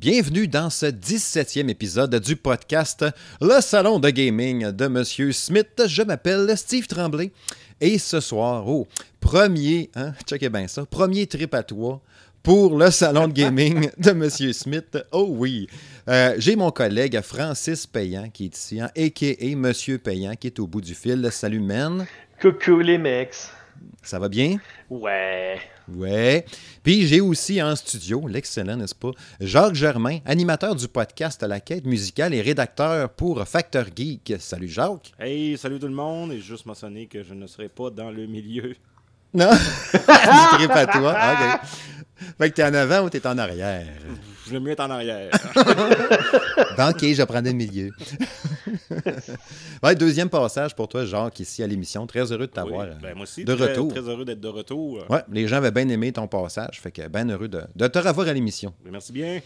Bienvenue dans ce 17e épisode du podcast Le Salon de Gaming de Monsieur Smith. Je m'appelle Steve Tremblay et ce soir, oh, premier, hein, checkez bien ça, premier trip à toi pour le salon de gaming de Monsieur Smith. Oh oui. Euh, J'ai mon collègue Francis Payan qui est ici, hein, a.k.a. Monsieur Payan qui est au bout du fil. Salut, man. Coucou les mecs. Ça va bien? Ouais. Ouais. Puis j'ai aussi en studio, l'excellent, n'est-ce pas, Jacques Germain, animateur du podcast La Quête musicale et rédacteur pour Factor Geek. Salut Jacques. Hey, salut tout le monde. Et juste mentionner que je ne serai pas dans le milieu. Non? du trip à toi. OK. Fait que t'es en avant ou t'es en arrière? Je vais mieux être en arrière. OK, je prends le milieu. ouais, deuxième passage pour toi, Jacques, ici à l'émission. Très heureux de t'avoir Oui, ben, moi aussi, de très, retour. Très heureux d'être de retour. Ouais, les gens avaient bien aimé ton passage. Fait que bien heureux de, de te revoir à l'émission. Merci bien.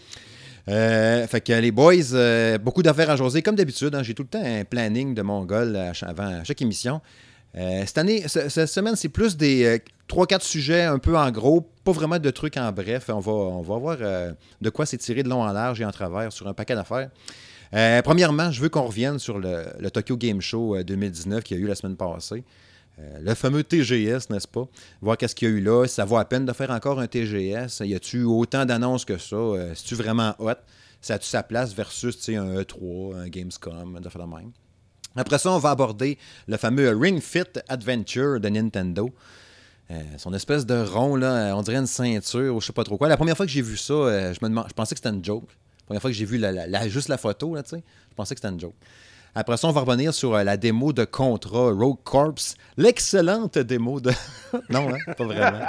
Euh, fait que les boys, euh, beaucoup d'affaires à jaser. Comme d'habitude, hein, j'ai tout le temps un planning de Mongol avant chaque émission. Euh, cette année, ce- cette semaine, c'est plus des 3-4 sujets un peu en gros, pas vraiment de trucs en bref. On va, on va voir euh, de quoi s'étirer de long en large et en travers sur un paquet d'affaires. Euh, premièrement, je veux qu'on revienne sur le, Tokyo Game Show euh, 2019 qui a eu la semaine passée. Euh, le fameux TGS, n'est-ce pas? Voir qu'est-ce qu'il y a eu là. Ça vaut à peine de faire encore un TGS. Y a-tu autant d'annonces que ça? Euh, C'est-tu vraiment hot? Ça a-tu sa place versus un E3, un Gamescom, de faire de même? Après ça, on va aborder le fameux Ring Fit Adventure de Nintendo. Euh, son espèce de rond, là, on dirait une ceinture ou je sais pas trop quoi. La première fois que j'ai vu ça, euh, je, me demande, je pensais que c'était une joke. La première fois que j'ai vu la- juste la photo, là, je pensais que c'était une joke. Après ça, on va revenir sur euh, la démo de Contra Rogue Corps. L'excellente démo de. non, hein, pas vraiment.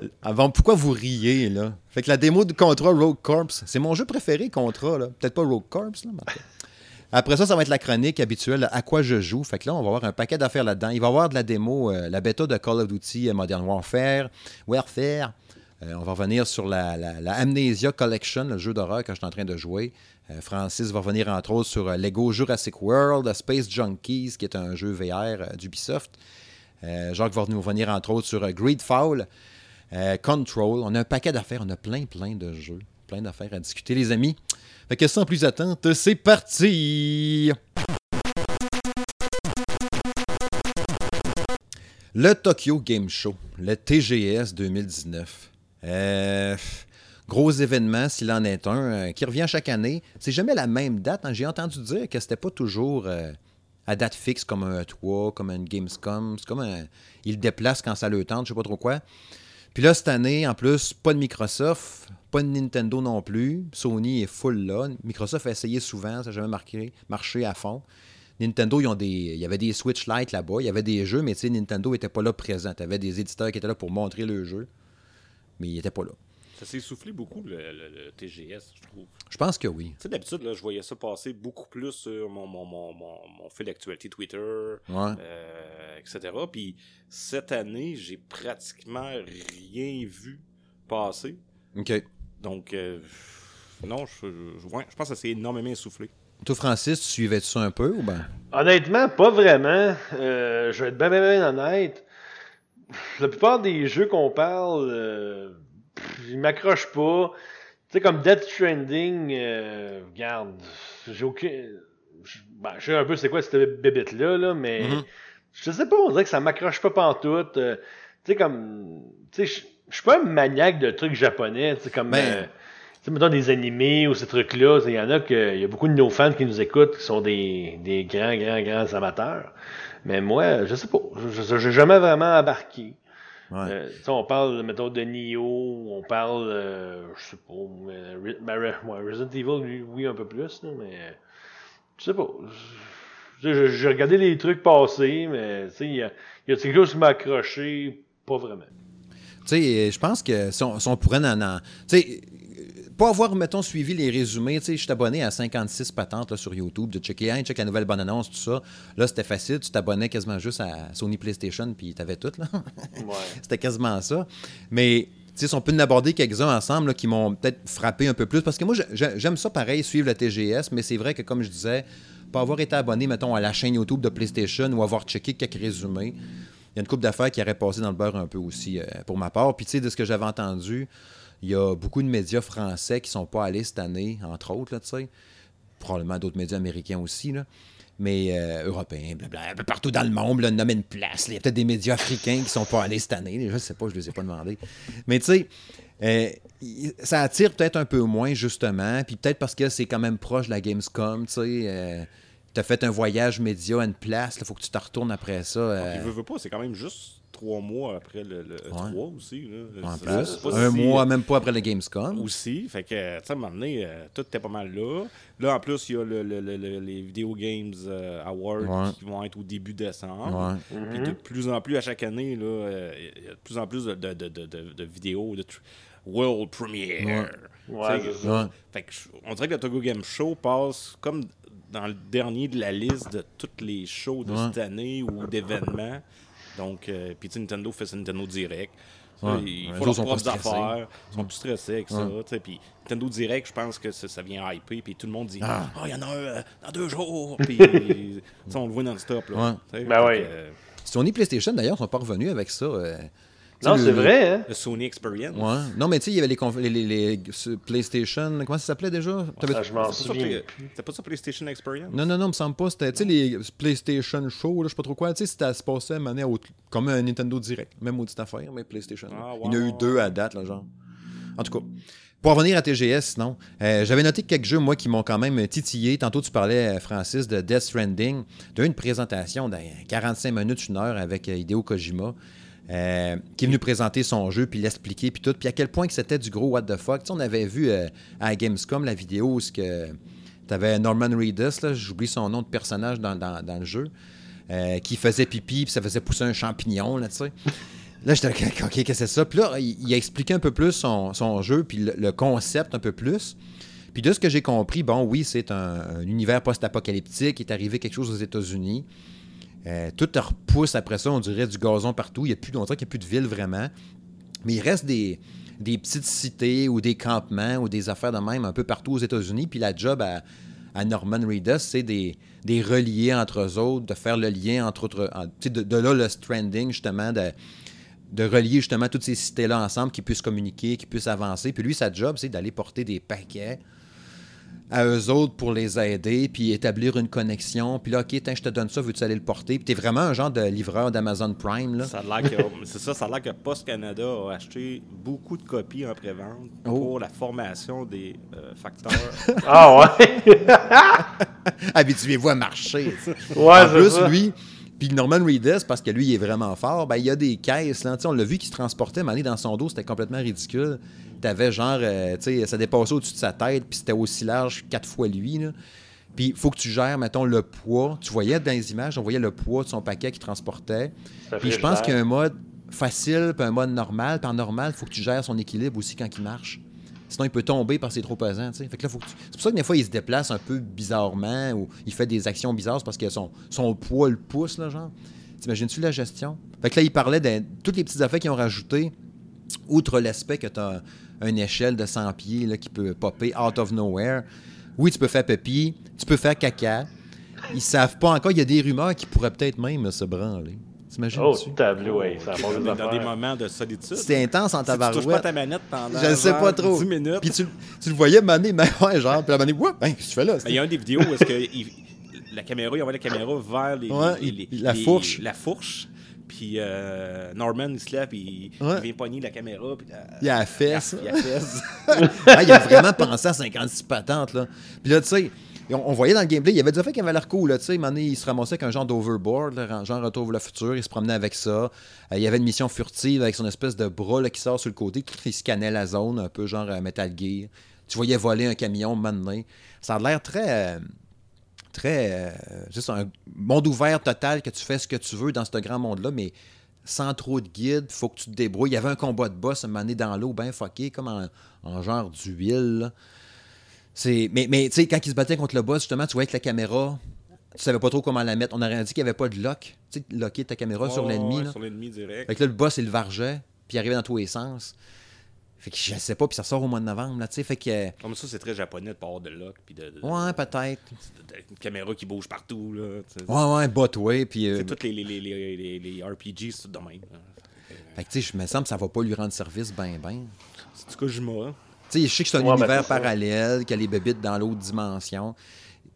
Euh, Avant, pourquoi vous riez, là? Fait que la démo de Contra Rogue Corps, c'est mon jeu préféré, Contra, là. Peut-être pas Rogue Corps, là. Après ça, ça va être la chronique habituelle à quoi je joue. Fait que là, on va avoir un paquet d'affaires là-dedans. Il va y avoir de la démo, euh, la bêta de Call of Duty euh, Modern Warfare, Warfare. Euh, on va revenir sur la, Amnesia Collection, le jeu d'horreur que je suis en train de jouer. Francis va revenir entre autres sur Lego Jurassic World, Space Junkies, qui est un jeu VR d'Ubisoft. Jacques va nous revenir entre autres sur Greedfall, Control. On a un paquet d'affaires, on a plein, plein de jeux, plein d'affaires à discuter, les amis. Fait que sans plus attendre, c'est parti! Le Tokyo Game Show, le TGS 2019. Euh, gros événement, s'il en est un, euh, qui revient chaque année. C'est jamais la même date. hein. J'ai entendu dire que c'était pas toujours euh, à date fixe comme un E3, comme un Gamescom. C'est comme un. Ils le déplacent quand ça le tente, je sais pas trop quoi. Puis là, cette année, en plus, pas de Microsoft, pas de Nintendo non plus. Sony est full là. Microsoft a essayé souvent, ça n'a jamais marqué, marché à fond. Nintendo, ils ont des, il y avait des Switch Lite là-bas, il y avait des jeux, mais tu sais, Nintendo n'était pas là présent. Tu avais des éditeurs qui étaient là pour montrer le jeu, mais ils n'étaient pas là. Ça s'est soufflé beaucoup, le, le- le TGS, je trouve. Je pense que oui. Tu sais, d'habitude, là, je voyais ça passer beaucoup plus sur mon, mon, mon, mon, mon fil d'actualité Twitter, Ouais. euh, etc. Puis cette année, j'ai pratiquement rien vu passer. OK. Donc, euh, non, je, je, pense que ça s'est énormément essoufflé. Toi, Francis, tu suivais ça un peu ou ben? Honnêtement, pas vraiment. Euh, je vais être bien, bien, bien honnête. La plupart des jeux qu'on parle, euh, ils m'accrochent pas. Tu sais, comme Death Stranding, euh, regarde, j'ai aucun... Je, ben, je sais un peu c'est quoi cette bébête-là, là, mais Mhm. je sais pas, on dirait que ça m'accroche pas pantoute. Euh, tu sais, comme... Tu sais, je suis pas un maniaque de trucs japonais, tu sais, comme... Ben- euh, sais, mettons des animés ou ces trucs-là, il y en a que, il y a beaucoup de nos fans qui nous écoutent qui sont des, des grands, grands, grands amateurs. Mais moi, je sais pas, je- j'ai jamais vraiment embarqué. Ouais. Euh, on parle, mettons, de Nioh, on parle, euh, je sais pas, euh, ouais, Resident Evil, lui, oui, un peu plus, là, mais je sais pas. J'ai regardé les trucs passer, mais tu sais, il y a, il y a quelque chose qui m'a accroché, pas vraiment. Tu sais, je pense que si on, si on pourrait en. en- tu sais, pas avoir, mettons, suivi les résumés. Tu sais, je suis abonné à 56 patentes là, sur YouTube de checker, hein, check la nouvelle bonne annonce, tout ça. Là, c'était facile. Tu t'abonnais quasiment juste à Sony PlayStation, puis t'avais tout, là. Ouais. C'était quasiment ça. Mais, tu sais, si on peut en aborder quelques-uns ensemble là, qui m'ont peut-être frappé un peu plus, parce que moi, j'ai- j'ai- j'aime ça pareil, suivre la TGS, mais c'est vrai que, comme je disais, pas avoir été abonné, mettons, à la chaîne YouTube de PlayStation ou avoir checké quelques résumés, y a une couple d'affaires qui aurait passé dans le beurre un peu aussi, euh, pour ma part. Puis, tu sais, de ce que j'avais entendu, Il y a beaucoup de médias français qui sont pas allés cette année, entre autres, tu sais. Probablement d'autres médias américains aussi, là. Mais euh, européens, blablabla, un peu partout dans le monde, là, nommer une place. Il y a peut-être des médias africains qui sont pas allés cette année. Je sais pas, je les ai pas demandé. Mais tu sais, euh, il- ça attire peut-être un peu moins, justement. Puis peut-être parce que c'est quand même proche de la Gamescom, tu sais. Euh, T'as fait un voyage média à une place, il faut que tu te retournes après ça. euh, Il veut, veut pas, c'est quand même juste trois mois après le, le Ouais. 3 aussi. Là. en plus. Un si- mois, même pas après le Gamescom. Aussi. Fait que, tu sais, à un moment donné, euh, tout était pas mal là. Là, en plus, il y a le- le- le- le- les Video Games euh, Awards Ouais. qui vont être au début décembre. Ouais. Puis de plus en plus, à chaque année, là, euh, il y a de plus en plus de, de, de, de, de- de vidéos de tr- World Premiere. Ouais. Ouais. Fait que on dirait que le Togo Game Show passe comme dans le dernier de la liste de toutes les shows de Ouais. cette année ou d'événements. Donc, euh, puis tu sais, Nintendo fait Nintendo Direct. Ils font leurs propres stressés. affaires. Ils sont plus stressés avec ça. Puis Nintendo Direct, je pense que ça, ça vient hyper. Puis tout le monde dit Ah. Ah, il y en a un euh, dans deux jours. Puis tu sais, on le voit non-stop. Ben fait ouais. que, euh, Sony PlayStation, d'ailleurs, sont pas revenus avec ça. Non, c'est vrai, hein? le Sony Experience. Ouais. Non, mais tu sais, il y avait les, conf- les, les- les- ce PlayStation. Comment ça s'appelait déjà? T'avais- Ah, je m'en C'est pas, ça, souviens. C'est pas ça PlayStation Experience? Non, non, non, me semble pas. C'était, tu sais, les PlayStation Show, je sais pas trop quoi. Tu sais, c'était- ça se passait à comme un Nintendo Direct. Même maudite affaire, mais PlayStation. Ah, Il y en a eu deux à date, là, genre. En tout cas. Pour revenir à TGS, sinon, euh, j'avais noté quelques jeux, moi, qui m'ont quand même titillé. Tantôt, tu parlais, euh, Francis, de Death Stranding. Tu as eu une présentation de 45 minutes, une heure avec euh, Hideo Kojima, euh, qui est venu présenter son jeu, puis l'expliquer, puis tout. Puis à quel point que c'était du gros what the fuck. Tu sais, on avait vu euh, à Gamescom la vidéo où que tu avais Norman Reedus, là, j'oublie son nom de personnage dans, le jeu, euh, qui faisait pipi, puis ça faisait pousser un champignon, là, tu sais. Là, j'étais OK, qu'est-ce que c'est ça? Puis là, il, a expliqué un peu plus son, jeu, puis le, le concept un peu plus. Puis de ce que j'ai compris, bon, oui, c'est un, un univers post-apocalyptique. Il est arrivé quelque chose aux États-Unis. Euh, tout repousse après ça, on dirait du gazon partout. Il y a plus, on dirait qu'il n'y a plus de ville vraiment. Mais il reste des, des petites cités ou des campements ou des affaires de même un peu partout aux États-Unis. Puis la job à, Norman Reedus, c'est des, des relier entre eux autres, de faire le lien entre autres. de, là, le stranding, justement, de, de relier justement toutes ces cités-là ensemble, qui puissent communiquer, qui puissent avancer. Puis lui, sa job, c'est d'aller porter des paquets à eux autres pour les aider, puis établir une connexion. Puis là, OK, tiens, je te donne ça, veux-tu aller le porter? Puis t'es vraiment un genre de livreur d'Amazon Prime, là. Ça a l'air que, c'est ça, ça a l'air que Post Canada a acheté beaucoup de copies en pré-vente Oh. pour la formation des euh, facteurs. Ah ouais? Habituez-vous à marcher. ouais, en plus, ça. lui, puis Norman Reedus, parce que lui, il est vraiment fort, ben, il y a des caisses. Là, on l'a vu qu'il se transportait, mais dans son dos, c'était complètement ridicule. T'avais genre, euh, tu sais, ça dépassait au-dessus de sa tête, puis c'était aussi large quatre fois lui. Là. Puis il faut que tu gères, mettons, le poids. Tu voyais dans les images, on voyait le poids de son paquet qu'il transportait. Puis je pense qu'il y a un mode facile, puis un mode normal. Puis en normal, il faut que tu gères son équilibre aussi quand il marche. Sinon, il peut tomber parce que c'est trop pesant. C'est pour ça que des fois, il se déplace un peu bizarrement ou il fait des actions bizarres parce que son, son poids le pousse, là, genre. T'imagines-tu la gestion? Fait que là, il parlait de toutes les petites affaires qu'ils ont rajoutées, outre l'aspect que tu as une échelle de 100 pieds là, qui peut popper out of nowhere. Oui, tu peux faire pipi, tu peux faire caca. Ils savent pas encore. Il y a des rumeurs qui pourraient peut-être même se branler. Oh, T'imagines-tu? tableau, ouais, ça est des dans des moments de solitude. C'était intense en Si tu touches pas tabarouette. ta manette pendant Je ne sais pas trop. 10 minutes. Puis tu, tu le voyais maner, mais ouais, genre, puis la maner, Ouah, ben, qu'est-ce que tu fais là? Il y a une des vidéos où est-ce que il- la caméra, il envoie la caméra vers les, Ouais, les- il- les- la les- fourche. La fourche. Puis euh, Norman, il se lève, puis il, Ouais. il vient pogner la caméra. Puis la- Il a la fesse. Il a la fesse. Ah, il a vraiment pensé à 56 patentes, là. Puis là, tu sais, on, voyait dans le gameplay, il y avait des affaires qui avaient l'air cool, là, un donné, il se ramassait avec un genre d'overboard, genre Retour vers le futur, il se promenait avec ça. Euh, il y avait une mission furtive avec son espèce de bras qui sort sur le côté, qui scannait la zone, un peu genre euh, Metal Gear. Tu voyais voler un camion, maintenant. Ça a l'air très... euh, très... juste un monde ouvert total, que tu fais ce que tu veux dans ce grand monde-là, mais sans trop de guide, faut que tu te débrouilles. Il y avait un combat de boss un moment donné dans l'eau, bien fucké, comme en, en genre d'huile. C'est, mais mais tu sais, quand il se battait contre le boss, justement, tu voyais que la caméra, tu savais pas trop comment la mettre. On aurait dit qu'il n'y avait pas de lock. Tu sais, locker ta caméra sur l'ennemi. ouais, là. Sur l'ennemi direct. Fait que là, le boss, il le vargeait, puis il arrivait dans tous les sens. Fait que je sais pas, puis ça sort au mois de novembre, là, tu sais. Fait que. euh, Comme ça, c'est très japonais de pas avoir de lock. Puis de, de- Ouais, peut-être. de- de- une caméra qui bouge partout. Là. Ouais, ouais, botway, puis. euh, C'est les, les, les, les- les RPG, c'est tout de même. là. Fait que, tu sais, je me semble que ça va pas lui rendre service ben, ben. C'est du Kojima. hein. Tu sais, je sais que c'est un Ouais, univers parallèle, qu'il y a les bébites dans l'autre dimension.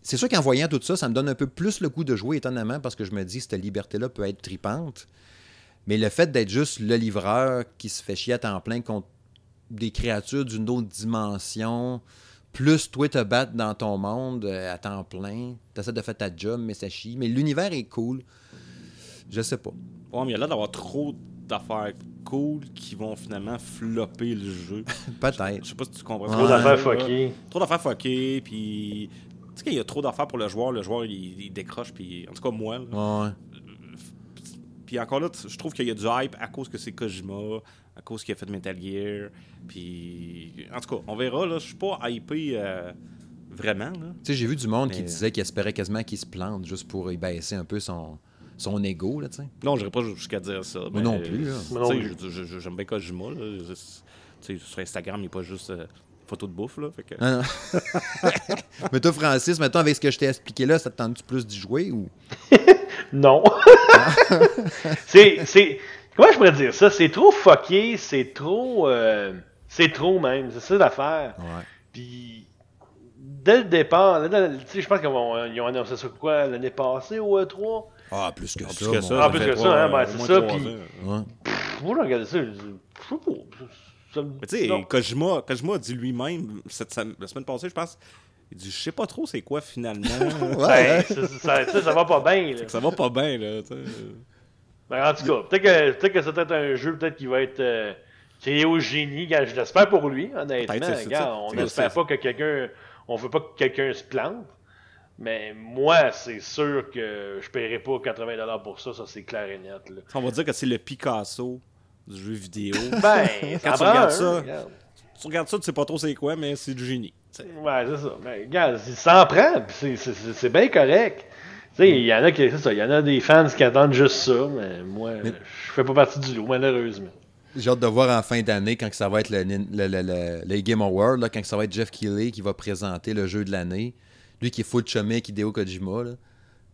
C'est sûr qu'en voyant tout ça, ça me donne un peu plus le goût de jouer, étonnamment, parce que je me dis que cette liberté-là peut être tripante. Mais le fait d'être juste le livreur qui se fait chier à temps plein contre des créatures d'une autre dimension, plus toi te battre dans ton monde euh, à temps plein, t'essaies de faire ta job, mais ça chie. Mais l'univers est cool. Je sais pas. Ouais, mais il y a l'air d'avoir trop d'affaires cool qui vont finalement flopper le jeu. Peut-être. Je sais pas si tu comprends. Ouais. Trop d'affaires fuckées. Trop d'affaires fuckées, puis... Tu sais qu'il y a trop d'affaires pour le joueur, le joueur, il, il décroche, puis... En tout cas, moi, là. Ouais. Puis encore là, je trouve qu'il y a du hype à cause que c'est Kojima, à cause qu'il a fait Metal Gear, puis... En tout cas, on verra, là. Je suis pas hypé euh, vraiment, là. Tu sais, j'ai vu du monde qui Mais- disait qu'il espérait quasiment qu'il se plante juste pour y baisser un peu son, son ego, là, tu sais. Non, j'irai pas jusqu'à dire ça. Moi mais, non plus, là. Moi non plus. je- je- je- J'aime bien Kojima, là. Je- sur Instagram, il n'est pas juste euh, photo de bouffe, là. Fait que... Ah, non. Mais toi, Francis, mettons, avec ce que je t'ai expliqué là, ça te tente-tu plus d'y jouer ou? Non. c'est, c'est. Comment je pourrais dire ça? C'est trop fucké, c'est trop. euh, c'est trop même, c'est ça l'affaire. Ouais. Puis, dès le départ, je pense qu'ils ont, annoncé ça quoi l'année passée au E3? Ah, plus que En ça. plus que mon- ça, Ah, ça plus que ça, hein, euh, ben, c'est moins ça, trois puis-. Pff, Moi, j'ai regardé ça, je dis, je sais pas. ça me- Mais tu sais. Kojima, Kojima a dit lui-même, cette la semaine passée, je pense, il dit, je sais pas trop c'est quoi finalement. Ouais, Ben, hein. ça, ça, ça, ça va pas bien. là. ça va pas bien, là. Ben, en tout cas, peut-être que, peut-être que c'est peut-être un jeu peut-être qui va être euh, créé au génie. Je l'espère pour lui, honnêtement. Ça. on C'est- n'espère c'est- pas que quelqu'un. On veut pas que quelqu'un se plante. Mais moi, c'est sûr que je paierai pas 80$ pour ça, ça c'est clair et net. Là. On va dire que c'est le Picasso du jeu vidéo. Ben, Quand ça tu prend regardes un, ça, regarde. tu regardes ça, tu sais pas trop c'est quoi, mais c'est du génie. Ouais, c'est ça. Mais regarde, il s'en prend, c'est- c'est c'est- c'est bien correct. Tu sais, il y en a qui, ça, il y en a des fans qui attendent juste ça, mais moi, Mais- je fais pas partie du lot, malheureusement. J'ai hâte de voir en fin d'année, quand que ça va être le, nin- le, le- le- les Game Awards, là, quand que ça va être Jeff Keighley qui va présenter le jeu de l'année. Lui qui est full chumé avec Hideo Kojima, là,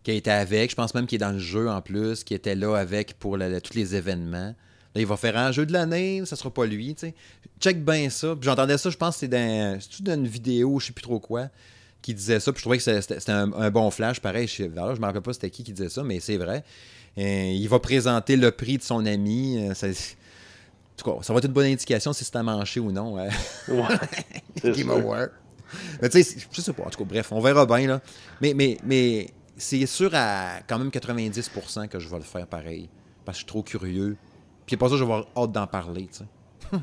qui a été avec. Je pense même qu'il est dans le jeu en plus, qui était là avec pour tous les événements. Là, il va faire un jeu de l'année, ça sera pas lui, tu sais. Check bien ça. Puis j'entendais ça, je pense que c'est dans, dans une vidéo, je sais plus trop quoi, qui disait ça. Puis je trouvais que c'était un, un bon flash. Pareil, je, je me rappelle pas c'était qui qui disait ça, mais c'est vrai. Il va présenter le prix de son ami. euh, ça- en tout cas, ça va être une bonne indication si c'est à mancher ou non. euh, Ouais, c'est Game. Award. Mais tu sais, je sais pas. En tout cas, bref, on verra bien. Là. Mais, mais, mais c'est sûr à quand même 90% que je vais le faire pareil. Parce que je suis trop curieux. Puis pas ça, je vais avoir hâte d'en parler. tu sais.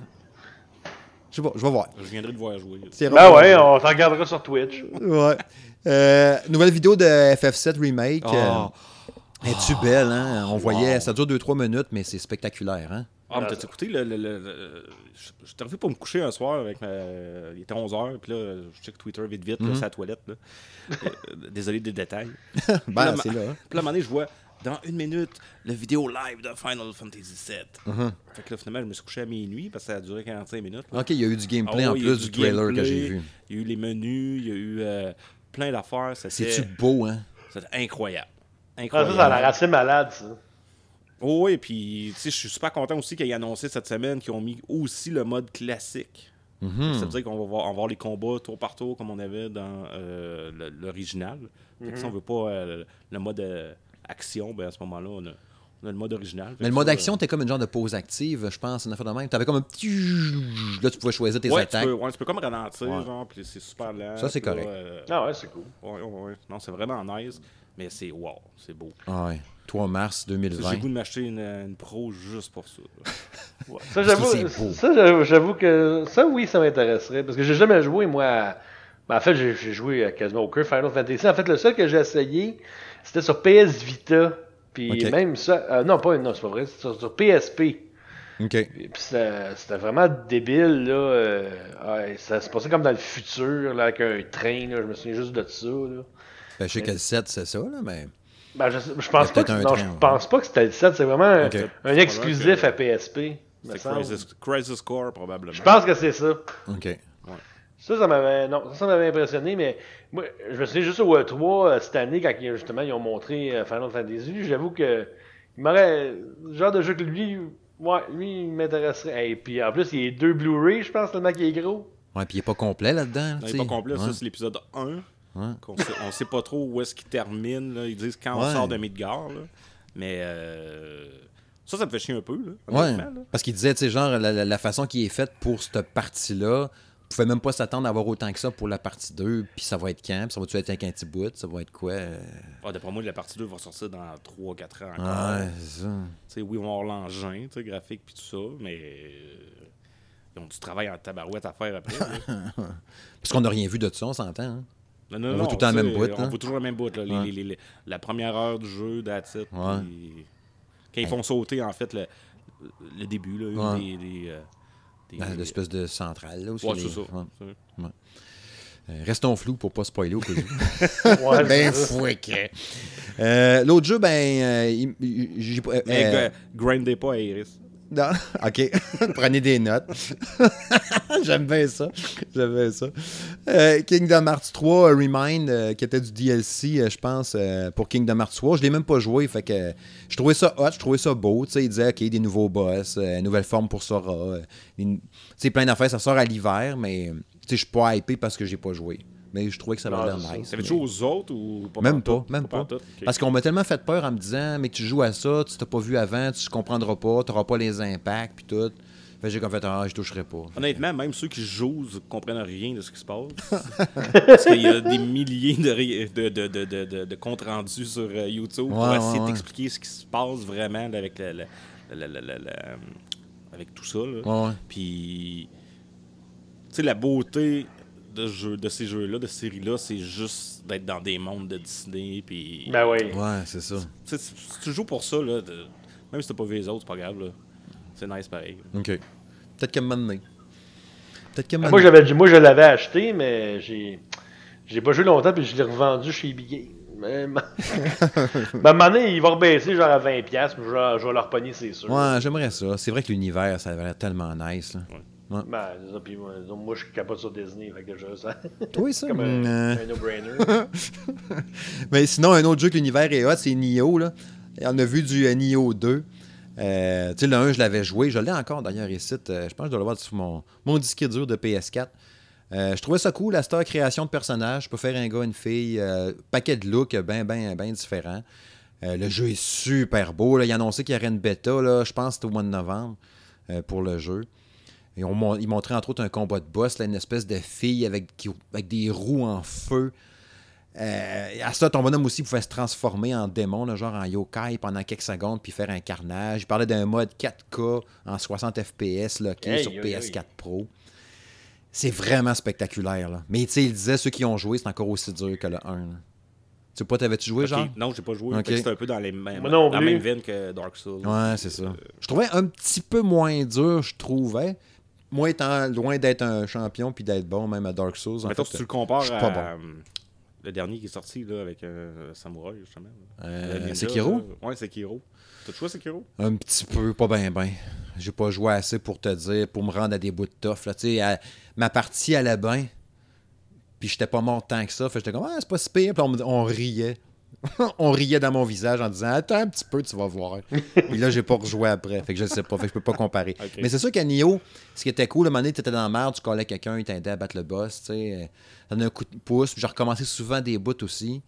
je sais pas, je vais voir. Je viendrai te voir jouer. Ben ouais, on t'en regardera sur Twitch. Ouais. Euh, nouvelle vidéo de FF7 Remake. Ah. Euh, Es-tu belle, hein? On voyait, ça dure 2-3 minutes, mais c'est spectaculaire, hein? Ah, mais t'as écouté le. le, le, le- je- J'étais arrivé pour me coucher un soir avec ma. Il était 11h, puis là, je check Twitter vite vite, là, c'est la toilette. Là. Euh, Désolé des détails. Ben, Là, c'est là. hein. Puis là, à un moment donné, je vois, dans une minute, la vidéo live de Final Fantasy VII. Mhm. Fait que là, finalement, je me suis couché à minuit parce que ça a duré 45 minutes. là. Ok, il y a eu du gameplay Ah en ouais, plus du, trailer que j'ai vu. Il y a eu les menus, il y a eu euh, plein d'affaires. C'est-tu C'était beau, hein? c'était incroyable. Ah, Incroyable. ça, ça a l'air assez malade, ça. Oh oui, puis tu sais, je suis super content aussi qu'ils aient annoncé cette semaine qu'ils ont mis aussi le mode classique. Mhm. Ça veut dire qu'on va voir, on va voir les combats tour par tour comme on avait dans euh, l'original. Si on veut pas euh, le mode euh, action, ben à ce moment-là, on a, on a le mode original. Mais le mode ça, action, t'es comme une genre de pause active, je pense, une affaire de même. T'avais comme un petit. Là, tu pouvais choisir tes Ouais, tu attaques. peux, ouais, tu peux comme ralentir, Ouais. genre, puis c'est super lent. Ça, c'est correct. euh, Ah ouais, c'est cool. ouais, ouais, ouais. Non, c'est vraiment nice, mais c'est wow, c'est beau. Ah ouais. 3 mars J'ai 2020. le goût de m'acheter une, une pro juste pour ça. Ouais. Ça, j'avoue, que ça, j'avoue- j'avoue que ça, oui, ça m'intéresserait. Parce que j'ai jamais joué, moi. à- ben, en fait, j'ai j'ai joué à quasiment aucun Final Fantasy. En fait, le seul que j'ai essayé, c'était sur PS Vita. Puis même ça. euh, non, pas, non, c'est pas vrai. C'était sur, sur PSP. Ok. Et Puis c'était c'était vraiment débile, là. euh, ouais, ça se passait comme dans le futur, là, avec un train, là. Je me souviens juste de ça, là. Ben, je sais que le 7, c'est ça, là, mais. Ben, je, Il pense pas que, non, train, je ouais. pense pas que c'était le 7. C'est vraiment un, exclusif que- à PSP. C'est. Crisis, Crisis Core, probablement. Je pense que c'est ça. Ok. Ça, ça m'avait, non, ça, ça m'avait impressionné, mais moi, je me souviens juste au E3 euh, cette année, quand ils- justement ils ont montré euh, Final Fantasy, j'avoue que il m'aurait, le genre de jeu que lui, Ouais, lui, il m'intéresserait. Et puis en plus, il y a deux Blu-ray, je pense, tellement qu'il est gros. Ouais, puis il est pas complet là-dedans. Il sais. pas complet, ça Ouais. c'est l'épisode 1. Ouais. qu'on sait- on sait pas trop où est-ce qu'il termine. là. Ils disent quand on sort de Midgard. là. Mais euh, ça, ça me fait chier un peu. Là, Ouais. honnêtement, là. Parce qu'il disait, tu sais, genre, la, façon qui est faite pour cette partie-là, on pouvait même pas s'attendre à avoir autant que ça pour la partie 2, puis ça va être quand, puis ça va-tu être avec un petit bout, ça va être quoi? euh, Ah, D'après moi, la partie 2 va sortir dans 3-4 ans encore. Ça. Oui, on va avoir l'engin graphique puis tout ça, mais euh, ils ont du travail en tabarouette à faire après. Parce qu'on n'a rien vu de ça, on s'entend. hein? Non, non, On non, voit tout le temps même bout, On hein? voit toujours le même bout. Là, les- Ouais. les- les- la première heure du jeu, that's it, Ouais. puis Quand ils font sauter, en fait, le, le début, là, une Ouais. des... des, euh, des- Dans l'espèce de centrale, là. où Ouais, les- c'est ça. ouais. C'est- Euh, restons flous pour pas spoiler au cas où. Ouais, ben fouic. Euh, L'autre jeu, ben. euh, il- il- j'ai pas- Mais euh, gra- grindez pas à Iris. Non, ok. Prenez des notes. J'aime bien ça. J'aime bien ça. Euh, Kingdom Hearts 3 euh, Remind, euh, qui était du DLC, euh, je pense, pour Kingdom Hearts 3. Je l'ai même pas joué, fait que je trouvais ça hot, je trouvais ça beau. Il disait, ok, des nouveaux boss, nouvelle forme pour Sora. des- plein d'affaires, ça sort à l'hiver, mais je suis pas hypé parce que j'ai pas joué. Mais je trouvais que ça avait Non, l'air nice. Mais- jouer aux autres ou pas Même pas, même pas. Parce qu'on m'a tellement fait peur en me disant, mais tu joues à ça, tu t'as pas vu avant, tu comprendras pas, tu n'auras pas les impacts, puis tout. Fait j'ai comme fait, ah, je toucherai pas. Honnêtement, même ceux qui jouent ne comprennent rien de ce qui se passe. Parce qu'il y a des milliers de, de, de, de, de, comptes rendus sur euh, YouTube pour Ouais, essayer ouais, d'expliquer ce qui se passe vraiment avec, avec tout ça. Puis, tu sais, la beauté de, jeu, de ces jeux-là, de ces séries-là, c'est juste d'être dans des mondes de Disney. Puis, Ben oui. Ouais, c'est ça. tu si joues pour ça, là, de- même si t'as pas vu les autres, c'est pas grave. là. C'est nice pareil. OK. Peut-être qu'à un moment donné. Peut-être qu'à un moment Moi, donné. moi, je l'avais acheté, mais j'ai, j'ai pas joué longtemps, puis je l'ai revendu chez Bigay. Mais, ben, à un moment donné, il va rebaisser genre à 20$, puis je vais, je vais le repogner, c'est sûr. Ouais, j'aimerais ça. C'est vrai que l'univers, ça avait l'air tellement nice. Là. Ben, c'est ça, puis moi, je capote sur Disney, fait que je, ça, Oui, ça. comme un, euh, un no-brainer. Mais sinon, un autre jeu que l'univers est hot, c'est Nioh. Là. On a vu du euh, Nioh 2. Euh, tu sais, le 1, je l'avais joué. Je l'ai encore d'ailleurs ici. Euh, je pense que je dois l'avoir sur mon, mon disque dur de PS4. Euh, je trouvais ça cool, la star création de personnages. Je peux faire un gars, une fille. euh, paquet de looks bien, bien, bien différents. Euh, le jeu est super beau. Là. Il a annoncé qu'il y aurait une bêta. Là. Je pense que c'était au mois de novembre euh, pour le jeu. Et on, mon- il montrait entre autres un combat de boss, là, une espèce de fille avec, qui- avec des roues en feu. Euh, à ça, ton bonhomme aussi pouvait se transformer en démon, là, genre en yokai pendant quelques secondes, puis faire un carnage. Il parlait d'un mode 4K en 60 FPS là, qui est Hey, sur hey, PS4 hey. Pro. C'est vraiment spectaculaire. Là. Mais tu sais, il disait, ceux qui ont joué, c'est encore aussi dur que le 1. là. Tu sais pas, t'avais-tu joué, genre? Non, j'ai pas joué. C'est un peu dans, les mêmes, dans la même veine que Dark Souls. Ouais, c'est ça. Je trouvais un petit peu moins dur, je trouvais. Moi, étant loin d'être un champion puis d'être bon, même à Dark Souls. En fait, si tu le compares je suis à pas bon. euh, le dernier qui est sorti là, avec un samouraï, justement. Euh, Sekiro? là. Ouais, Sekiro. T'as joué à Sekiro? Un petit peu, pas bien, ben. J'ai pas joué assez pour te dire, pour me rendre à des bouts de tough. Là. À- ma partie allait bien, puis j'étais pas mort tant que ça. Fait j'étais comme, ah, c'est pas si pire. Puis on riait. on riait dans mon visage en disant, attends un petit peu, tu vas voir. puis là, j'ai pas rejoué après. Fait que je sais pas, fait que je peux pas comparer. Mais c'est sûr qu'à Nioh, ce qui était cool, à un moment donné, t'étais dans la merde, tu collais quelqu'un, il t'aidait à battre le boss, tu sais. un coup de pouce. Puis j'ai recommencé souvent des bouts aussi.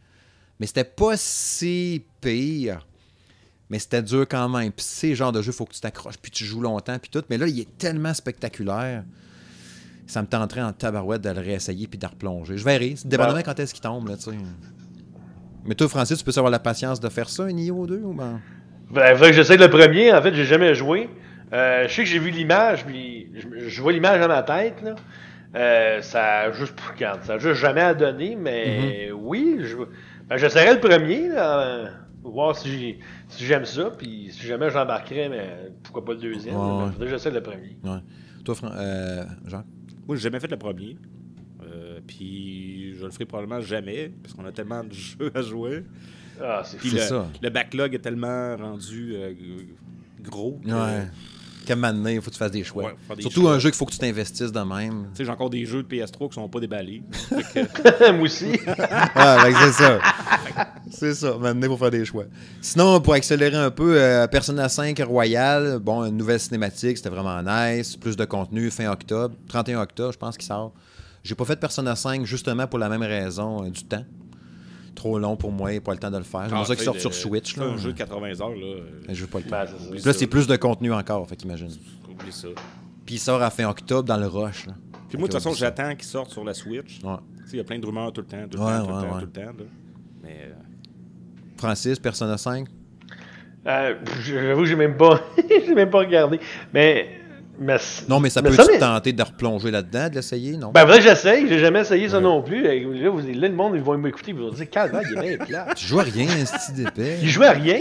Mais c'était pas si pire. Mais c'était dur quand même. Puis c'est genre de jeu, faut que tu t'accroches, puis tu joues longtemps, puis tout. Mais là, il est tellement spectaculaire. Ça me tenterait en tabarouette de le réessayer puis de replonger. Je verrai. C'est dépendamment Ben- quand est-ce qu'il tombe, là, tu sais. Mais toi, Francis, tu peux avoir la patience de faire ça, un IO 2 ou ben? Ben, fait que j'essaie le premier, en fait, j'ai jamais joué. Euh, je sais que j'ai vu l'image, puis je, je vois l'image dans ma tête, là. Euh, ça a juste quand, ça a juste jamais à donner, mais oui, je, ben, j'essaierai le premier, là, pour voir si, j'ai- si j'aime ça, puis si jamais j'embarquerai, mais pourquoi pas le deuxième. Ouais, ouais. faudrait que j'essaie le premier. Ouais. Toi, Fran- euh, Jean? Moi, j'ai jamais fait le premier. Puis je le ferai probablement jamais, parce qu'on a tellement de jeux à jouer. Ah, c'est Puis C'est le, ça. le backlog est tellement rendu euh, gros. que- Ouais. Qu'à un il faut que tu fasses des choix. Ouais, des Surtout choix. un jeu qu'il faut que tu t'investisses de même. Tu sais, j'ai encore des jeux de PS3 qui sont pas déballés. Que- Moi aussi. ouais, c'est ça. C'est ça, maintenant, pour faire des choix. Sinon, pour accélérer un peu, euh, Persona 5 Royal, bon, une nouvelle cinématique, c'était vraiment nice. Plus de contenu, fin octobre, 31 octobre, je pense qu'il sort. J'ai pas fait Persona 5 justement pour la même raison, euh, du temps. Trop long pour moi, pas le temps de le faire. Ah, ça qu'il tu sais, sorte de- sur Switch. c'est Là. un jeu de 80 heures, là. Je veux pas le temps. Ben, c'est ça. Puis là, ça. c'est plus de contenu encore, fait qu'imagine. Oublie ça. Puis il sort à fin octobre dans le rush. Là. Puis moi, de toute façon, ça. j'attends qu'il sorte sur la Switch. Ouais. Il y a plein de rumeurs tout le temps, tout le Ouais, temps, tout ouais, le temps, tout le temps. là. Mais euh, Francis, Persona 5. Euh, J'avoue que j'ai même pas. j'ai même pas regardé. Mais. Mais Non, mais ça mais peut te tenter de replonger là-dedans, de l'essayer, non? Ben, vrai j'essaye, j'ai jamais essayé ça non plus. Là, vous- là, le monde, ils vont m'écouter, ils vont dire, calme, il est bien plat. Tu joues à rien, un style d'épée. Il jouait à rien.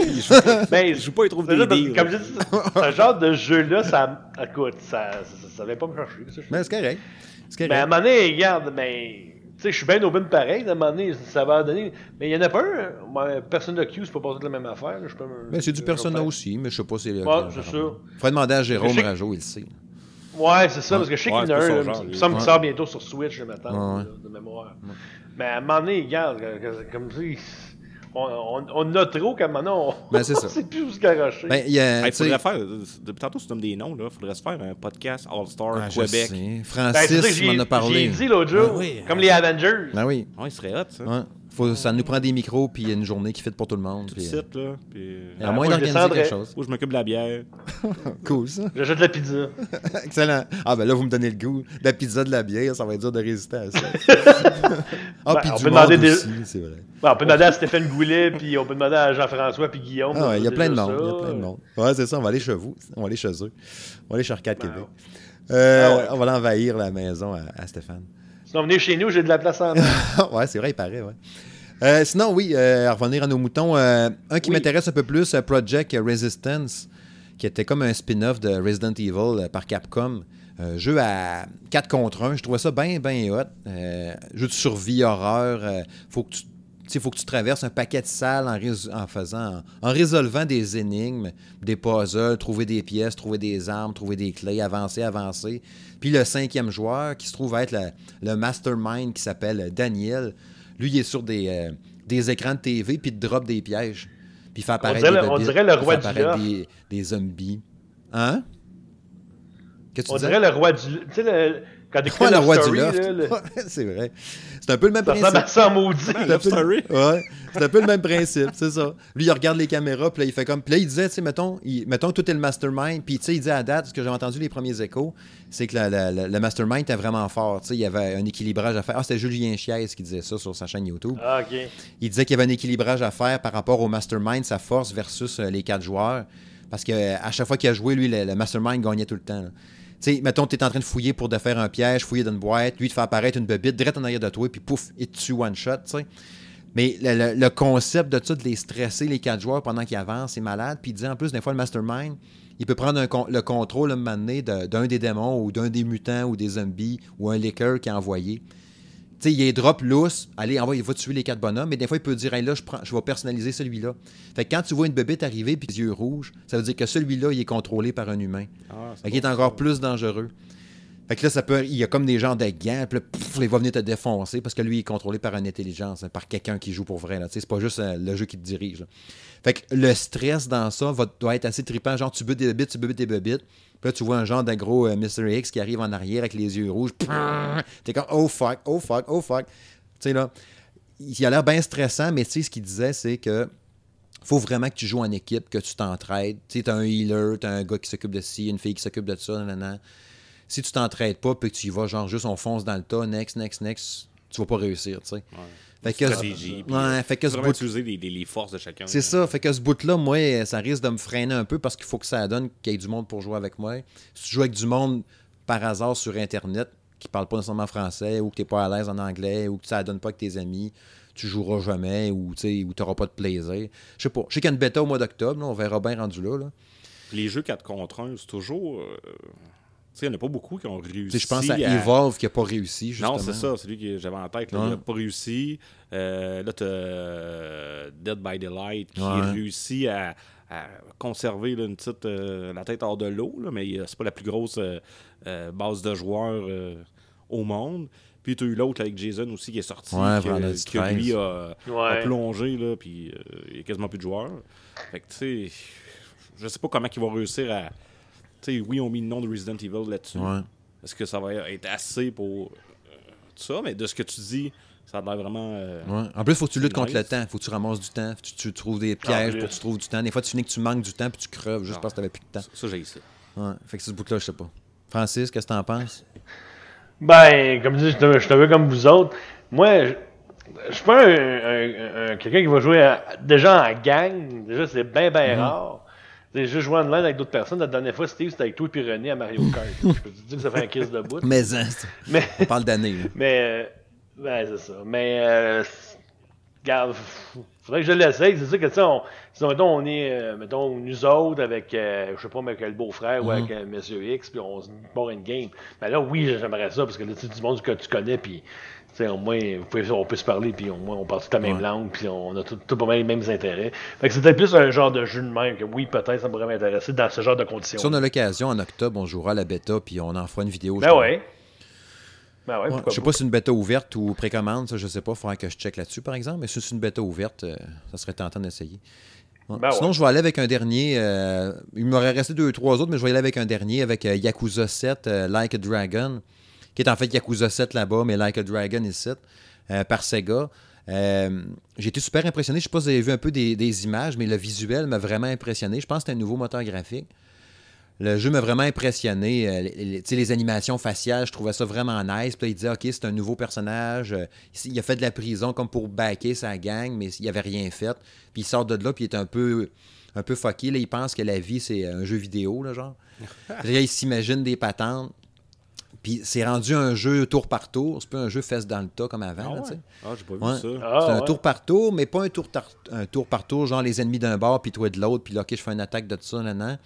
Ben, je joue pas, il trouve des. Comme je dis, ce genre de jeu-là, ça. Écoute, ça, ça, vient pas me chercher. Mais c'est correct. Mais à un moment donné, regarde, mais. Tu sais, je suis bien open pareil, à un moment donné, ça va donner. Mais il y en a pas un. Personne de Q, c'est pas la même affaire. là, me- Mais c'est du Persona aussi, mais je sais pas si c'est Ouais, c'est ça. Faudrait demander à Jérôme Rajo, il le sait. Ouais, c'est ça, parce que je sais qu'il y en a un, il me semble qu'il sort bientôt sur Switch, je m'attends, de, mémoire. Mais à un moment donné, regarde, comme tu dis, on, on, on a trop qu'à moment donné, on Ben, c'est ça. on sait plus où se garocher. Ben, il y a. Il sais- faudrait faire, depuis tantôt, tu nommes des noms, là. faudrait se faire un podcast All-Star Ah, Québec. Ben, Francis j'ai m'en a parlé. j'ai dit l'autre jour, Ah oui. comme les Avengers. Ben oui. Ouais, il serait hot, ça. Ouais. Faut, ça nous prend des micros puis une journée qui fait pour tout le monde. Tout puis, de suite, là. Puis, euh, euh, à moins moi, je d'organiser quelque chose. Moi, je m'occupe de la bière. Cool, ça. J'achète de la pizza. Excellent. Ah, ben là, vous me donnez le goût. De la pizza, de la bière, ça va être dur de résister à ça. ah, Ben, puis on du peut monde demander des- aussi, c'est vrai. Bon, on peut demander à Stéphane Goulet, puis on peut demander à Jean-François, puis Guillaume. Ah, ouais, il y a plein de monde. Il y a plein de monde. Ouais, c'est ça. On va aller chez vous. On va aller chez eux. On va aller chez Arcade Ben, Québec. Euh, Ah ouais. On va l'envahir la maison à, à Stéphane. Sinon, venez chez nous, j'ai de la place en main. ouais, c'est vrai, il paraît, ouais. Euh, sinon, oui, euh, à revenir à nos moutons, euh, un qui Oui. m'intéresse un peu plus, euh, Project Resistance, qui était comme un spin-off de Resident Evil par Capcom. Jeu à 4 contre 1, je trouvais ça bien, bien hot. Jeu de survie, horreur. faut que tu sais, faut que tu traverses un paquet de salles en, rés- en faisant, en résolvant des énigmes, des puzzles, trouver des pièces, trouver des armes, trouver des clés, avancer, avancer. Puis le cinquième joueur, qui se trouve être le, le mastermind qui s'appelle Daniel, lui, il est sur des, euh, des écrans de TV, puis il te drop des pièges. Puis il fait apparaître dirait des le- on dirait le il roi du des, des zombies. Hein? On dirait le roi du. Tu sais, le- quand t'écoutes Ouais, le roi du Story, loft. là, le- Ouais, c'est vrai. C'est un peu le même ça principe. ça maudit. C'est un Love peu- Story. Ouais, c'est un peu le même principe, c'est ça. Lui, il regarde les caméras, puis là, il fait comme. Puis là, il disait, tu sais, mettons, il- mettons que tout est le mastermind, puis tu sais, il dit à date, ce que j'ai entendu les premiers échos, c'est que la- la- la- le mastermind était vraiment fort. Tu sais, il y avait un équilibrage à faire. Ah, c'était Julien Chies qui disait ça sur sa chaîne YouTube. Ah, ok. Il disait qu'il y avait un équilibrage à faire par rapport au mastermind, sa force versus euh, les quatre joueurs. Parce que euh, à chaque fois qu'il a joué, lui, le, le mastermind gagnait tout le temps. là. Sais, mettons, tu es en train de fouiller pour te faire un piège, fouiller dans une boîte, lui, te fait apparaître une bebite direct en arrière de toi, puis pouf, il te tue one shot, tu sais. Mais le, concept de ça, de les stresser, les quatre joueurs, pendant qu'ils avancent, c'est malade. Puis il dit en plus, des fois, le mastermind, il peut prendre le contrôle, à un moment d'un des démons ou d'un des mutants ou des zombies ou un liquor qui est envoyé. Sais, il est drop loose. Allez, envoie, il va tuer les quatre bonhommes. Mais des fois, il peut dire, hey, là, je, prends, je vais personnaliser celui-là. Fait que quand tu vois une bébête arriver puis les yeux rouges, ça veut dire que celui-là, il est contrôlé par un humain. Ah, Fait qu'il est encore plus dangereux. Fait que là, ça peut, il y a comme des genres de gants, puis là, pouf, il va venir te défoncer parce que lui, il est contrôlé par une intelligence, hein, par quelqu'un qui joue pour vrai. C'est pas juste euh, le jeu qui te dirige. là. Fait que le stress dans ça va, doit être assez trippant. Genre, tu butes des bébites, tu butes des bébites. Puis là, tu vois un genre de gros euh, Mr. X qui arrive en arrière avec les yeux rouges. T'es comme, oh fuck, oh fuck, oh fuck. Tu sais, là, il a l'air bien stressant, mais tu sais, ce qu'il disait, c'est que faut vraiment que tu joues en équipe, que tu t'entraides. Tu sais, t'as un healer, t'as un gars qui s'occupe de ci, une fille qui s'occupe de ça, nanana. Si tu t'entraides pas, puis que tu y vas, genre, juste on fonce dans le tas, next, next, next, tu vas pas réussir, tu sais. Fait que, Stratégie. ouais, euh, fait que ce bout- utiliser les, les- forces de chacun. c'est ça, fait que ce bout-là, moi, ça risque de me freiner un peu parce qu'il faut que ça donne qu'il y ait du monde pour jouer avec moi. Si tu joues avec du monde par hasard sur Internet qui parle pas nécessairement français ou que tu n'es pas à l'aise en anglais ou que ça donne pas avec tes amis, tu joueras jamais ou tu n'auras pas de plaisir. Je sais pas. Je sais qu'il y a une bêta au mois d'octobre, on verra bien rendu là. là. Les jeux 4 contre 1, c'est toujours. euh, il n'y en a pas beaucoup qui ont réussi. sais, Je pense à Evolve qui n'a pas réussi, justement. Non, c'est ça, c'est lui que j'avais en tête. là. Ouais. Il n'a pas réussi. Euh, là, tu as Dead by Daylight qui Ouais. réussit à, à conserver là, une petite, euh, la tête hors de l'eau, mais euh, c'est pas la plus grosse euh, euh, base de joueurs euh, au monde. Puis tu as eu l'autre avec Jason aussi qui est sorti, Ouais, que, que lui a, plongé, là, puis euh, il y a quasiment plus de joueurs. Fait que, tu sais, je sais pas comment ils vont réussir à. Sais, oui, on mis le nom de Resident Evil là-dessus. Ouais. Est-ce que ça va être assez pour euh, tout ça? Mais de ce que tu dis, ça a l'air vraiment. euh, Ouais. En plus, faut que tu luttes contre le temps. faut que tu ramasses du temps. Faut que tu, tu trouves des pièges plus. pour que tu trouves du temps. Des fois, tu finis que tu manques du temps puis tu creves juste Ah. parce que t'avais plus de temps. Ça, ça, j'ai ça. Ouais. Fait que ce bout-là, je sais pas. Francis, qu'est-ce que t'en penses? Ben, comme je dis, je te, veux comme vous autres. Moi, je, je suis pas un, un- un- quelqu'un qui va jouer à- déjà en gang. Déjà, c'est bien, bien rare. J'ai juste joué en ligne avec d'autres personnes. La dernière fois, Steve, c'était avec toi et puis René à Mario Kart. je peux te dire que ça fait un kiss de bout. Mais, hein, c'est- Mais, on parle d'années. là. mais, euh, ben, c'est ça. Mais, euh, c'est- regarde, faudrait que je l'essaye. C'est sûr que, tu sais, on, si, mettons, on est, euh, mettons, nous autres avec, euh, je sais pas, avec le beau-frère ou avec euh, Monsieur X, puis on se part une game. Ben là, oui, j'aimerais ça, parce que là, tu sais, du monde que tu connais, puis, au moins, vous pouvez- on peut se parler, puis au moins, on parle toute la même Ouais. langue, puis on a tout, tout pas mal les mêmes intérêts. Fait que c'est peut-être plus un genre de jeu de même, que oui, peut-être, ça pourrait m'intéresser dans ce genre de conditions. Si on a l'occasion, en octobre, on jouera à la bêta puis on en fera une vidéo. Ben ouais. Ben ouais, Ouais, je sais pas si c'est une bêta ouverte ou précommande, ça je sais pas, il faudra que je check là-dessus par exemple, mais si c'est une bêta ouverte, euh, ça serait tentant d'essayer. Ben Sinon, ouais. je vais aller avec un dernier. euh, il m'aurait resté deux, trois autres, mais je vais aller avec un dernier avec euh, Yakuza 7, euh, Like a Dragon, qui est en fait Yakuza 7 là-bas, mais Like a Dragon ici, euh, par Sega. Euh, J'ai été super impressionné. Je sais pas si vous avez vu un peu des, des images, mais le visuel m'a vraiment impressionné. Je pense que c'est un nouveau moteur graphique. Le jeu m'a vraiment impressionné. Euh, les, les- animations faciales, je trouvais ça vraiment nice. Puis là, il disait, OK, c'est un nouveau personnage. Euh, il a fait de la prison comme pour backer sa gang, mais il avait rien fait. Puis il sort de là, puis il est un peu, un peu fucké. Là, il pense que la vie, c'est un jeu vidéo, là, genre. Là, il s'imagine des patentes. Puis c'est rendu un jeu tour par tour. C'est pas un jeu fesse dans le tas comme avant, Ah, là, ouais? Ah, j'ai pas vu Ouais. ça. Ah, c'est un ouais. tour par tour, mais pas un tour, tar- un tour par tour, genre les ennemis d'un bord, puis toi de l'autre, puis là, OK, je fais une attaque de ça, nan, nan.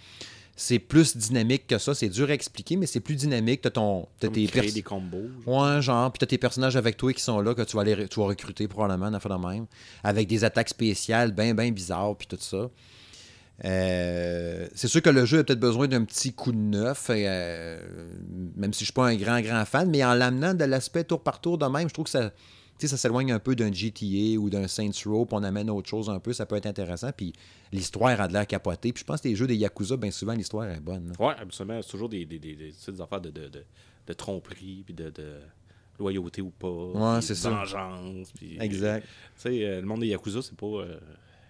C'est plus dynamique que ça. C'est dur à expliquer, mais c'est plus dynamique. T'as ton. T'as Comme tes créer pers- des combos. Ouais, genre, puis t'as tes personnages avec toi qui sont là, que tu vas, aller, tu vas recruter probablement, dans de même, avec des attaques spéciales bien, bien bizarres, puis tout ça. Euh, c'est sûr que le jeu a peut-être besoin d'un petit coup de neuf, euh, même si je suis pas un grand, grand fan, mais en l'amenant de l'aspect tour par tour de même, je trouve que ça, s'éloigne un peu d'un GTA ou d'un Saints Row, puis on amène autre chose un peu, ça peut être intéressant, puis l'histoire a de l'air capotée, puis je pense que les jeux des Yakuza, bien souvent, l'histoire est bonne. là. Ouais, absolument. C'est toujours des, des, des, affaires de, de, de, de tromperie, puis de, de loyauté ou pas. Ouais, c'est ça. Vengeance. Puis, Exact. Tu sais, euh, le monde des Yakuza, c'est pas. euh,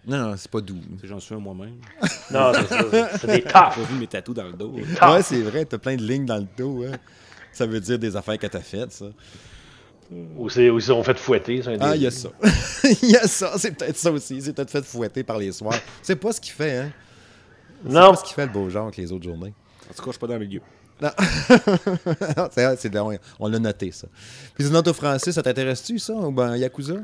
Non, non, c'est pas doux. J'en suis un moi-même. Non, c'est ça. c'est- C'est des J'ai tops. pas vu mes tatous dans le dos. Ah. Ouais, c'est vrai, t'as plein de lignes dans le dos. hein. Ça veut dire des affaires que t'as faites, ça. Ou c'est ou ils sont fait fouetter. c'est un Ah, des- il y a ça. Il y a ça, c'est peut-être ça aussi. C'est peut-être fait fouetter par les soirs. C'est pas ce qu'il fait, hein. C'est Non, pas ce qu'il fait le beau genre que les autres journées. En tout cas, je suis pas dans le milieu. Non. c'est, c'est, on, on l'a noté, ça. Puis sinon, toi, Francis, ça t'intéresse-tu, ça, ou ben Yakuza?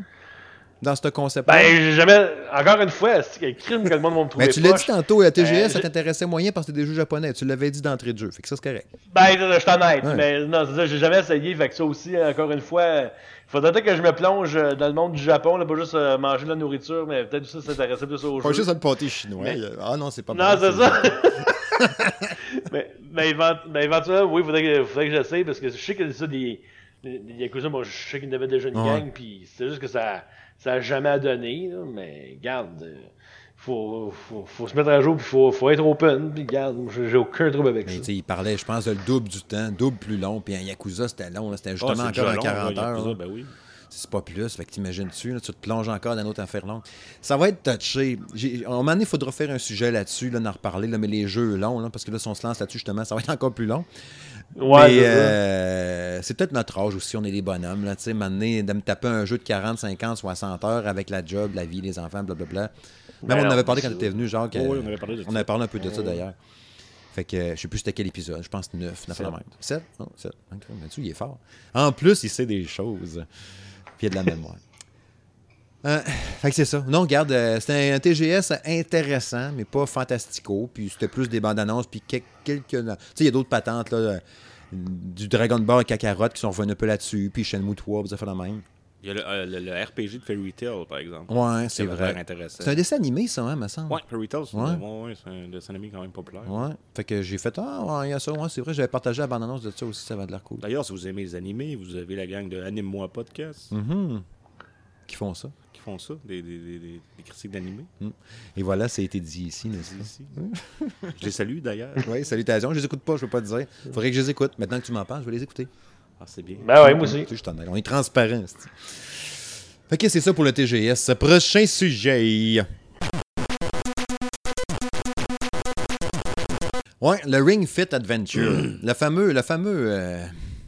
Dans ce concept ben, j'ai jamais. Encore une fois, c'est un crime que le monde va me trouver. Mais tu l'as dit tantôt, à TGS, Ben, ça t'intéressait moyen parce que c'était des jeux japonais. Tu l'avais dit d'entrée de jeu. Fait que ça, c'est correct. Ben, je suis honnête. Ouais. Mais non, c'est ça, j'ai jamais essayé. Fait que ça aussi, encore une fois, il faudrait peut-être que je me plonge euh, dans le monde du Japon, là, pas juste euh, manger de la nourriture, mais peut-être aussi s'intéresser plus aux Pas jeux. juste le pâté chinois. Mais- Ah non, c'est pas Non, c'est ça. mais, mais, évent- mais éventuellement, oui, il faudrait que, faudrait que j'essaye parce que je sais que c'est ça des, Yakuza. Moi, je sais qu'ils avaient déjà une Ouais. gang, puis c'est juste que ça ça a jamais donné. Là, mais garde, euh, faut, faut, faut se mettre à jour, puis faut, faut être open. Puis garde, j'ai aucun trouble avec Mais ça. il parlait, je pense, de le double du temps, double plus long. Puis un Yakuza, c'était long. là. C'était Ah, justement encore long, 40 là, heures. Yakuza. Ben oui. C'est pas plus. Fait que t'imagines-tu, tu te plonges encore dans une autre affaire longue. Ça va être touché. À un moment donné, il faudra faire un sujet là-dessus, là, d'en reparler, là, mais les jeux longs, là, parce que là, si on se lance là-dessus, justement, ça va être encore plus long. Ouais, euh, c'est peut-être notre âge aussi, on est des bonhommes, là, tu sais, m'amener de me taper un jeu de 40, 50, 60 heures avec la job, la vie, les enfants, blablabla. Même Ben on en avait parlé quand tu étais venu, genre. que- Oui, on avait parlé de on ça. avait parlé un peu de ça d'ailleurs. Fait que euh, je sais plus c'était quel épisode, je pense 9, 9 Sept. même. 7 Non, 7. Mais il est fort. En plus, il sait des choses. Puis il a de la mémoire. Euh, fait que c'est ça. Non, regarde, euh, c'était un TGS intéressant, mais pas fantastico. Puis c'était plus des bandes annonces, puis quel- quelques. Tu sais, il y a d'autres patentes, là, euh, du Dragon Ball Kakarot qui sont revenus un peu là-dessus, puis Shenmue 3, vous avez fait la même. Il y a le, euh, le- le RPG de Fairy Tail, par exemple. Ouais, c'est vrai. intéressant. C'est un dessin animé, ça, hein, me semble. Ouais, Fairy Tail, c'est Ouais. c'est un dessin animé quand même populaire. Ouais. Fait que j'ai fait Ah, ouais, il y a ça, ouais, c'est vrai, j'avais partagé la bande-annonce de ça aussi, ça va de l'air cool. D'ailleurs, si vous aimez les animés, vous avez la gang de Anime-moi Podcast Mhm. Qui font ça. Font ça, des, des, des, des- des critiques d'animés. Et voilà, ça a été dit ici, n'est-ce pas? Ici. Je les salue d'ailleurs. Oui, salutations. Je les écoute pas, je peux pas te dire. Faudrait que je les écoute. Maintenant que tu m'en parles, je vais les écouter. Ah, c'est bien. Ben ouais, moi aussi. Je t'en ai- On est transparent. que c'est ça pour le TGS. Prochain sujet. Ouais, le Ring Fit Adventure. le fameux, le fameux, euh,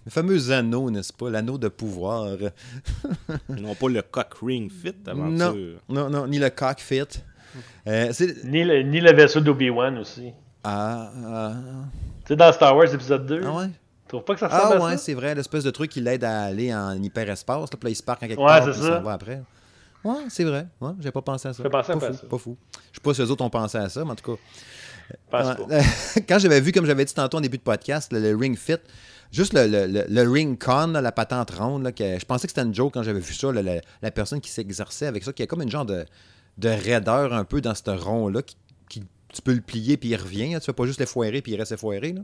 le fameux anneau, n'est-ce pas? L'anneau de pouvoir. N'ont pas le cock ring fit avant Non, ça. non, non, ni le cockfit. Euh, c'est... Ni le, ni le vaisseau d'Obi-Wan aussi. Ah, ah, Tu sais, dans Star Wars épisode 2, ah ouais? tu trouves pas que ça ressemble Ah à ouais, ça? c'est vrai, l'espèce de truc qui l'aide à aller en hyperespace. Là, puis là, il se parque en quelque Ouais, part, il ça. s'en va après. Ouais, c'est vrai. Ouais, j'ai pas pensé à ça. Fais penser à pas quoi, fou, ça? pas fou. Je sais pas si eux autres ont pensé à ça, mais en tout cas. Pense pas. Ouais. Quand j'avais vu, comme j'avais dit tantôt en début de podcast, le, le Ring Fit, juste le, le- le- le Ring Con, la patente ronde, là, que, je pensais que c'était une joke quand j'avais vu ça, la, personne qui s'exerçait avec ça, qui a comme une genre de, de raideur un peu dans ce rond-là, qui, qui- tu peux le plier puis il revient. là. Tu fais pas juste l'effoirer puis il reste effoiré.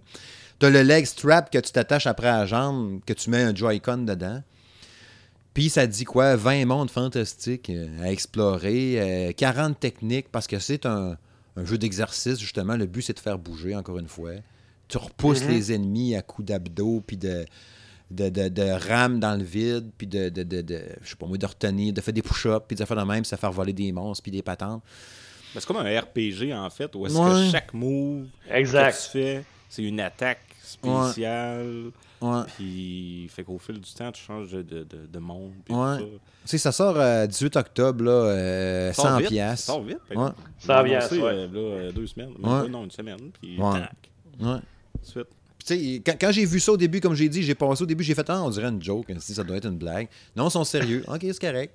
Tu as le leg strap que tu t'attaches après à la jambe, que tu mets un Joy-Con dedans. Puis ça dit quoi? 20 mondes fantastiques euh, à explorer, euh, 40 techniques, parce que c'est un jeu d'exercice, justement. Le but, c'est de faire bouger, encore une fois. Tu repousses Mhm. les ennemis à coups d'abdos, puis de, de, de, de rames dans le vide, puis de, de, de, de- je sais pas moi, de retenir, de faire des push-ups, puis de faire de même, ça faire voler des monstres, puis des patentes. Ben, c'est comme un RPG en fait, où est-ce Ouais. que chaque move Exact. que tu fais, c'est une attaque spéciale. Ouais. Puis, fait qu'au fil du temps, tu changes de, de, de, de monde. Puis Ouais. tout ça. Tu sais, ça sort euh, 18 octobre, là, euh, Ça sort 100 vite, piastres. Ça sort vite. par Ouais. exemple. Ça Ils l'ont vient, annoncé, ouais. euh, là, euh, deux semaines. Non, une semaine. Puis, Ouais. tac, Ouais. Suite. Puis, quand, quand j'ai vu ça au début, comme j'ai dit, j'ai passé au début, j'ai fait Ah, on dirait une joke, si ça doit être une blague. Non, ils sont sérieux. ok, c'est correct.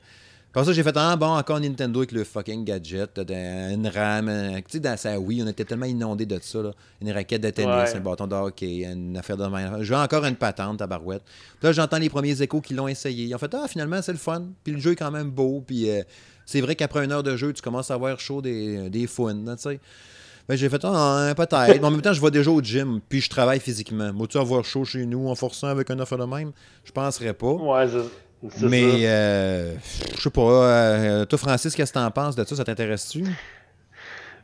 Après ça, j'ai fait Ah, bon, encore Nintendo avec le fucking gadget, de- une RAM. euh, Tu sais, dans sa Wii, on était tellement inondés de ça. Là. Une raquette de tennis, Ouais. un bâton de hockey, une affaire de main. Je veux encore une patente à barouette. Puis là, j'entends les premiers échos qui l'ont essayé. Ils ont fait Ah, finalement, c'est le fun. Puis le jeu est quand même beau. Puis euh, c'est vrai qu'après une heure de jeu, tu commences à avoir chaud des, des là, tu sais. Ben, j'ai fait, ah, peut-être. Mais en même temps, je vais déjà au gym, puis je travaille physiquement. Moi, tu avoir chaud chez nous en forçant avec un offre de même? Je penserais pas. Ouais, c'est Mais, euh, je sais pas. euh, toi, Francis, qu'est-ce que t'en penses de ça? Ça t'intéresse-tu?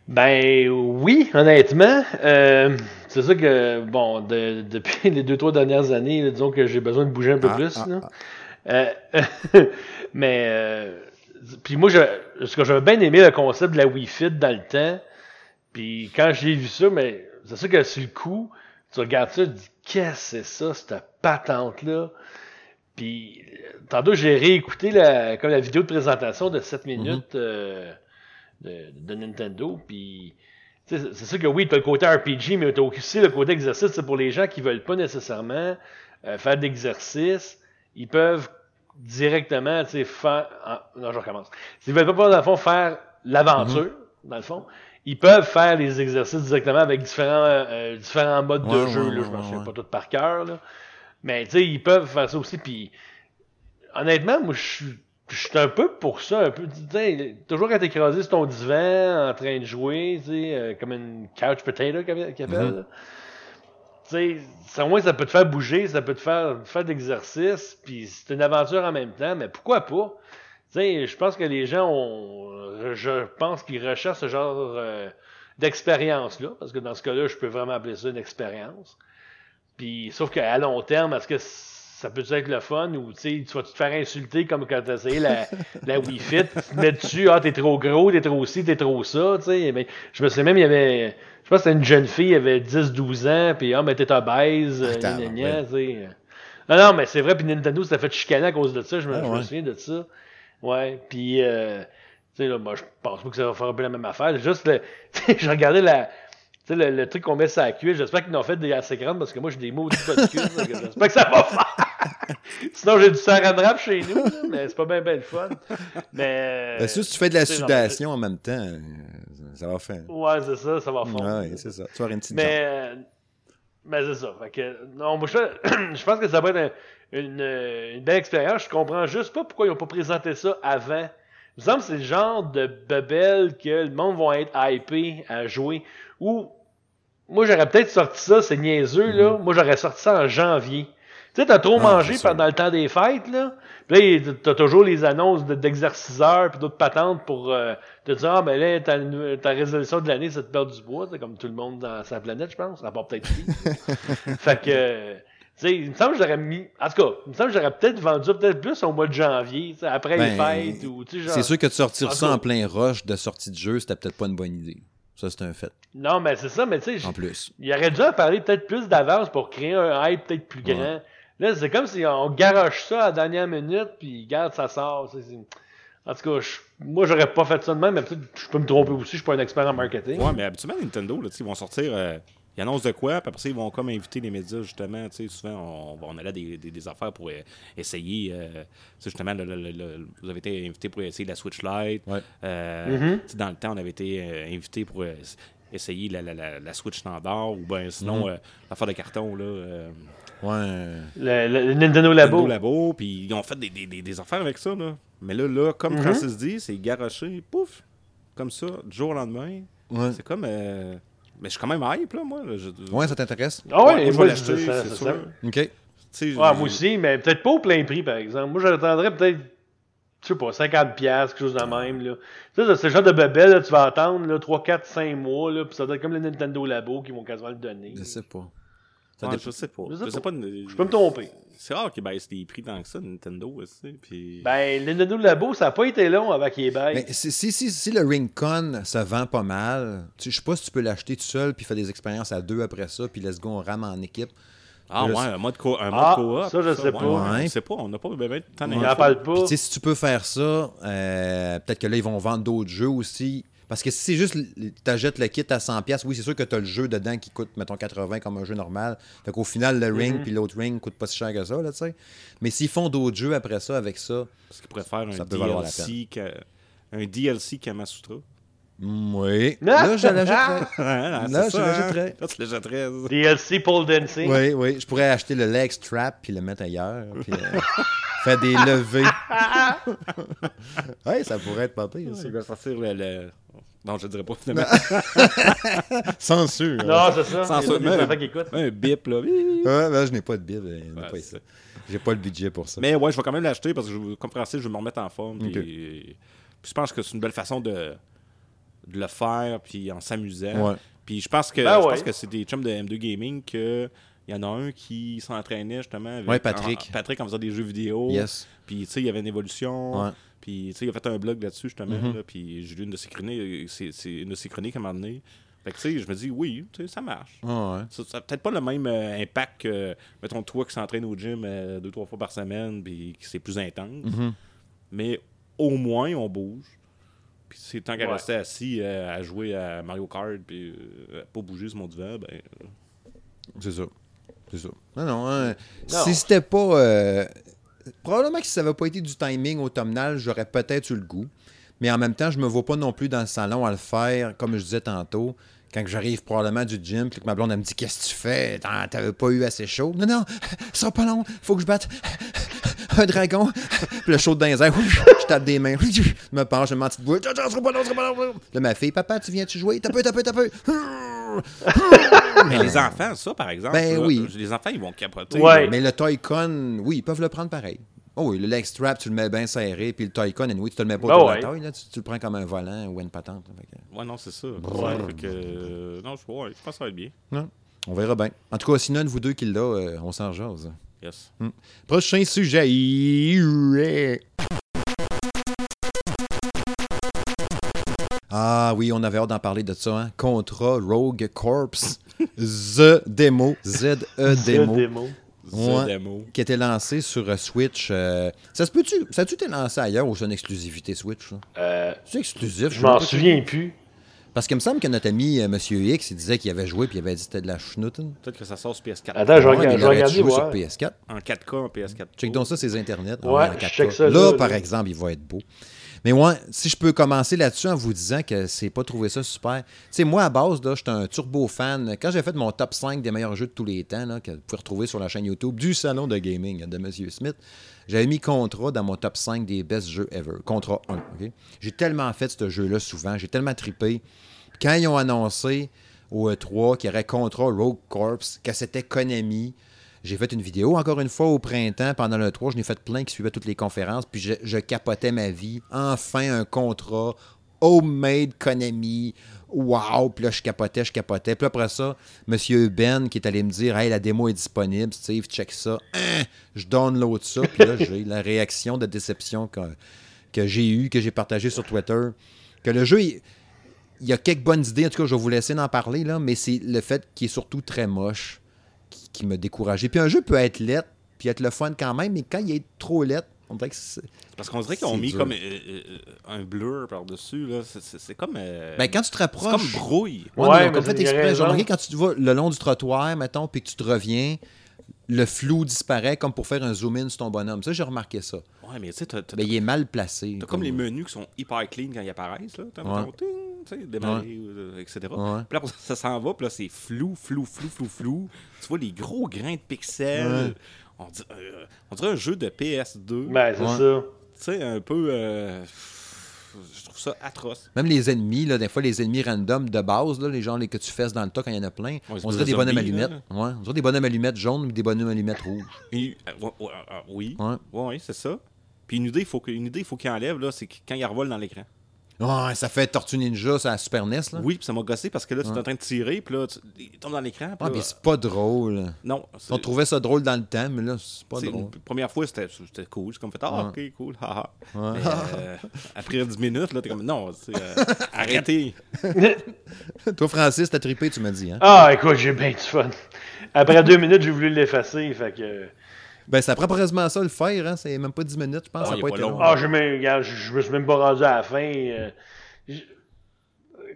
Ben oui, honnêtement. Euh, c'est ça que, bon, de- depuis les deux, trois dernières années, là, disons que j'ai besoin de bouger un peu Ah, plus. ah, là. Euh, mais, euh, puis moi, je, ce que j'avais bien aimé le concept de la Wii Fit dans le temps. Puis quand j'ai vu ça, mais c'est sûr que sur le coup, tu regardes ça, tu dis, qu'est-ce que c'est ça, cette patente-là? Puis, euh, tantôt, j'ai réécouté la, comme la vidéo de présentation de 7 minutes euh, de, de Nintendo. Puis, c'est sûr que oui, tu as le côté RPG, mais tu as aussi le côté exercice. C'est pour les gens qui veulent pas nécessairement euh, faire d'exercice. Ils peuvent directement, tu sais, faire. non, je recommence. S'ils veulent pas, dans le fond, faire l'aventure, dans le fond, ils peuvent faire les exercices directement avec différents, euh, différents modes de Ouais, jeu. ouais, là, je m'en souviens ouais. pas tout par cœur. là. Mais tu sais, ils peuvent faire ça aussi. Puis honnêtement, moi, je suis. Un peu pour ça, un peu, toujours quand t'es écrasé sur ton divan, en train de jouer, euh, comme une couch potato qu'ils appellent, ça, au moins, ça peut te faire bouger, ça peut te faire faire de l'exercice, puis c'est une aventure en même temps, mais pourquoi pas? Tu sais, je pense que les gens ont, je pense qu'ils recherchent ce genre euh, d'expérience-là, parce que dans ce cas-là, je peux vraiment appeler ça une expérience. Puis, sauf qu'à long terme, est-ce que ça peut être le fun ou tu sais, tu vas te faire insulter comme quand t'as essayé la, la Wii Fit, tu te mets dessus, ah, t'es trop gros, t'es trop ci, t'es trop ça, tu sais. Mais je me souviens même, il y avait, je pense que c'était une jeune fille, elle avait 10-12 ans, puis ah, mais t'es obèse, euh, gna, gna, tu sais. Non, non, mais c'est vrai, puis Nintendo s'était fait chicaner à cause de ça, je me, Ah, je me ouais. souviens de ça. Ouais, puis, euh, tu sais, là, moi, je pense pas que ça va faire un peu la même affaire. Juste, le, je regardais la, tu sais, le, le truc qu'on met sur la cuisse, j'espère qu'ils l'ont fait des assez grandes parce que moi, j'ai des mots pas de cuisse, j'espère que ça va faire. Sinon, j'ai du saran wrap chez nous, là, mais c'est pas bien, bien le fun. Mais. Ben, si tu fais de la non, sudation en même temps, euh, ça va faire. Ouais, c'est ça, ça va fondre. Ouais, c'est ça. Tu vas avoir une petite Mais, euh, Ben, c'est ça. Fait que, non, moi, je, je pense que ça va être un- une, une belle expérience. Je comprends juste pas pourquoi ils ont pas présenté ça avant. Il me semble que c'est le genre de bebelle que le monde va être hypé à jouer. Ou, moi, j'aurais peut-être sorti ça, c'est niaiseux, là. Moi, j'aurais sorti ça en janvier. Tu sais, t'as trop Ah, mangé pendant le temps des fêtes, là. Puis là, t'as toujours les annonces de- d'exerciceurs puis d'autres patentes pour euh, te dire, ah, ben là, ta, résolution de l'année, c'est de perdre du bois, c'est comme tout le monde dans sa planète, je pense. À part peut-être lui. fait que, tu sais, il me semble que j'aurais mis, en tout cas, il me semble que j'aurais peut-être vendu peut-être plus au mois de janvier, après les Ben, fêtes, ou, genre. C'est sûr que de sortir En ça en plein rush de sortie de jeu, c'était peut-être pas une bonne idée. Ça, c'est un fait. Non, mais c'est ça, mais tu sais, En plus. Il aurait dû en parler peut-être plus d'avance pour créer un hype peut-être plus grand. Là, c'est comme si on garoche ça à la dernière minute, puis garde, ça sort. C'est- c'est- En tout cas, je- moi, j'aurais pas fait ça de même, mais peut-être je peux me tromper aussi, je suis pas un expert en marketing. Ouais, mais habituellement, Nintendo, là, tu sais, ils vont sortir. euh, ils annoncent de quoi, puis après ça, ils vont comme inviter les médias, justement. Tu sais, souvent, on, on allait des, des, des affaires pour euh, essayer. euh, tu sais, justement, le- le- le- le- vous avez été invité pour essayer la Switch Lite. Ouais. Tu sais, Dans le temps, on avait été euh, invité pour euh, essayer la, la, la, la Switch standard, ou bien sinon, euh, l'affaire de carton, là. euh, Ouais. Le, le- le Nintendo Labo. Nintendo Labo, puis ils ont fait des, des, des, des affaires avec ça, là. Mais là, là comme Mhm. Francis dit, c'est garoché, pouf, comme ça, du jour au lendemain. Ouais. C'est comme. euh, Mais je suis quand même hype, là, moi. là. Je- Ouais, ça t'intéresse? Ah ouais, moi, je vais l'acheter, ça- c'est ça- sûr. ça- OK. Ouais, moi aussi, mais peut-être pas au plein prix, par exemple. Moi, j'attendrais peut-être, je sais pas, 50$, piastres, quelque chose de même. Là. Tu sais, c'est le genre de bebelle, là, tu vas attendre là, 3, 4, 5 mois, là, puis ça doit être comme le Nintendo Labo qui vont quasiment le donner. Je sais pas. Ça Ouais, je sais pas. Je sais Je sais pas. pas. Je peux me tromper. C'est rare qu'ils baissent les prix tant que ça, Nintendo aussi. Puis... Ben, le Nintendo Labo, ça a pas été long avant qu'il baisse. Mais si, si, si, si le Ring-Con se vend pas mal, tu- je sais pas si tu peux l'acheter tout seul puis faire des expériences à deux après ça, puis let's go, on rame en équipe. Ah je ouais, sais- un mode, co un mode Ah, coop. ça, je sais pas. On Ouais. sait pas, on n'a pas ben, ben, tant On n'en parle pas. Puis, tu sais, si tu peux faire ça, euh, peut-être que là, ils vont vendre d'autres jeux aussi. Parce que si c'est juste, tu achètes le kit à 100$, oui, c'est sûr que tu as le jeu dedans qui coûte, mettons, 80$ comme un jeu normal. Fait qu'au final, le ring Mhm. puis l'autre ring coûte pas si cher que ça, là, tu sais. Mais s'ils font d'autres jeux après ça, avec ça, Parce qu'ils pourraient faire un Ça peut valoir la DLC, ka- un DLC Kamasutra. Oui. Ah! Là, je l'achèterais. Ah, Là, c'est je ça, l'achèterais. hein? Là, tu l'achèterais. ça. DLC pole dancing. Oui, oui. Je pourrais acheter le leg strap puis le mettre ailleurs. Puis euh, faire des levées. oui, ça pourrait être pas pire, ça. Il va sortir le, le- Non, je dirais pas finalement. Censure. Non, c'est ça. Ça, qui écoutent. un bip, là. Ouais, ben, je n'ai pas de bible. euh, Ouais, ça. J'ai pas le budget pour ça. Mais ouais, je vais quand même l'acheter parce que, je, comme Francis, je vais me remettre en forme. Puis je pense que c'est une belle façon de, de le faire, puis en s'amusant. Ouais. Puis je pense que Ben je ouais. pense que c'est des chums de M2 Gaming que il y en a un qui s'entraînait justement avec Ouais, Patrick. en- Patrick en faisant des jeux vidéo. Yes. Puis tu sais, il y avait une évolution. Ouais. Puis tu sais, il a fait un blog là-dessus justement. Mhm. là, puis j'ai lu une de ses chroniques, c'est c'est une de ses chroniques à un moment donné. Fait que tu sais, je me dis oui, tu sais, ça marche. Ah, ouais. Ça n'a peut-être pas le même euh, impact que, mettons, toi qui s'entraîne au gym euh, deux, trois fois par semaine, puis que c'est plus intense. Mhm. Mais au moins, on bouge. Puis c'est tant qu'à Ouais. rester assis euh, à jouer à Mario Kart, puis euh, pas bouger sur mon divan, ben. C'est ça. C'est ça. Non, non. hein. Non. Si c'était pas. euh, Probablement que si ça n'avait pas été du timing automnal, j'aurais peut-être eu le goût. Mais en même temps, je me vois pas non plus dans le salon à le faire, comme je disais tantôt. Quand que j'arrive probablement du gym, puis que ma blonde elle me dit Qu'est-ce que tu fais? T'avais pas eu assez chaud Non, non, ça sera pas long, faut que je batte un dragon. puis le chaud dans les airs, je tape des mains, je me penche, je me sera pas long. Là, ma fille, papa, tu viens-tu jouer? T'as peu, t'as peu, t'as peu. Mais les enfants, ça, par exemple, Ben là, oui. les enfants, ils vont capoter. Ouais. Mais le Toy-Con, oui, ils peuvent le prendre pareil. Oh oui, le leg strap, tu le mets bien serré, puis le Toy-Con, oui, tu te le mets pas Ben autour ouais. de la taille, là, tu, tu le prends comme un volant ou une patente. que- Ouais, non, c'est ça. Ouais. Fait que, euh, non, je, ouais, je pense que ça va être bien. non, on verra bien. En tout cas, sinon, vous deux qui l'a, euh, on s'en jase. Yes. Prochain sujet. Ah oui, on avait hâte d'en parler de ça. Hein? Contra Rogue Corps. The Demo. Z-E Demo. The Ouais. Demo. Qui était lancé sur euh, Switch. euh, Ça se peut-tu? Ça a-tu été lancé ailleurs ou c'est une exclusivité Switch? Euh, C'est exclusif. je m'en souviens plus. Parce qu'il me semble que notre ami euh, Monsieur X, il disait qu'il avait joué puis il avait dit que c'était de la chenoute. Peut-être que ça sort sur PS4. Attends, je je aurait regarder, joué sur voir. PS4. En 4K, en PS4. Check donc ça, ses internets. Ouais, en je 4K. check ça, Là, là, par là. exemple, il va être beau. Mais moi, si je peux commencer là-dessus en vous disant que c'est pas trouvé ça super. Tu sais, moi, à base, là, j'étais un turbo fan. Quand j'ai fait mon top 5 des meilleurs jeux de tous les temps, là, que vous pouvez retrouver sur la chaîne YouTube du Salon de Gaming de M. Smith, j'avais mis Contra dans mon top 5 des best jeux ever. Contra 1. ok? J'ai tellement fait ce jeu-là souvent. J'ai tellement trippé. Quand ils ont annoncé au E3 qu'il y aurait Contra Rogue Corps, que c'était Konami, j'ai fait une vidéo, encore une fois, au printemps, pendant le 3. Je n'ai fait plein qui suivaient toutes les conférences. Puis je, je capotais ma vie. Enfin, un contrat. Homemade Konami. Wow! Puis là, je capotais, je capotais. Puis après ça, M. Ben qui est allé me dire Hey, la démo est disponible, Steve, check ça. Hein? Je download ça. Puis là, j'ai la réaction de déception que, que j'ai eue, que j'ai partagée sur Twitter. Que le jeu, il, il y a quelques bonnes idées. En tout cas, je vais vous laisser en parler, là, mais c'est le fait qu'il est surtout très moche qui, qui me décourageait. Puis un jeu peut être laid, puis être le fun quand même, mais quand il est trop laid, on dirait que c'est. Parce qu'on dirait qu'ils ont C'est mis dur. comme euh, euh, un blur par-dessus. là. C'est- C'est c'est comme. euh, Ben, quand tu te c'est rapproches. comme brouille. Ouais, mais comme fait exprès. J'ai remarqué quand tu vas le long du trottoir, mettons, puis que tu te reviens, le flou disparaît comme pour faire un zoom-in sur ton bonhomme. Ça, j'ai remarqué ça. Ouais, mais tu sais, t'as t'as- Mais il est mal placé. t'as comme les menus qui sont hyper clean quand ils apparaissent. Là. T'as Ouais. Tu sais, démarrer, euh, etc. Ouais. Puis là, ça, ça s'en va, puis là, c'est flou, flou, flou, flou, flou. Tu vois les gros grains de pixels. Ouais. On, dit- euh, on dirait un jeu de PS2. Ben, c'est Ouais. ça. Tu sais, un peu. euh, je trouve ça atroce. Même les ennemis, là, des fois, les ennemis random de base, là, les gens les que tu fesses dans le tas quand il y en a plein, on dirait des bonhommes allumettes. Ouais, on dirait des bonhommes allumettes jaunes ou des bonhommes allumettes rouges. Et- euh, ouais, ouais, euh, oui. Ouais, c'est ça. Puis une idée, il faut que- une idée, il faut qu'il enlève, là, c'est que quand il revole dans l'écran. Ouais, ça fait Tortue Ninja, ça, à Super NES. Là. Oui, puis ça m'a gossé parce que là, tu es en train de tirer, puis là, tu, il tombe dans l'écran. Ah, là, mais c'est pas drôle. non, c'est- On trouvait ça drôle dans le temps, mais là, c'est pas c'est- drôle. la première fois, c'était c'était cool. J'ai comme fait, ah, ok, cool, haha. Ouais. Euh, après 10 minutes, là, t'es comme, non, c'est, euh, arrêtez. Toi, Francis, t'as trippé, tu m'as dit. Hein? Ah, écoute, j'ai bien du fun. Après deux minutes, j'ai voulu l'effacer, fait que... Ben, ça prend quasiment ça le faire. Hein? C'est même pas 10 minutes, je pense. Ah, ça il a est pas pas été long. long. Ah, je, me, regarde, je, me suis même pas rendu à la fin. euh, je-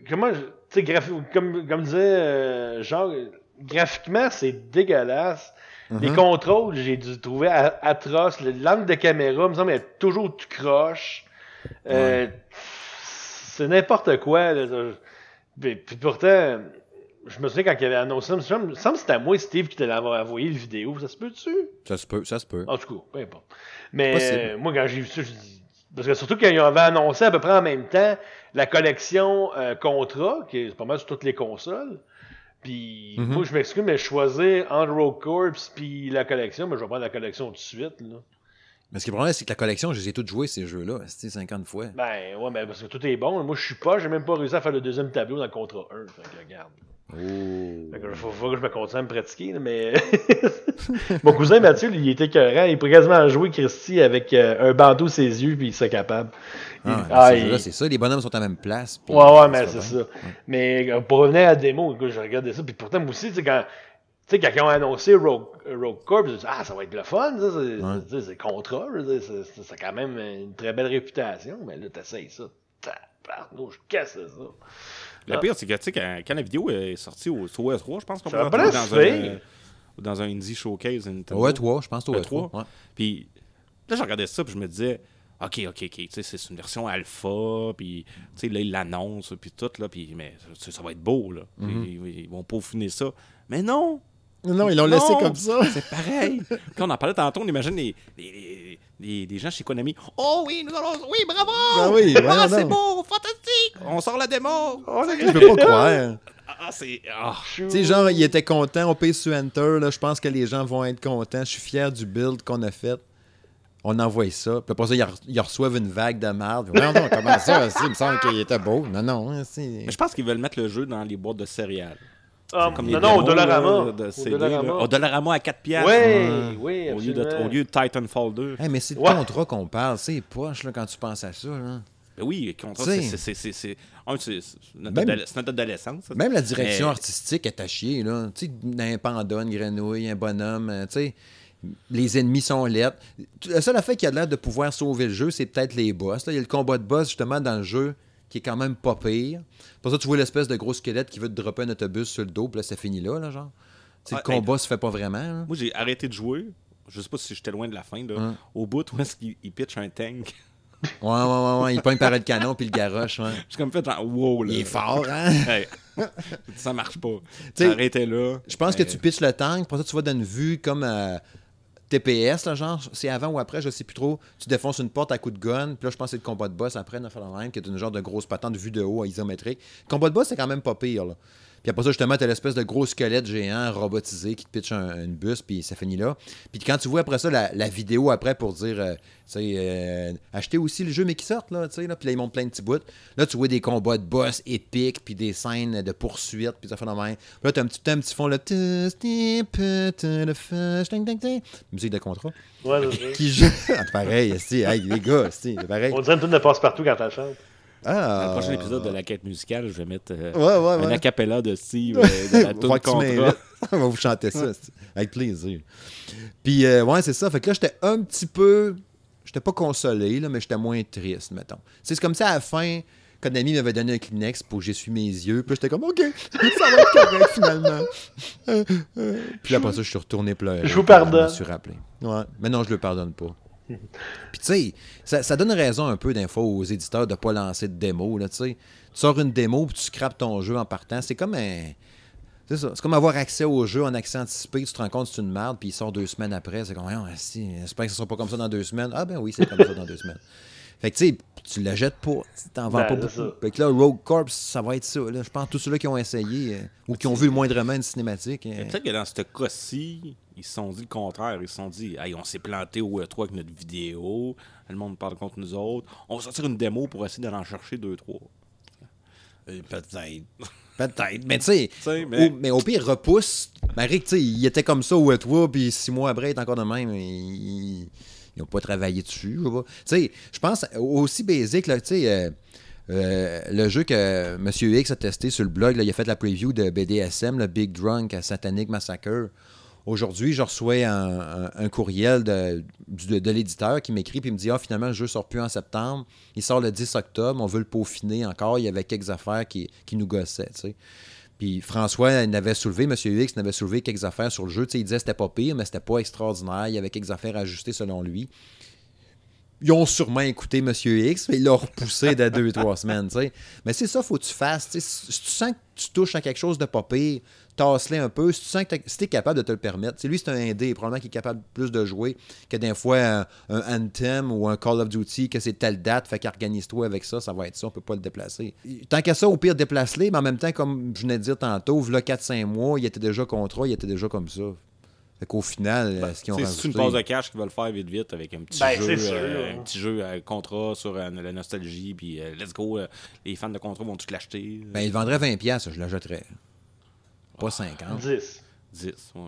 comment, je- tu sais, graphi- comme, comme disait euh, genre, graphiquement, c'est dégueulasse. Les contrôles, j'ai dû trouver a- atroces. Le- L'angle de caméra, me semble être toujours tout croche. Euh, C'est n'importe quoi. Là, puis, puis pourtant, je me souviens quand il avait annoncé ça, il me semble que c'était à moi, Steve, qui te l'avait envoyé le vidéo. Ça se peut-tu? Ça se peut, ça se peut. En tout cas, peu importe. Mais euh, moi, quand j'ai vu ça, je dis. Parce que surtout quand ils avaient annoncé à peu près en même temps la collection euh, Contra, qui est pas mal sur toutes les consoles. Puis Mhm. moi, je m'excuse, mais choisir entre Rogue Corps puis la collection, mais je vais prendre la collection tout de suite. Là. Mais ce qui est problème, c'est que la collection, je les ai toutes jouées, ces jeux-là. C'était 50 fois. Ben ouais, mais parce que tout est bon. Moi, je suis pas, j'ai même pas réussi à faire le deuxième tableau dans Contra 1. Fait que regarde. Oh. Fait que faut, faut que je me continue à me pratiquer, mais. Mon cousin Mathieu, lui, il était écœurant. Il pourrait quasiment jouer Christy avec euh, un bandeau ses yeux, puis il serait capable. Il- Ah, ah, il- c'est ça. Les bonhommes sont à la même place. Ouais, ouais, mais c'est ça. Mais euh, pour revenir à la démo, écoute, je regardais ça, puis pourtant, moi aussi, tu sais, quand. Tu sais, quand ils ont annoncé Rogue, Rogue Corp, je me suis dit, ah, ça va être le fun, c'est Ouais. c'est je dire, c'est- quand même une très belle réputation, mais là, t'essayes ça. Que c'est ça? Le pire, c'est que, tu sais, quand, quand la vidéo est sortie au, sur OS3, je pense qu'on peut dans un, euh, dans un Indie Showcase. Nintendo. Ouais, toi, je pense toi. 3. Ouais. Puis là, je regardais ça, puis je me disais, OK, OK, OK, tu sais, c'est une version alpha, puis tu sais, là, ils l'annoncent, puis tout, là, puis mais ça va être beau, là. Mhm. ils, ils vont peaufiner ça. Mais non! Non, ils l'ont laissé comme ça. C'est pareil! Quand on en parlait tantôt, on imagine les, les, les, les gens chez Konami. Oh oui, nous allons. Oui, bravo! Ben oui, ah, c'est beau, fantastique! On sort la démo! Je peux pas croire. Ah, c'est. ah. Tu sais, genre, il était content, on paye sur Enter, là, je pense que les gens vont être contents. Je suis fier du build qu'on a fait. On envoie ça. Puis après ça, ils, re- ils reçoivent une vague de merde. Non, non, comment ça? il me semble qu'il était beau. Non, non. hein. Mais je pense qu'ils veulent mettre le jeu dans les boîtes de céréales. Ah, Comme non, non, au Dollarama. là, de Au CD, Dollarama. Au Dollarama à 4 piastres. Oui, oui, Au lieu, de, au lieu de Titanfall 2. Hey, mais c'est de Ouais. contrat qu'on parle. C'est poche là, quand tu penses à ça. Là. Ben oui, contrat, T'sais. c'est- c'est- c'est c'est- un, c'est- c'est notre Même- notre adolescence. ça. Même la direction Mais- artistique est à chier. Là. Tu sais, un panda, une grenouille, un bonhomme. euh, tu sais, les ennemis sont lettres. Le seul fait qu'il y a l'air de pouvoir sauver le jeu, c'est peut-être les boss. là. Il y a le combat de boss, justement, dans le jeu, qui est quand même pas pire. Pour ça, tu vois l'espèce de gros squelette qui veut te dropper un autobus sur le dos, puis là, ça finit là, là genre. Tu sais, Ouais, le combat se fait pas vraiment. Moi, j'ai arrêté de jouer. Je sais pas si j'étais loin de la fin. Là, Ouais. Au bout, où est-ce qu'il il pitch un tank? Ouais, ouais, ouais, ouais. Il pogne par le canon puis le garoche, ouais. Comme fait genre, wow, là. Il est fort, hein? Hey. ça marche pas. T'sais, Arrêtez là. Je pense que tu pitches le tank, pour ça, tu vas dans une vue comme euh, TPS, là, genre, c'est avant ou après, je sais plus trop. Tu défonces une porte à coup de gun, puis là, je pense que c'est le combat de boss après, une affaire de même, qui est une genre de grosse patente vue de haut, isométrique. Le combat de boss, c'est quand même pas pire, là. Puis après ça, justement, t'as l'espèce de gros squelette géant robotisé qui te pitch un- une bus, puis ça finit là. Puis quand tu vois après ça la, la vidéo après pour dire, euh, tu sais, euh, achetez aussi le jeu, mais qui sortent, là, tu sais, là, puis là, ils montent plein de petits bouts. Là, tu vois des combats de boss épiques, puis des scènes de poursuite, puis ça fait là, t'as un petit, t'as un petit fond, là, musique de contrat, Ouais, qui joue. Ah, pareil, si, hey, les gars, si, pareil. On dirait une tune de passe-partout quand t'as chante. Dans Ah, le prochain épisode de la quête musicale, je vais mettre euh, Ouais, ouais, un ouais. acapella de Steve euh, de la tune contrat. On va vous chanter ça, avec plaisir. Puis, euh, ouais, c'est ça. Fait que là, j'étais un petit peu. J'étais pas consolé, là, mais j'étais moins triste, mettons. C'est comme ça à la fin, quand Nami m'avait donné un Kleenex pour que j'essuie mes yeux. Puis j'étais comme, OK, ça va être correct finalement. Puis là, après ça, je suis retourné pleurer. Je vous Puis Je pardonne. me suis rappelé. Ouais, mais non, je le pardonne pas. Puis tu sais, ça, donne raison un peu d'infos aux éditeurs de pas lancer de démo. Là, tu sors une démo puis tu scrapes ton jeu en partant. C'est comme. C'est comme avoir accès au jeu en accès anticipé. Tu te rends compte que c'est une merde puis il sort deux semaines après. C'est comme, Ah, si, j'espère que ce sera pas comme ça dans deux semaines. Ah ben oui, c'est comme ça dans deux semaines. Fait que tu sais, tu la jettes pas. Tu t'en vends Ben, pas beaucoup. ça. Fait que là, Rogue Corps, ça va être ça. Là. Je pense que tous ceux-là qui ont essayé euh, ou qui ont vu le moindrement une cinématique. euh, Mais Peut-être que dans ce cas-ci, ils se sont dit le contraire. Ils se sont dit, hey, on s'est planté au E3 avec notre vidéo. Le monde parle contre nous autres. On va sortir une démo pour essayer d'en chercher deux, trois. Euh, Peut-être. Peut-être. Mais tu sais, mais- au, mais au pire, repousse. Marie, tu sais, il était comme ça au toi, puis six mois après, il est encore de même. Ils n'ont pas travaillé dessus. je pense aussi basique, là, euh, euh, le jeu que M. X a testé sur le blog, il a fait la preview de BDSM, le Big Drunk à Satanic Massacre. Aujourd'hui, je reçois un, courriel de, l'éditeur qui m'écrit et me dit Ah, finalement, le jeu sort plus en septembre. Il sort le 10 octobre. On veut le peaufiner encore. Il y avait quelques affaires qui, nous gossaient. Puis François n'avait soulevé, M. X n'avait soulevé quelques affaires sur le jeu. Tu sais, il disait que c'était pas pire, mais c'était pas extraordinaire. Il y avait quelques affaires à ajuster selon lui. Ils ont sûrement écouté M. X, mais ils l'ont repoussé de deux, trois semaines. Mais c'est ça, faut que tu fasses. Si tu sens que tu touches à quelque chose de pas pire, un peu. Si tu sens que si t'es capable de te le permettre. Tu sais, lui, c'est un indé, probablement qu'il est capable plus de jouer que des fois un, Anthem ou un Call of Duty, que c'est telle date, fait qu'organise-toi avec ça, ça va être ça, on peut pas le déplacer. Tant qu'à ça, au pire, déplace-les, mais en même temps, comme je venais de dire tantôt, là 4-5 mois, il était déjà contrat, il était déjà comme ça. Fait qu'au final, euh, ce qu'ils ont sais, C'est une rajouté- pause de cash qu'ils veulent faire vite vite avec un petit Ben, jeu, sûr, euh, là. un petit jeu à contrat sur euh, la nostalgie, puis euh, let's go, euh, les fans de contrat vont tous l'acheter? Ben, il vendrait 20$, piastres, je l'achèterais. Pas 50. 10. 10, ouais.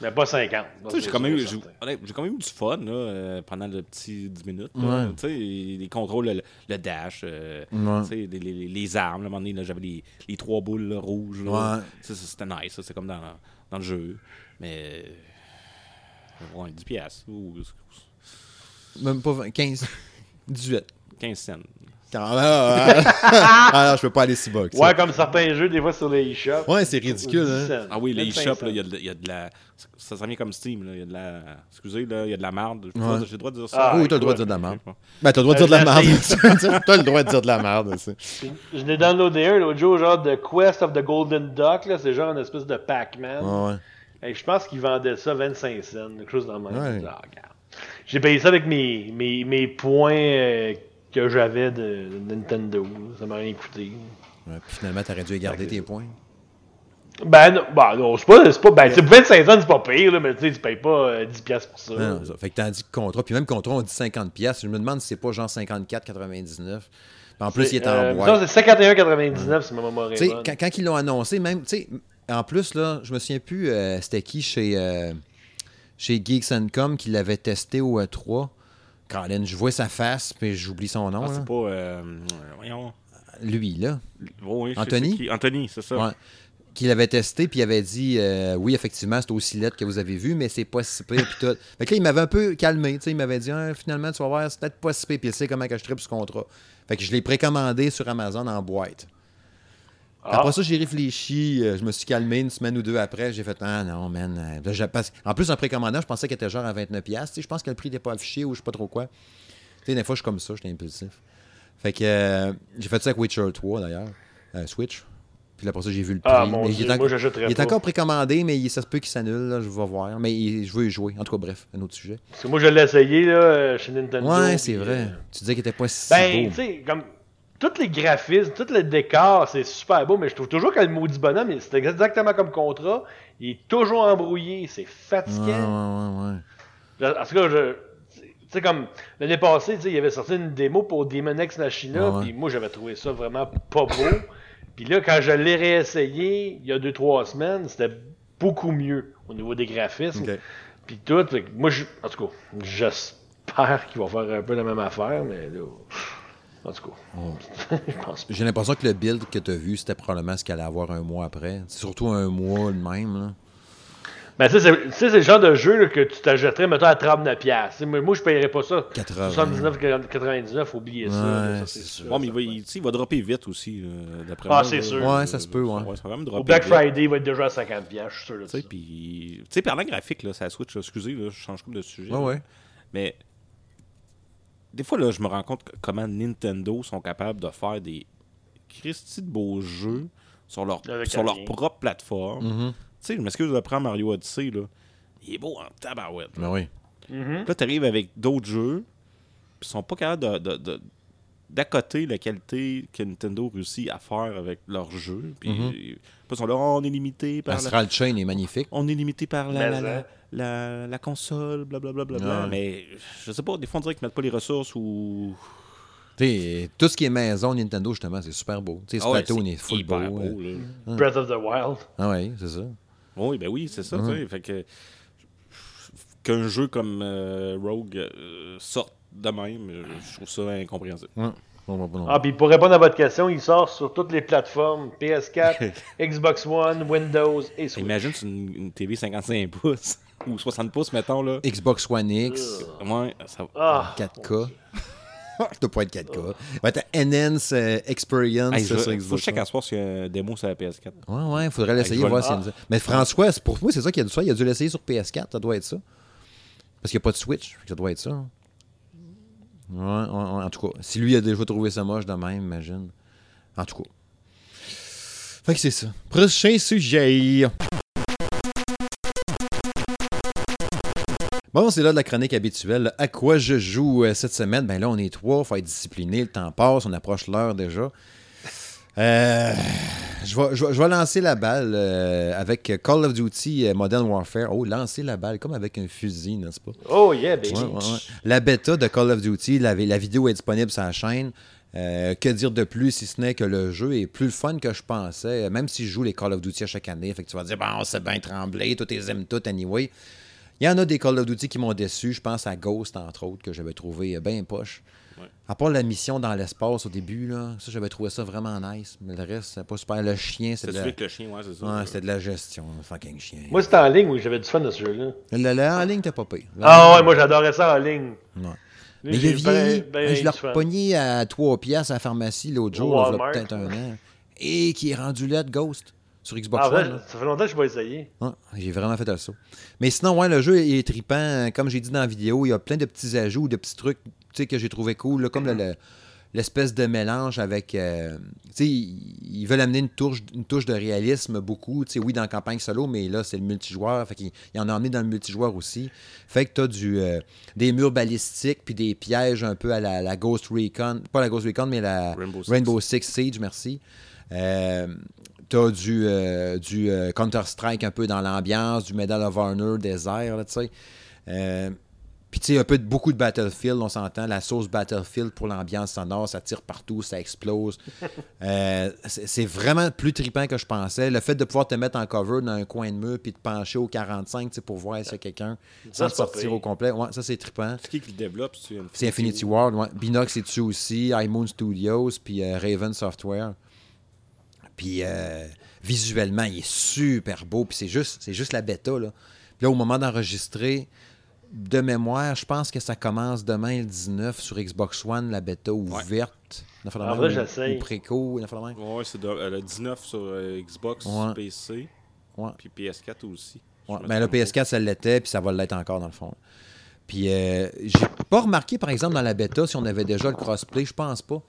Mais pas 50. Tu sais, j'ai quand, même eu- quand même du fun là, euh, pendant le petit 10 minutes. là. Ouais. Tu sais, les contrôles, le, le dash, euh, Ouais. tu sais, les, les- les armes. À un moment donné, j'avais les, les trois boules là, rouges. Ouais. C'était nice, ça, c'est comme dans, dans le jeu. Mais. euh, Ouais, 10 piastres. Ou Même pas 20, 15, 18. 15 cents. Ah, ah, ah, ah, non, je peux pas aller si bas. ça. Ouais, comme certains jeux, des fois sur les eShops. Ouais, c'est ridicule, hein. Ah oui, les 25 eShops, là, il y, a de- il y a de la. Ça s'en vient comme Steam, là. Il y a de la. Excusez, là, il y a de la marde. J'ai Ouais. j'ai le droit de dire ça. Ah, oui, t'as le droit de dire de la merde. Ben, t'as le droit de dire de la merde. t'as le droit de dire de la merde, aussi. Je l'ai downloadé un l'autre jour, genre de Quest of the Golden Duck, là, c'est genre une espèce de Pac-Man. Ouais, ouais. Je pense qu'ils vendaient ça 25 cents, quelque chose dans le même. Ouais. Ah. J'ai payé ça avec mes, mes, mes points euh, que j'avais de, de Nintendo. Ça m'a rien coûté. Ouais, puis finalement, t'aurais dû garder tes points. Ben non, ben, non c'est pas, c'est pas, ben, c'est 25 cents, c'est pas pire, là, mais tu sais, tu payes pas euh, 10 piastres pour ça. Non, non, ça. Fait que t'as dit que contrat. Puis même contrat, on dit 50$. piastres. Je me demande si c'est pas genre 54,99$. En plus, il est en Euh, ça, c'est 51,99 si ma mémoire quand, quand ils l'ont annoncé, même, tu sais, en plus, là, je me souviens plus, euh, c'était qui chez, euh, chez Geeks Com qui l'avait testé au E3. Colin, je vois sa face, puis j'oublie son nom. Ah, c'est pas. Euh, voyons. Lui, là. Oh, oui, Anthony? qui? Anthony, c'est ça. Ouais. Qui l'avait testé, puis il avait dit Oui, effectivement, c'est aussi laid que vous avez vu, mais c'est pas si pire, puis tout. Fait que là, il m'avait un peu calmé, il m'avait dit Ah, finalement, tu vas voir, c'est peut-être pas si pire, puis il sait comment que je tripe ce contrat. Fait que je l'ai précommandé sur Amazon en boîte. Ah. Après ça, j'ai réfléchi, euh, je me suis calmé une semaine ou deux après, j'ai fait Ah non, man. euh, En plus, en précommandant, je pensais qu'il était genre à 29$. tu sais, Je pense que le prix n'était pas affiché ou je sais pas trop quoi. sais, des fois, je suis comme ça, je suis impulsif. Fait que euh, j'ai fait ça avec Witcher 3 d'ailleurs, euh, Switch. Puis après ça, j'ai vu le prix. Ah mon Mais dieu, il est, moi il encore précommandé, mais il- ça se peut qu'il s'annule, je vais voir. Mais il- je veux y jouer. En tout cas, bref, un autre sujet. Parce que moi je l'ai essayé là, chez Nintendo. Ouais, puis, c'est vrai. Tu disais qu'il était pas si Ben, tu sais, comme. Tous les graphismes, tous les décors, c'est super beau, mais je trouve toujours que le maudit bonhomme, c'est exactement comme contrat. Il est toujours embrouillé, c'est Ouais, ouais, fatigant. ouais, ouais. Je- En tout cas, je. Tu sais, comme l'année passée, tu sais, il avait sorti une démo pour Demon X Machina, Ouais, ouais. puis moi j'avais trouvé ça vraiment pas beau. puis là, quand je l'ai réessayé il y a 2-3 semaines, c'était beaucoup mieux au niveau des graphismes. Ok. Puis tout, moi, je, en tout cas, j'espère qu'il va faire un peu la même affaire, mais là. En tout cas, je pense pas. J'ai l'impression que le build que tu as vu, c'était probablement ce qu'elle allait avoir un mois après. C'est surtout un mois le même. Là. Mais tu sais, c'est- c'est le genre de jeu là, que tu t'achèterais, mettons, à 39$. piastres. Tu sais, Moi, moi, je payerais pas ça. 80. 79,99$, oubliez ça. là, Ouais, ça, c'est sûr. Bon, mais il va, il, va dropper vite aussi, euh, d'après Ah, moi. c'est là. sûr. Ouais, ça se peut, ouais. ça va quand même Au dropper Black vite. Friday, il va être déjà à 50$, piastres, je suis sûr de Tu ça. sais, puis, tu sais, parlant graphique, là, ça switch, là, excusez, là, je change comme de sujet. Ouais, là. ouais. Mais des fois, là, je me rends compte que- comment Nintendo sont capables de faire des Christy de beaux jeux sur leur, sur leur propre plateforme. Mhm. Tu sais, je m'excuse de prendre Mario Odyssey, là. Il est beau en tabarouette. là. Ben oui. Mhm. Là, tu arrives avec d'autres jeux, puis ils sont pas capables de, de- de- d'accoter la qualité que Nintendo réussit à faire avec leurs jeux. Puis, puis ils sont là, Oh, on est limité par la, Astral Chain est magnifique. on est limité par la, Mais, la, la, hein. La- la console, blablabla. Bla, bla, bla. Ouais. Mais je sais pas, des fois on dirait qu'ils mettent pas les ressources ou. T'sais, tout ce qui est maison Nintendo, justement, c'est super beau. T'sais, Ah ouais, Splatoon c'est est full beau. euh. Breath of the Wild. Ah oui, c'est ça. Oui, ben oui, c'est ça. Mhm. sais. Fait que qu'un jeu comme euh, Rogue euh, sorte de même, euh, je trouve ça incompréhensible. Ouais. Ah, puis pour répondre à votre question, il sort sur toutes les plateformes PS4, Xbox One, Windows et Switch. Imagine une, une TV 55 pouces ou 60 pouces, mettons là. Xbox One X, Ouais, ça Ah, 4K. Ça doit pas être 4K. Ouais, t'as Enhance euh, Experience Hey, je- sur faut que Xbox je check One. à soir s'il y a un démo sur la PS4. Ouais, ouais, il faudrait l'essayer, voir le- s'il y a une- Mais François, pour moi, c'est ça qu'il a dû faire. Il a dû l'essayer sur PS4, ça doit être ça. Parce qu'il n'y a pas de Switch, ça doit être ça. En tout cas, si lui a déjà trouvé ça moche de même, imagine. En tout cas. Fait que c'est ça. Prochain sujet. Bon, c'est là de la chronique habituelle. À quoi je joue euh, cette semaine? Ben là, on est trois, faut être discipliné, le temps passe, on approche l'heure déjà. Euh, je, vais, je vais- je vais lancer la balle euh, avec Call of Duty euh, Modern Warfare. Oh, lancer la balle, comme avec un fusil, n'est-ce pas? Oh yeah, baby. Ouais, ouais, ouais. La bêta de Call of Duty, la, la vidéo est disponible sur la chaîne. Euh, que dire de plus si ce n'est que le jeu est plus fun que je pensais, même si je joue les Call of Duty à chaque année. Fait que tu vas dire, bon, c'est bien tremblé, tous les aiment tout anyway. Il y en a des Call of Duty qui m'ont déçu. Je pense à Ghost, entre autres, que j'avais trouvé bien poche. À part la mission dans l'espace au début, là, ça, j'avais trouvé ça vraiment nice. Mais le reste, c'est pas super. Le chien, c'est de, celui la... le chien, ouais, c'est ça. ouais, c'était de la gestion. Fucking chien. Moi, c'était en ligne où j'avais du fun dans ce jeu-là. Le, le- en ligne, t'as pas payé. Ah ouais, moi j'adorais ça en ligne. Ouais. Lui, Mais il vieilli. ben- ben je l'ai repogné à 3 piastres à la pharmacie l'autre jour, peut-être un an. Et qui est rendu là de Ghost sur Xbox Ah, One. vrai, ça fait longtemps que je essayé. Ouais, j'ai vraiment fait un saut. Mais sinon, ouais, le jeu est trippant. Comme j'ai dit dans la vidéo, il y a plein de petits ajouts, de petits trucs tu sais, que j'ai trouvé cool, là, comme le- le- l'espèce de mélange avec. euh, tu sais, ils veulent amener une touche, une touche de réalisme beaucoup. Tu sais, oui, dans la campagne solo, mais là, c'est le multijoueur. Fait qu'ils ils en ont amené dans le multijoueur aussi. Fait que tu as du, euh, des murs balistiques puis des pièges un peu à la, la Ghost Recon. Pas la Ghost Recon, mais la Rainbow Six. Rainbow Six Siege, merci. Euh, T'as du, euh, du euh, Counter-Strike un peu dans l'ambiance, du Medal of Honor, là, tu sais. Euh, Puis, tu sais, un peu de, beaucoup de Battlefield, on s'entend. La sauce Battlefield pour l'ambiance sonore, ça tire partout, ça explose. Euh, c'est vraiment plus trippant que je pensais. Le fait de pouvoir te mettre en cover dans un coin de mur puis de pencher au 45 tu sais, pour voir a quelqu'un sans sortir au complet. Ouais, ça, c'est trippant. C'est qui qui le développe c'est Infinity, Ward, ouais. Binox est dessus aussi, iMoon Studios, puis Raven Software. Puis euh, visuellement, il est super beau, puis c'est juste, c'est juste la bêta. Là. Puis là, au moment d'enregistrer, de mémoire, je pense que ça commence demain le 19 sur Xbox One, la bêta ouverte. De En vrai, ou préco. Ouais, c'est de- euh, le 19 sur euh, Xbox, Ouais. PC, Ouais. puis PS4 aussi. Ouais, ben, le trompe pas. PS4, ça l'était, puis ça va l'être encore dans le fond. Puis euh, j'ai pas remarqué, par exemple, dans la bêta, si on avait déjà le crossplay. Je pense pas.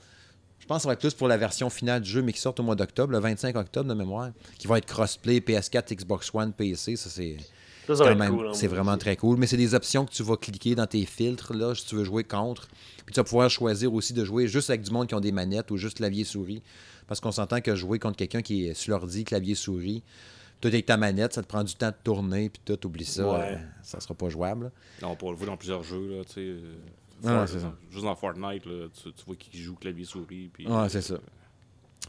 Je pense que ça va être plus pour la version finale du jeu, mais qui sort au mois d'octobre, le 25 octobre de mémoire, qui va être crossplay PS4, Xbox One, PC. Ça, c'est. Ça, ça C'est cool, hein, c'est moi vraiment aussi. très cool. Mais c'est des options que tu vas cliquer dans tes filtres, là, si tu veux jouer contre. Puis tu vas pouvoir choisir aussi de jouer juste avec du monde qui ont des manettes ou juste clavier-souris. Parce qu'on s'entend que jouer contre quelqu'un qui est sur l'ordi, clavier-souris, tout avec ta manette, ça te prend du temps de tourner, puis tout, oublie ça. Ouais. euh, ça sera pas jouable. là. Là, on pourra le voir dans plusieurs jeux, là, tu sais. Euh, Ouais, Fort- c'est ça. Juste dans Fortnite, là, tu, tu vois qui joue clavier-souris. puis, Ouais, euh, c'est ça.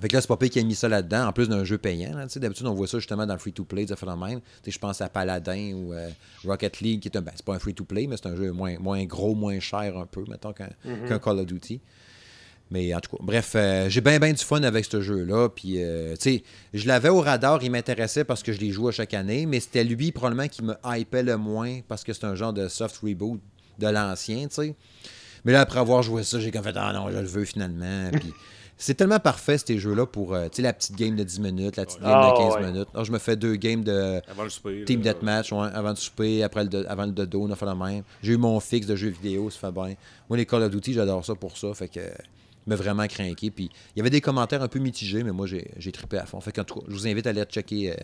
Fait que là, c'est pas pire qui a mis ça là-dedans, en plus d'un jeu payant. là, tu sais. D'habitude, on voit ça justement dans le free-to-play, ça fait le même. Tu sais, Je pense à Paladin ou euh, Rocket League, qui est un. Ben, c'est pas un free-to-play, mais c'est un jeu moins, moins gros, moins cher un peu, mettons, qu'un qu'un Call of Duty. Mais en tout cas, bref, euh, j'ai bien, bien du fun avec ce jeu-là. Puis, euh, tu sais, je l'avais au radar, il m'intéressait parce que je l'ai joué à chaque année, mais c'était lui probablement qui me hypait le moins parce que c'est un genre de soft reboot de l'ancien, tu sais. Mais là, après avoir joué ça, j'ai comme fait Ah non, je le veux finalement. Puis c'est tellement parfait ces jeux-là pour euh, tu sais, la petite game de 10 minutes, la petite game Ah, de 15 ouais. minutes. Alors, je me fais deux games de Avant le souper. Team là, Deathmatch ouais, avant le souper, après le de- avant le dodo, on a fait la même. J'ai eu mon fixe de jeux vidéo, ça fait bien. Moi, les Call of Duty, j'adore ça pour ça. Fait que euh, il m'a vraiment craqué. Puis il y avait des commentaires un peu mitigés, mais moi, j'ai j'ai trippé à fond. Fait qu'en tout cas, je vous invite à aller checker euh,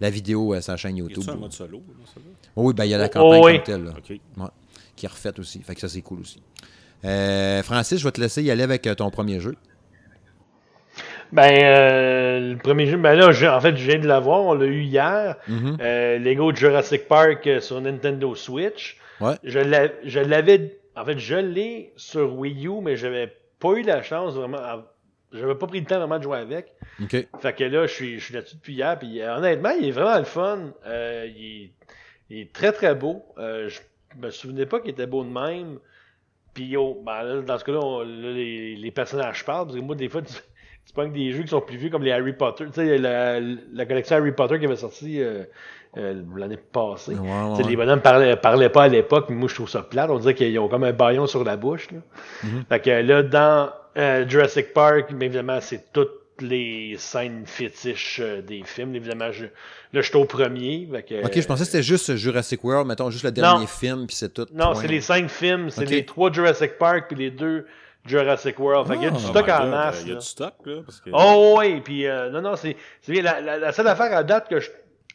la vidéo euh, sur la chaîne Y YouTube. a-tu un mode solo, là, ça, là? Oh oui, ben, il y a la Oh, campagne oui. comme telle. là. Ok. Ouais, qui est refaite aussi. Fait que ça, c'est cool aussi. Euh, Francis, je vais te laisser y aller avec euh, ton premier jeu. Ben, euh, le premier jeu, ben là, je- en fait, je viens de l'avoir, on l'a eu hier. Mhm. Euh, Lego Jurassic Park sur Nintendo Switch. Ouais. Je l'a- je l'avais, en fait, je l'ai sur Wii U, mais j'avais pas eu la chance vraiment, j'avais pas pris le temps vraiment de jouer avec. OK. Fait que là, je suis, je suis là-dessus depuis hier, puis honnêtement, il est vraiment le fun. Il, est, il est très très beau. Euh, je me souvenais pas qu'il était beau de même. Puis oh, ben là, dans ce cas-là, on- là, les, les personnages parlent, parce que moi, des fois, tu, tu prends des jeux qui sont plus vieux, comme les Harry Potter. Tu sais, la, la collection Harry Potter qui avait sorti euh, euh, l'année passée. Ouais, Tu ouais, sais, ouais. Les bonhommes parlaient, parlaient pas à l'époque, mais moi je trouve ça plate. On dirait qu'ils ont comme un baillon sur la bouche. Là. Mhm. Fait que là, dans euh, Jurassic Park, bien évidemment, c'est toutes les scènes fétiches euh, des films. Évidemment, je, là, je suis au premier. Fait que, OK, je pensais que c'était juste Jurassic World, mettons, juste le dernier film, puis c'est tout. Non, c'est les cinq films. C'est les trois Jurassic Park puis les deux Jurassic World. Fait qu'il y a du Ah, stock Oh en God, masse. Il y a là. du stock, là. Parce que, Oh oui, puis euh, non, non, c'est. La, la, la seule affaire à date que je-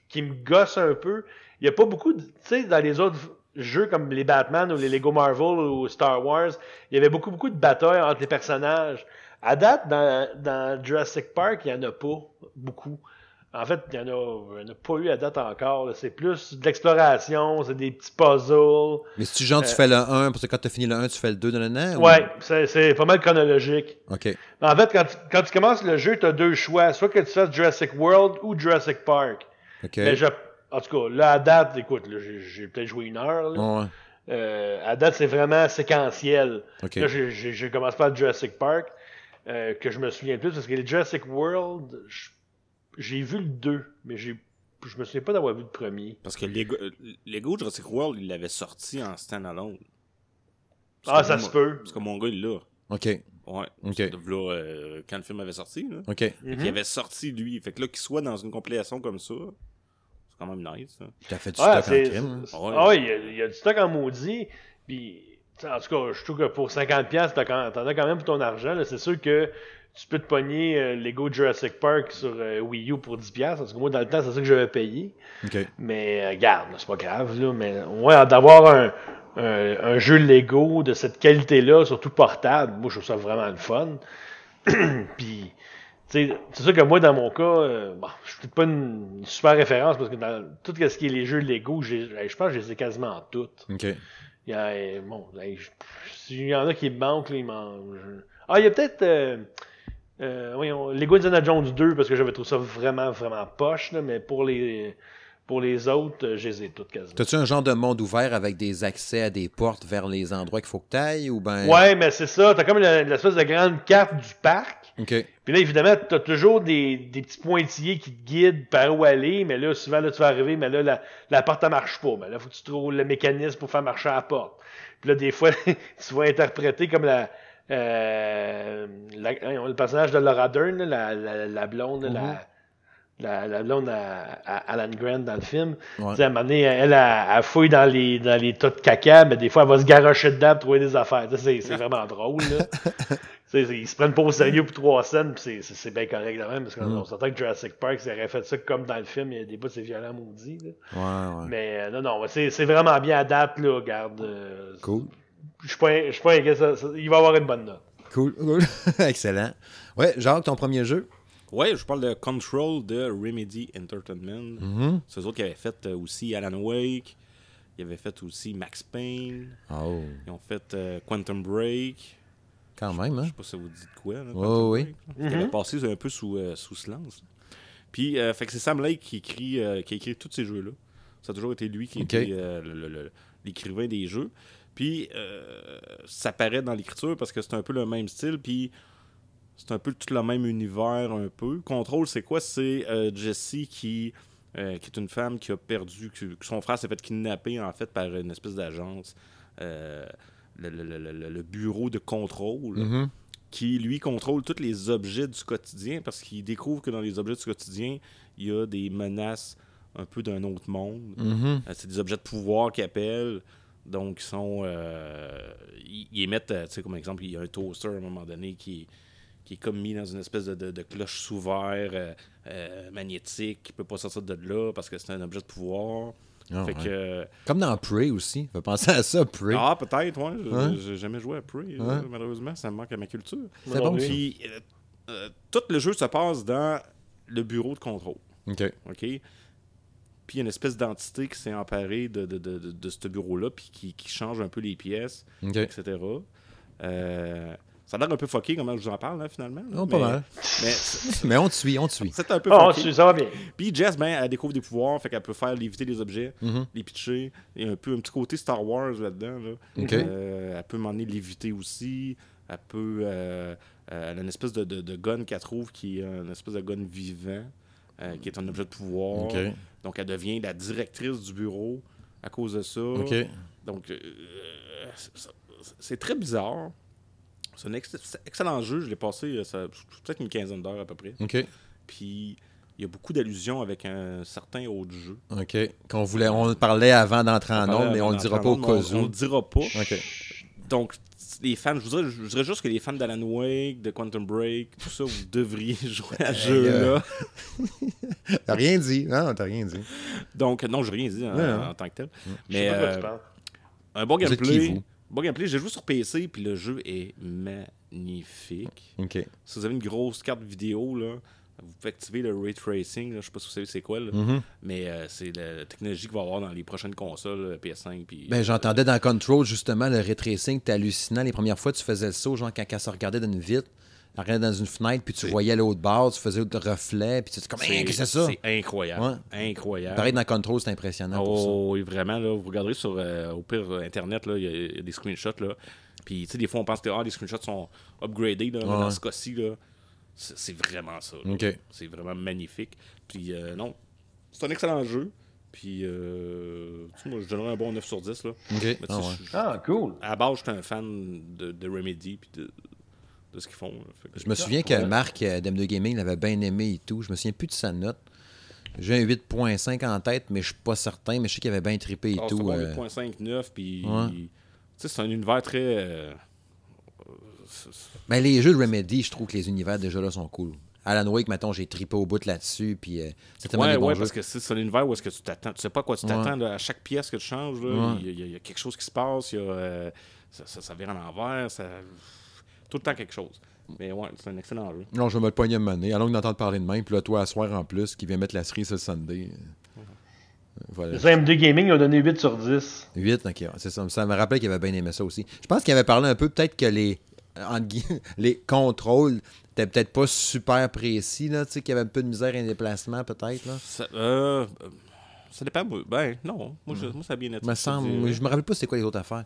qui me gosse un peu, il n'y a pas beaucoup de. Tu sais, dans les autres jeux comme les Batman ou les Lego Marvel ou Star Wars, il y avait beaucoup, beaucoup de batailles entre les personnages. À date, dans, dans Jurassic Park, il n'y en a pas beaucoup. En fait, il n'y en, en a pas eu à date encore. C'est plus de l'exploration, c'est des petits puzzles. Mais si tu genre, tu fais le 1, parce que quand tu as fini le 1, tu fais le 2 dans le ou- Ouais, c'est c'est pas mal chronologique. OK. En fait, quand tu, quand tu commences le jeu, tu as deux choix. Soit que tu fasses Jurassic World ou Jurassic Park. OK. Mais je, en tout cas, là, à date, écoute, j'ai peut-être joué une heure. là. Ouais, Euh, à date, c'est vraiment séquentiel. OK. Là, j'ai commencé par Jurassic Park, euh, que je me souviens plus, parce que les Jurassic World, j'ai vu le 2, mais j'ai je me souviens pas d'avoir vu le premier. Parce que Lego, euh, Lego Jurassic World, il l'avait sorti en stand-alone. Ah, ça se peut. Parce que mon gars, il l'a. OK. Ouais. Ok. C'est de là, euh, quand le film avait sorti, là. OK. Fait Mhm. qu'il avait sorti, lui. Fait que là, qu'il soit dans une compilation comme ça, c'est quand même nice. hein. Tu as fait du Ouais, stock en crime. hein. c'est- Ouais. Ah il y, a, il y a du stock en maudit. Puis, en tout cas, je trouve que pour 50$, t'as quand- t'en as quand même pour ton argent. C'est sûr que tu peux te pogner euh, Lego Jurassic Park sur euh, Wii U pour 10$. Parce que moi, dans le temps, c'est ça que j'avais payé. Mais, euh, garde, c'est pas grave. Là, mais ouais, d'avoir un, un, un jeu Lego de cette qualité-là, surtout portable, moi, je trouve ça vraiment le fun. Puis, tu sais, c'est sûr que moi, dans mon cas, bon, je suis peut-être pas une super référence parce que dans tout ce qui est les jeux Lego, je pense que je les ai quasiment toutes. Il y a, euh, bon, je- s'il y en a qui manquent, là, ils mangent. Ah, il y a peut-être euh, euh, voyons, Lego Indiana Jones 2 parce que j'avais trouvé ça vraiment, vraiment poche, là, mais pour les, pour les autres, je les ai toutes quasiment. T'as-tu un genre de monde ouvert avec des accès à des portes vers les endroits qu'il faut que tu ailles ou ben. Ouais, mais c'est ça. T'as comme la- l'espèce de grande carte du parc. OK. Puis là, évidemment, tu as toujours des, des petits pointillés qui te guident par où aller, mais là, souvent, là, tu vas arriver, mais là, la, la porte, elle marche pas. Mais là, faut que tu trouves le mécanisme pour faire marcher la porte. Puis là, des fois, tu vas interpréter comme la, euh, la- le personnage de Laura Dern, la, la, la blonde, la, la, la blonde à, à Alan Grant dans le film. Ouais. À un moment donné, elle, elle, elle fouille dans les, dans les tas de caca, mais des fois, elle va se garocher dedans pour trouver des affaires. C'est vraiment drôle. Là. Tu sais, c'est- ils se prennent pas au sérieux pour trois scènes, puis c'est- bien correct de même, parce qu'on on s'entend que Jurassic Park, ça aurait fait ça comme dans le film, il y a des bouts, c'est violent maudit. Là. Ouais, ouais. Mais euh, non, non, c'est c'est vraiment bien à date, là, regarde. euh, Cool. Je suis pas, je suis pas inquiet, ça- ça- il va avoir une bonne note. Cool, cool. Excellent. Ouais, Jacques, ton premier jeu? Ouais, je parle de Control de Remedy Entertainment. Mhm. C'est eux autres qui avaient fait euh, aussi Alan Wake. Ils avaient fait aussi Max Payne. Oh, Ils ont fait euh, Quantum Break. Quand même, Je hein? sais pas si ça vous dit de quoi. Là, ouais, Break, là. Qui avait passé un peu sous, euh, sous silence. Puis, euh, fait que c'est Sam Lake qui écrit, euh, qui a écrit tous ces jeux-là. Ça a toujours été lui qui Ok. était euh, l'écrivain des jeux. Puis, euh, ça paraît dans l'écriture parce que c'est un peu le même style. Puis, c'est un peu tout le même univers, un peu. Contrôle, c'est quoi? C'est euh, Jessie qui, euh, qui est une femme qui a perdu, que, que son frère s'est fait kidnapper, en fait, par une espèce d'agence. euh, le, bureau de contrôle Mhm. qui lui contrôle tous les objets du quotidien parce qu'il découvre que dans les objets du quotidien, il y a des menaces un peu d'un autre monde. Mhm. Euh, C'est des objets de pouvoir qu'ils appellent. Donc, ils sont. euh, ils, ils émettent, euh, tu sais, comme exemple, il y a un toaster à un moment donné qui, qui est comme mis dans une espèce de, de- de cloche sous verre euh, euh, magnétique qui peut pas sortir de là parce que c'est un objet de pouvoir. Ah, fait ouais. que. euh, Comme dans Prey aussi. Faut penser à ça, Prey. ah, peut-être, ouais. je- Ouais. J'ai jamais joué à Prey, euh, malheureusement. Ça me manque à ma culture. C'est bon. Puis, euh, euh, tout le jeu se passe dans le bureau de contrôle. OK. OK? Puis, il y a une espèce d'entité qui s'est emparée de, de, de, de- de ce bureau-là, puis qui, qui change un peu les pièces, etc. Euh, ça a l'air un peu fucké, comment je vous en parle, là, finalement. là. Non, pas mal. Mais c'est Mais on te suit, on te suit. c'est un peu Ah, fucké. tu- ça va bien. Puis Jess, ben, elle découvre des pouvoirs, fait qu'elle peut faire léviter les objets, Mhm. les pitcher. Il y a un peu un petit côté Star Wars là-dedans. Là. Euh, elle peut m'emmener léviter aussi. Elle peut. euh, euh, elle a une espèce de, de, de gun qu'elle trouve qui est un espèce de gun vivant, euh, qui est un objet de pouvoir. OK. Donc elle devient la directrice du bureau à cause de ça. OK. Donc euh, c'est très bizarre. C'est un ex- excellent jeu. Je l'ai passé euh, ça- peut-être une quinzaine d'heures à peu près. OK. Puis il y a beaucoup d'allusions avec un certain autre jeu. OK. Qu'on voulait, on parlait avant d'entrer en ondes, mais on avant le dira pas au cas mais On où. le dira pas. OK. Donc, les fans, je voudrais, je voudrais juste que les fans d'Alan Wake, de Quantum Break, tout ça, vous devriez jouer à ce jeu-là. T'as rien dit. Non, t'as rien dit. Donc, non, je n'ai rien dit en, Ouais, hein. en tant que tel. Je sais Mais pas de quoi euh, tu parles. un bon Vous êtes qui, gameplay. Bon gameplay, j'ai joué sur PC, puis le jeu est magnifique. OK. Si vous avez une grosse carte vidéo, là, vous pouvez activer le ray tracing. Je sais pas si vous savez c'est quoi, là, Mhm. mais euh, c'est la, technologie qu'il va y avoir dans les prochaines consoles, euh, PS5. Puis, Ben, j'entendais dans Control, justement, le ray tracing, c'était hallucinant. Les premières fois, tu faisais le saut, genre, quand se regardait d'une vitre, elle regardait dans une fenêtre, puis tu voyais l'autre bord, tu faisais le reflet, puis tu te dis, comme, qu'est-ce que c'est ça? C'est incroyable. Incroyable. Pareil, dans Control, c'est impressionnant pour ça. Oh, oui, vraiment, là, vous regarderez sur, euh, au pire, euh, Internet, là, il y, a- il y a des screenshots, là. Puis, tu sais, des fois, on pense que ah, les screenshots sont upgradés, là, Ouais. dans ce cas-ci, là, c'est vraiment ça. C'est vraiment magnifique. Puis, euh, non, c'est un excellent jeu. Puis, euh, tu sais, moi, je donnerais un bon 9 sur 10, là. OK. Mais tu sais, Ah ouais. je- je- Ah, cool. à la base, j'étais un fan de, de Remedy, puis de, de ce qu'ils font. que- Je me souviens que Marc euh, d'M2 Gaming l'avait bien aimé et tout. Je me souviens plus de sa note. J'ai un 8.5 en tête, mais je suis pas certain. Mais je sais qu'il avait bien trippé et Ah, tout. bon, euh. 8.59, puis... Ouais. Tu sais, c'est un univers très... euh, c'est- c'est- Ben, les jeux de Remedy, je trouve que les univers déjà là sont cool. Alan Wake, mettons, j'ai trippé au bout là-dessus. Puis euh, c'est tellement Ouais, des bons ouais, jeux. parce que c'est un univers où est-ce que tu t'attends. Tu sais pas à quoi tu t'attends à chaque pièce que tu changes. Ouais. Il y, a- y y quelque chose qui se passe. Il y a, euh, ça, ça, ça vire à l'envers. Ça... Tout le temps quelque chose. Mais ouais, c'est un excellent jeu. Non, je vais me le poigner de monnaie. Allons d'entendre parler de même. Puis là, toi, à soir en plus, qui vient mettre la cerise le Sunday. Euh, Voilà. Les M2 Gaming ils ont donné 8 sur 10. 8, ok. C'est ça. Ça me rappelait qu'il avait bien aimé ça aussi. Je pense qu'il avait parlé un peu, peut-être que les, euh, les contrôles étaient peut-être pas super précis, là, tu sais, qu'il y avait un peu de misère et déplacement, peut-être, là. Ça, euh, euh, ça dépend. Ben, non. Moi, je- moi ça a bien été. Me semble, je me rappelle pas c'est quoi les autres affaires.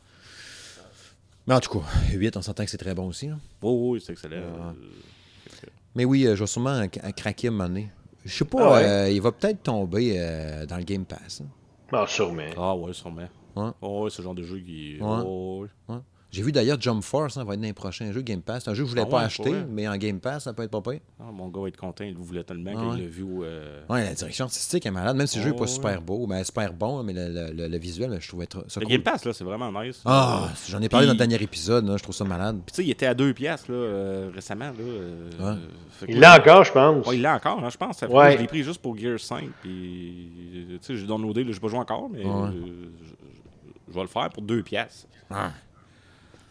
Mais en tout cas, 8, on s'entend que c'est très bon aussi. là. Oui, oui, c'est excellent. Ah. Euh, Mais oui, euh, je vais sûrement à, à craquer un moment. Je sais pas, Ah ouais? euh, il va peut-être tomber euh, dans le Game Pass. hein. Ah, sûrement. Ah ouais, sûrement. Ouais. Oh, ouais, ce genre de jeu qui. Ouais. Oh, ouais. J'ai vu d'ailleurs Jump Force, hein, va être dans les prochains jeux Game Pass. C'est un jeu que je voulais Ah pas acheter, vrai? mais en Game Pass, ça peut être pas pire. Ah, mon gars va être content, il le voulait tellement Ah qu'il ouais. l'a vu. euh, Ouais, la direction artistique est malade, même si le jeu n'est pas Oh, super beau, ben, super bon, mais le, le- le- le visuel, je trouvais trop- ça Le cool. Game Pass, là, c'est vraiment nice. Ah, j'en ai parlé dans le dernier épisode, là, je trouve ça malade. Puis tu sais, il était à 2 piastres là, euh, récemment. Là, euh, Ouais. fait que Il l'a encore, je pense. Ouais, il l'a encore, hein, je pense. Ça fait- Ouais. Je l'ai pris juste pour Gear 5. Puis, tu sais, j'ai downloadé, là, j'ai pas joué encore, mais Ouais. euh, je, je- je vais le faire pour 2 piastres. Ah.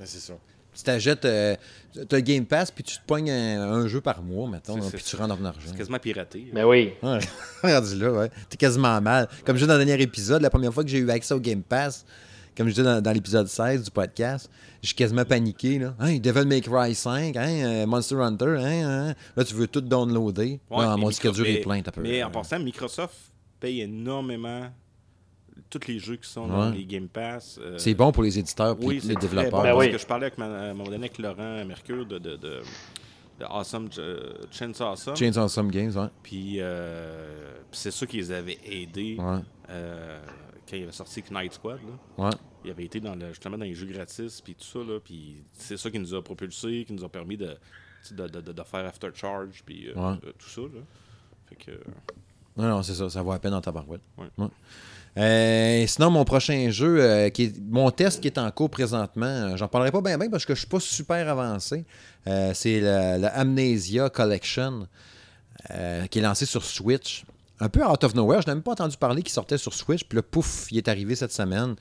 C'est ça. Tu t'achètes, euh, t'as le Game Pass, puis tu te pognes un, un jeu par mois, mettons, c'est- puis tu rentres ton argent. C'est quasiment piraté. Mais oui. Ouais, rendu là, ouais. T'es quasiment mal. Comme je disais dans le dernier épisode, la première fois que j'ai eu accès au Game Pass, comme je disais dans, dans l'épisode 16 du podcast, j'ai quasiment paniqué. Là. Hein, Devil May Cry 5, hein, euh, Monster Hunter, hein, hein. là tu veux tout downloader. Ouais, non, mon disque dur est plein, t'as peu. Mais en passant, Microsoft paye énormément tous les jeux qui sont dans Ouais. les Game Pass. euh, C'est bon pour les éditeurs et Oui, les développeurs. bon. Ben Parce oui. que je parlais avec ma- à un moment donné avec Laurent Mercure de, de, de, de Awesome, euh, Chainsaw Awesome. Chains on Some Games, ouais. Puis euh, c'est ça qui les avait aidés Ouais, euh, quand il avait sorti Knight Squad. Là. ouais. Il avait été dans le, justement dans les jeux gratis, puis tout ça. Là, puis c'est ça qui nous a propulsé, qui nous a permis de, tu sais, de, de, de- de faire After Charge, puis euh, Ouais. euh, tout ça. Là. Fait que, Non, non, c'est ça, ça vaut à peine dans ta barouette. Ouais. Euh, sinon, mon prochain jeu, euh, qui est, mon test qui est en cours présentement, euh, j'en parlerai pas bien bien parce que je suis pas super avancé. C'est la Amnesia Collection qui est lancé sur Switch. Un peu out of nowhere, je n'ai même pas entendu parler qu'il sortait sur Switch, puis là, pouf, il est arrivé cette semaine.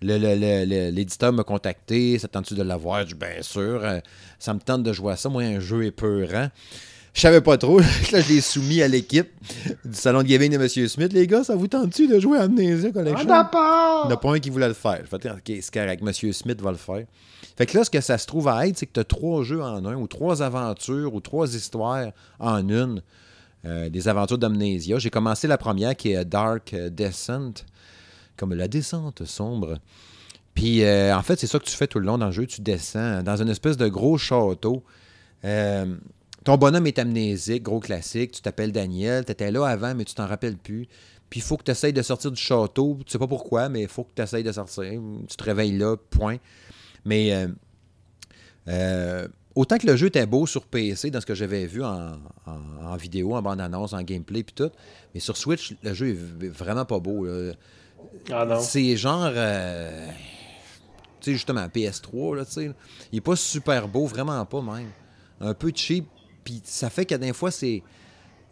Le- le- le- le- L'éditeur m'a contacté, ça tente-tu de l'avoir? Je dis, bien sûr, ça me tente de jouer à ça. Moi, un jeu épeurant. Je savais pas trop. là, je l'ai soumis à l'équipe du salon de gaming de M. Smith. Les gars, ça vous tente-tu de jouer à Amnesia Collection? Il n'y en a pas un qui voulait le faire. Je vais dire, OK, c'est correct, M. Smith va le faire. Fait que là, ce que ça se trouve à être, c'est que tu as trois jeux en un, ou trois aventures, ou trois histoires en une. Euh, des aventures d'Amnesia. J'ai commencé la première qui est Dark Descent, comme la descente sombre. Puis, euh, en fait, c'est ça que tu fais tout le long dans le jeu. Tu descends dans une espèce de gros château. Euh, ton bonhomme est amnésique, gros classique. Tu t'appelles Daniel. Tu étais là avant, mais tu t'en rappelles plus. Puis, il faut que tu essayes de sortir du château. Tu sais pas pourquoi, mais il faut que tu essayes de sortir. Tu te réveilles là, point. Mais euh, euh, autant que le jeu était beau sur PC, dans ce que j'avais vu en, en- en vidéo, en bande-annonce, en gameplay, puis tout, mais sur Switch, le jeu est vraiment pas beau. là. Ah non. C'est genre. euh, tu sais, justement, PS3, là, tu sais. Il est pas super beau, vraiment pas même. Un peu cheap, puis ça fait que des fois, c'est.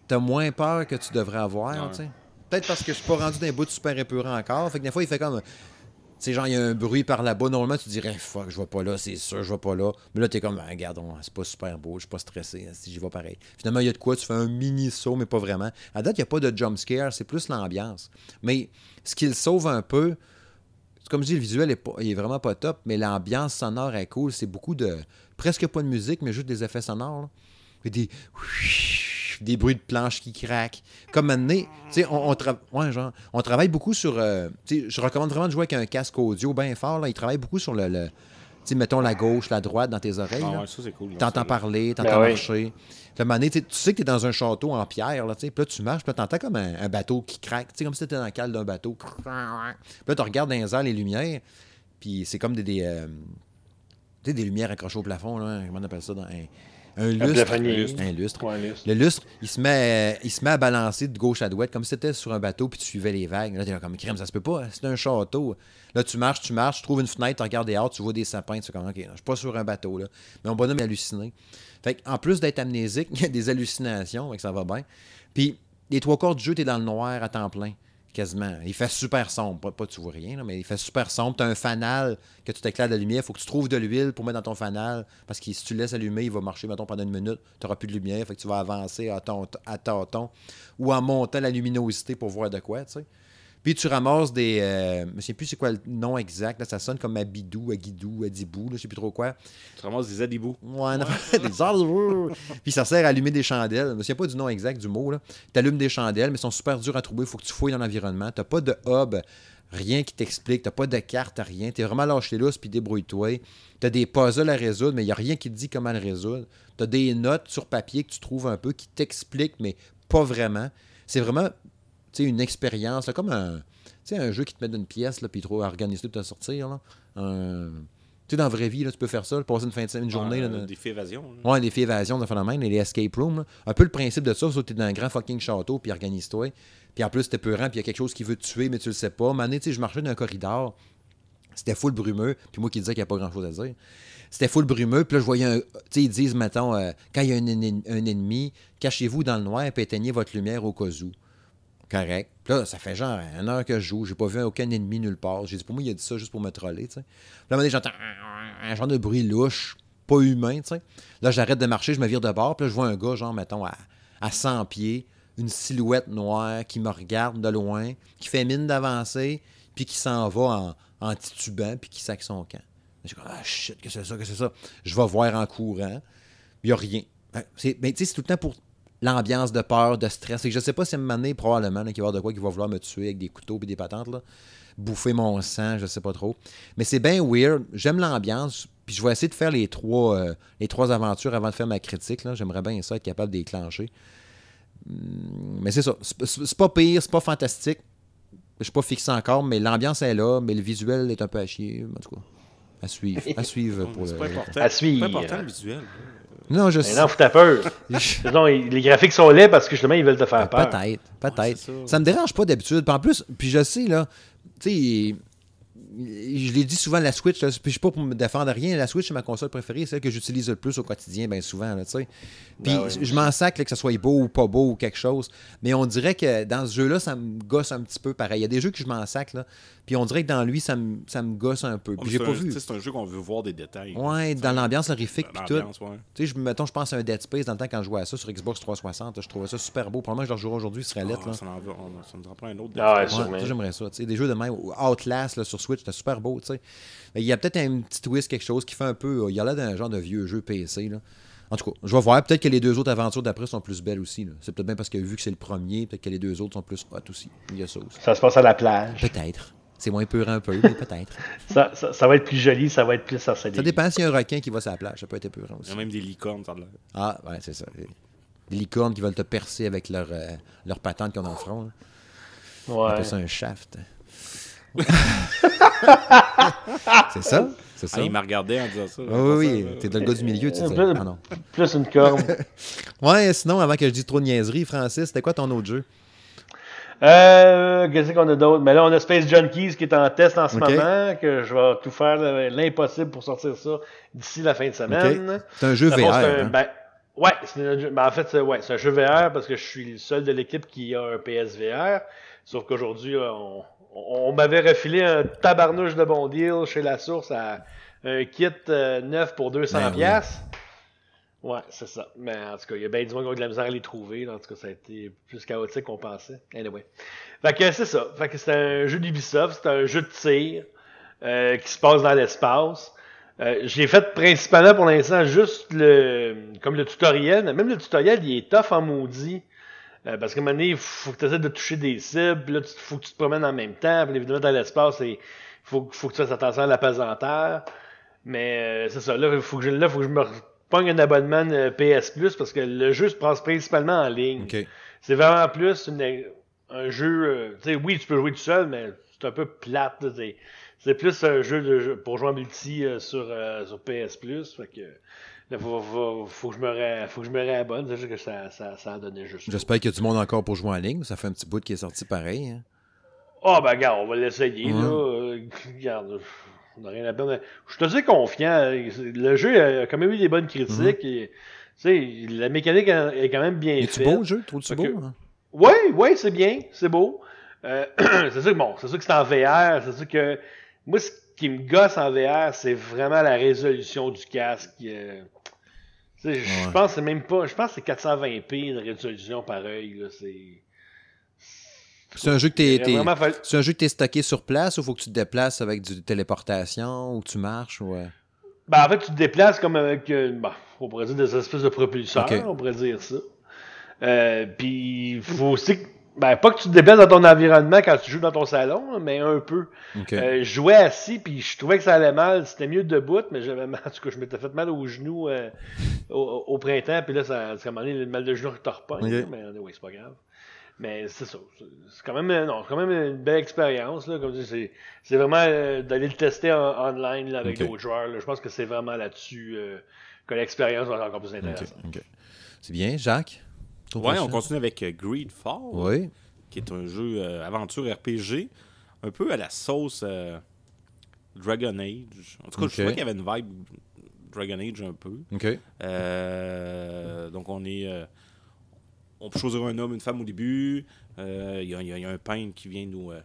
T'as moins peur que tu devrais avoir, Ouais. tu sais. Peut-être parce que je suis pas rendu d'un bout de super épurant encore. Fait que des fois, il fait comme. Tu sais, genre, il y a un bruit par là-bas. Normalement, tu dirais, fuck, je vais pas là, c'est sûr, je vais pas là. Mais là, t'es comme, Ah, regarde, c'est pas super beau, je suis pas stressé, hein, si j'y vais pareil. Finalement, il y a de quoi, tu fais un mini saut, mais pas vraiment. À date, il n'y a pas de jump scare, c'est plus l'ambiance. Mais ce qui le sauve un peu, comme je dis, le visuel est, pas, il est vraiment pas top, mais l'ambiance sonore est cool. C'est beaucoup de. Presque pas de musique, mais juste des effets sonores. là. Puis Des, des bruits de planches qui craquent. Comme maintenant, tu sais, on, on, tra- ouais, genre, on travaille beaucoup sur. euh, tu sais, je recommande vraiment de jouer avec un casque audio bien fort. Là. Il travaille beaucoup sur le. le- tu sais, mettons la gauche, la droite dans tes oreilles. Ah là. ouais, ça c'est cool. T'entends parler, t'entends Ben marcher. Moment donné, tu sais- que t'es dans un château en pierre, là, tu sais. Puis là, tu marches, puis là, t'entends comme un, un bateau qui craque. Tu sais, comme si t'étais dans le cale d'un bateau. Puis là, tu regardes dans les airs les lumières, puis c'est comme des... des, euh, tu sais, des lumières accrochées au plafond, là. Comment on appelle ça? Dans un, un lustre. plafonnier. Un lustre. Ouais, liste. Le lustre, il se, met, il se met à balancer de gauche à droite, comme si c'était sur un bateau, puis tu suivais les vagues. Là, t'es là comme crème, ça se peut pas, c'est un château. Là, tu marches, tu marches, tu trouves une fenêtre, tu regardes dehors, tu vois des sapins, tu fais comme, OK, je suis pas sur un bateau, là. Mais mon bonhomme est halluciné. Fait en plus d'être amnésique, il y a des hallucinations, et ça va bien. Puis, les trois quarts du jeu, t'es dans le noir à temps plein, quasiment. Il fait super sombre, pas, pas tu vois rien, mais il fait super sombre. T'as un fanal que tu t'éclaires de la lumière, faut que tu trouves de l'huile pour mettre dans ton fanal, parce que si tu le laisses allumer, il va marcher, mettons, pendant une minute, tu n'auras plus de lumière, fait que tu vas avancer à, ton, à tâtons, ou en montant la luminosité pour voir de quoi, tu sais. Puis tu ramasses des. euh, je ne sais plus c'est quoi le nom exact. Là, ça sonne comme Abidou, Agidou, Adibou, là, je sais plus trop quoi. Tu ramasses des adibous. Ouais, non, des arbres. Puis ça sert à allumer des chandelles. Je ne sais pas du nom exact du mot. Tu allumes des chandelles, mais elles sont super dures à trouver. Il faut que tu fouilles dans l'environnement. Tu n'as pas de hub, rien qui t'explique. Tu n'as pas de carte, rien. Tu es vraiment lâché lousse, puis débrouille-toi. Tu as des puzzles à résoudre, mais il n'y a rien qui te dit comment le résoudre. Tu as des notes sur papier que tu trouves un peu qui t'expliquent, mais pas vraiment. C'est vraiment une expérience, là, comme un, tu un jeu qui te met dans une pièce, là, puis trop organiser tout à sortir. Là. Un- Tu sais, dans la vraie vie, là, tu peux faire ça, passer une fin de semaine, une journée. Ah, là, Des faits évasion. là. Ouais, des faits évasion de phénomène et les escape rooms. Un peu le principe de ça, sauf que t'es dans un grand fucking château, puis organise-toi. Puis en plus, t'es peurant, puis il y a quelque chose qui veut te tuer, mais tu le sais pas. Mané, tu sais, je marchais dans un corridor, c'était full brumeux, puis moi qui disais qu'il n'y a pas grand chose à dire. C'était full brumeux, puis là, je voyais un. Tu sais, ils disent, mettons, euh, quand il y a un ennemi, cachez-vous dans le noir, puis éteignez votre lumière au cas où. Correct. Puis là, ça fait genre une heure que je joue, j'ai pas vu aucun ennemi nulle part. J'ai dit, pour moi, il a dit ça juste pour me troller, tu sais. Puis là, j'entends un genre de bruit louche, pas humain, tu sais. Là, j'arrête de marcher, je me vire de bord, puis là, je vois un gars, genre, mettons, à, à 100 pieds, une silhouette noire qui me regarde de loin, qui fait mine d'avancer, puis qui s'en va en, titubant, puis qui sac son camp. Je dis, ah shit, que c'est ça, que c'est ça. Je vais voir en courant, il n'y a rien. Ben, c'est- Mais tu sais, c'est tout le temps pour l'ambiance de peur, de stress. Et je sais pas si à un moment donné, probablement, qu'il va y avoir de quoi qui va vouloir me tuer avec des couteaux et des patentes, là. bouffer mon sang, je sais pas trop. Mais c'est bien weird. J'aime l'ambiance. Puis je vais essayer de faire les trois, euh, les trois aventures avant de faire ma critique. là. J'aimerais bien ça, être capable de déclencher. Hum, Mais c'est ça. C'est pas pire, c'est pas fantastique. Je suis pas fixé encore, mais l'ambiance est là, mais le visuel est un peu à chier. En tout cas, à suivre. À suivre pour C'est le. pas important. À C'est suivre. pas important le visuel. Non, je Mais sais. non, peur. Il- les graphiques sont laids parce que justement, ils veulent te faire peur. Peut-être, peut-être. ça. ça. me dérange pas d'habitude. Puis en plus, puis je sais, là, tu sais, je l'ai dit souvent, la Switch, là, puis je suis pas pour me défendre à rien, la Switch, c'est ma console préférée, c'est celle que j'utilise le plus au quotidien, bien souvent, là, tu sais. Puis Ben ouais, je m'en sac là, que ça soit beau ou pas beau ou quelque chose, mais on dirait que dans ce jeu-là, ça me gosse un petit peu pareil. Il y a des jeux que je m'en sac, là, puis on dirait que dans lui, ça me, ça me gosse un peu. Mais j'ai c'est pas un- vu. C'est un jeu qu'on veut voir des détails. Ouais, dans l'ambiance horrifique, puis tout. L'ambiance, ouais. Tu sais, je, mettons, je pense à un Dead Space dans le temps quand je jouais à ça sur Xbox 360. là, je trouvais ça super beau. Probablement que je le rejouerai aujourd'hui, ce serait lettre. Ah, là. ça, en veut- on- ça nous en prend un autre. Ah ouais, j'aimerais ça. tu sais, Des jeux de même. Outlast là, sur Switch, c'était super beau. tu sais. Mais il y a peut-être un petit twist, quelque chose qui fait un peu. Il y a là d'un genre de vieux jeu PC. Là. En tout cas, je vais voir. Peut-être que les deux autres aventures d'après sont plus belles aussi. C'est peut-être bien parce que vu que c'est le premier, peut-être que les deux autres sont plus hot aussi. Il y a ça aussi. Ça se passe à la plage. Peut-être. C'est moins peur un peu, mais peut-être. Ça, ça, ça va être plus joli, ça va être plus ensoleillé. Ça dépend s'il y a un requin qui va sur la plage. Ça peut être Il aussi. y a même des licornes, ça l'air. Ah, ouais, c'est ça. Des licornes qui veulent te percer avec leur, euh, leur patente qu'ils ont dans le front. là. On Ouais. appelle ça un shaft. c'est ça? C'est ça? Ah, il m'a regardé en disant ça. Oui, oui, t'es le gars du milieu, tu Un sais. peu- Ah non. Plus une corne. Ouais, sinon, avant que je dise trop de niaiseries, Francis, c'était quoi ton autre jeu? Euh, qu'est-ce qu'on a d'autre? Mais là, on a Space Junkies qui est en test en ce moment, que je vais tout faire euh, l'impossible pour sortir ça d'ici la fin de semaine. C'est un jeu VR. un- hein? ben, ouais, c'est un jeu- ben, en fait, c'est ouais, c'est un jeu VR parce que je suis le seul de l'équipe qui a un PSVR. Sauf qu'aujourd'hui, euh, on, on, on m'avait refilé un tabarnouche de bon deal chez la source à un kit euh, neuf pour 200 Ben oui. pièces. Ouais, c'est ça. Mais en tout cas, il y a bien du monde qui a eu de la misère à les trouver. En tout cas, ça a été plus chaotique qu'on pensait. Anyway. Fait que c'est ça. Fait que c'est un jeu d'Ubisoft, c'est un jeu de tir euh, qui se passe dans l'espace. Euh, je l'ai fait principalement pour l'instant juste le comme le tutoriel, même le tutoriel il est tough en maudit. Euh, parce qu'à un moment donné, il faut que tu essaies de toucher des cibles, là, faut que tu te promènes en même temps, puis évidemment dans l'espace, il faut, faut que tu fasses attention à la pesanteur. Mais c'est ça, là, il faut que là, faut que je me pogne un abonnement euh, PS Plus parce que le jeu se passe principalement en ligne. C'est vraiment plus une- un jeu. euh, sais, oui, tu peux jouer tout seul, mais c'est un peu plate. C'est, plus un jeu, de, jeu pour jouer en multi euh, sur, euh, sur PS Plus. Fait que là, faut, faut, faut que je me ré- faut que je me réabonne. C'est juste que ça, ça, ça a donné juste. J'espère qu'il y a du monde encore pour jouer en ligne. Ça fait un petit bout qui est sorti pareil. hein. Ah, ben, regarde, on va l'essayer, là. Euh, regarde, on n'a rien à perdre. Je suis assez confiant. Le jeu a quand même eu des bonnes critiques. sais, la mécanique est quand même bien Mhm. Es-tu faite. beau le jeu? Trouves-tu beau? que- hein? Oui, oui, c'est bien, c'est beau. Euh, c'est sûr que bon, c'est sûr que c'est en VR, c'est sûr que moi ce qui me gosse en VR, c'est vraiment la résolution du casque. euh, Je Ouais. pense que c'est même pas, je pense que c'est 420p de résolution par œil. là, C'est C'est un jeu que t'es. fallu- C'est un jeu que t'es stocké sur place ou faut que tu te déplaces avec du téléportation ou tu marches ou. euh, Ben, en fait, tu te déplaces comme avec, euh, bon, on pourrait dire des espèces de propulseurs, on pourrait dire ça. Euh, puis, il faut aussi, que- ben, pas que tu te déplaces dans ton environnement quand tu joues dans ton salon, mais un peu. Euh, je jouais assis, puis je trouvais que ça allait mal. C'était mieux debout, mais j'avais mal. En tout cas, je m'étais fait mal aux genoux au, au printemps, puis là, ça, ça m'a donné le mal de genou qui te mais oui, c'est pas grave. Mais c'est ça. C'est- quand même, non, c'est quand même une belle expérience. Là. Comme je dis, c'est, c'est vraiment euh, d'aller le tester en, online là, avec d'autres joueurs. là. Je pense que c'est vraiment là-dessus euh, que l'expérience va être encore plus intéressante. C'est bien, Jacques? Ouais, on continue avec euh, Greedfall, Oui. qui est un jeu euh, aventure RPG, un peu à la sauce euh, Dragon Age. En tout cas, je trouvais qu'il y avait une vibe Dragon Age un peu. OK. Euh, donc on est. on peut choisir un homme, une femme au début. Euh, Il y, a- y y un peintre qui vient nous. euh,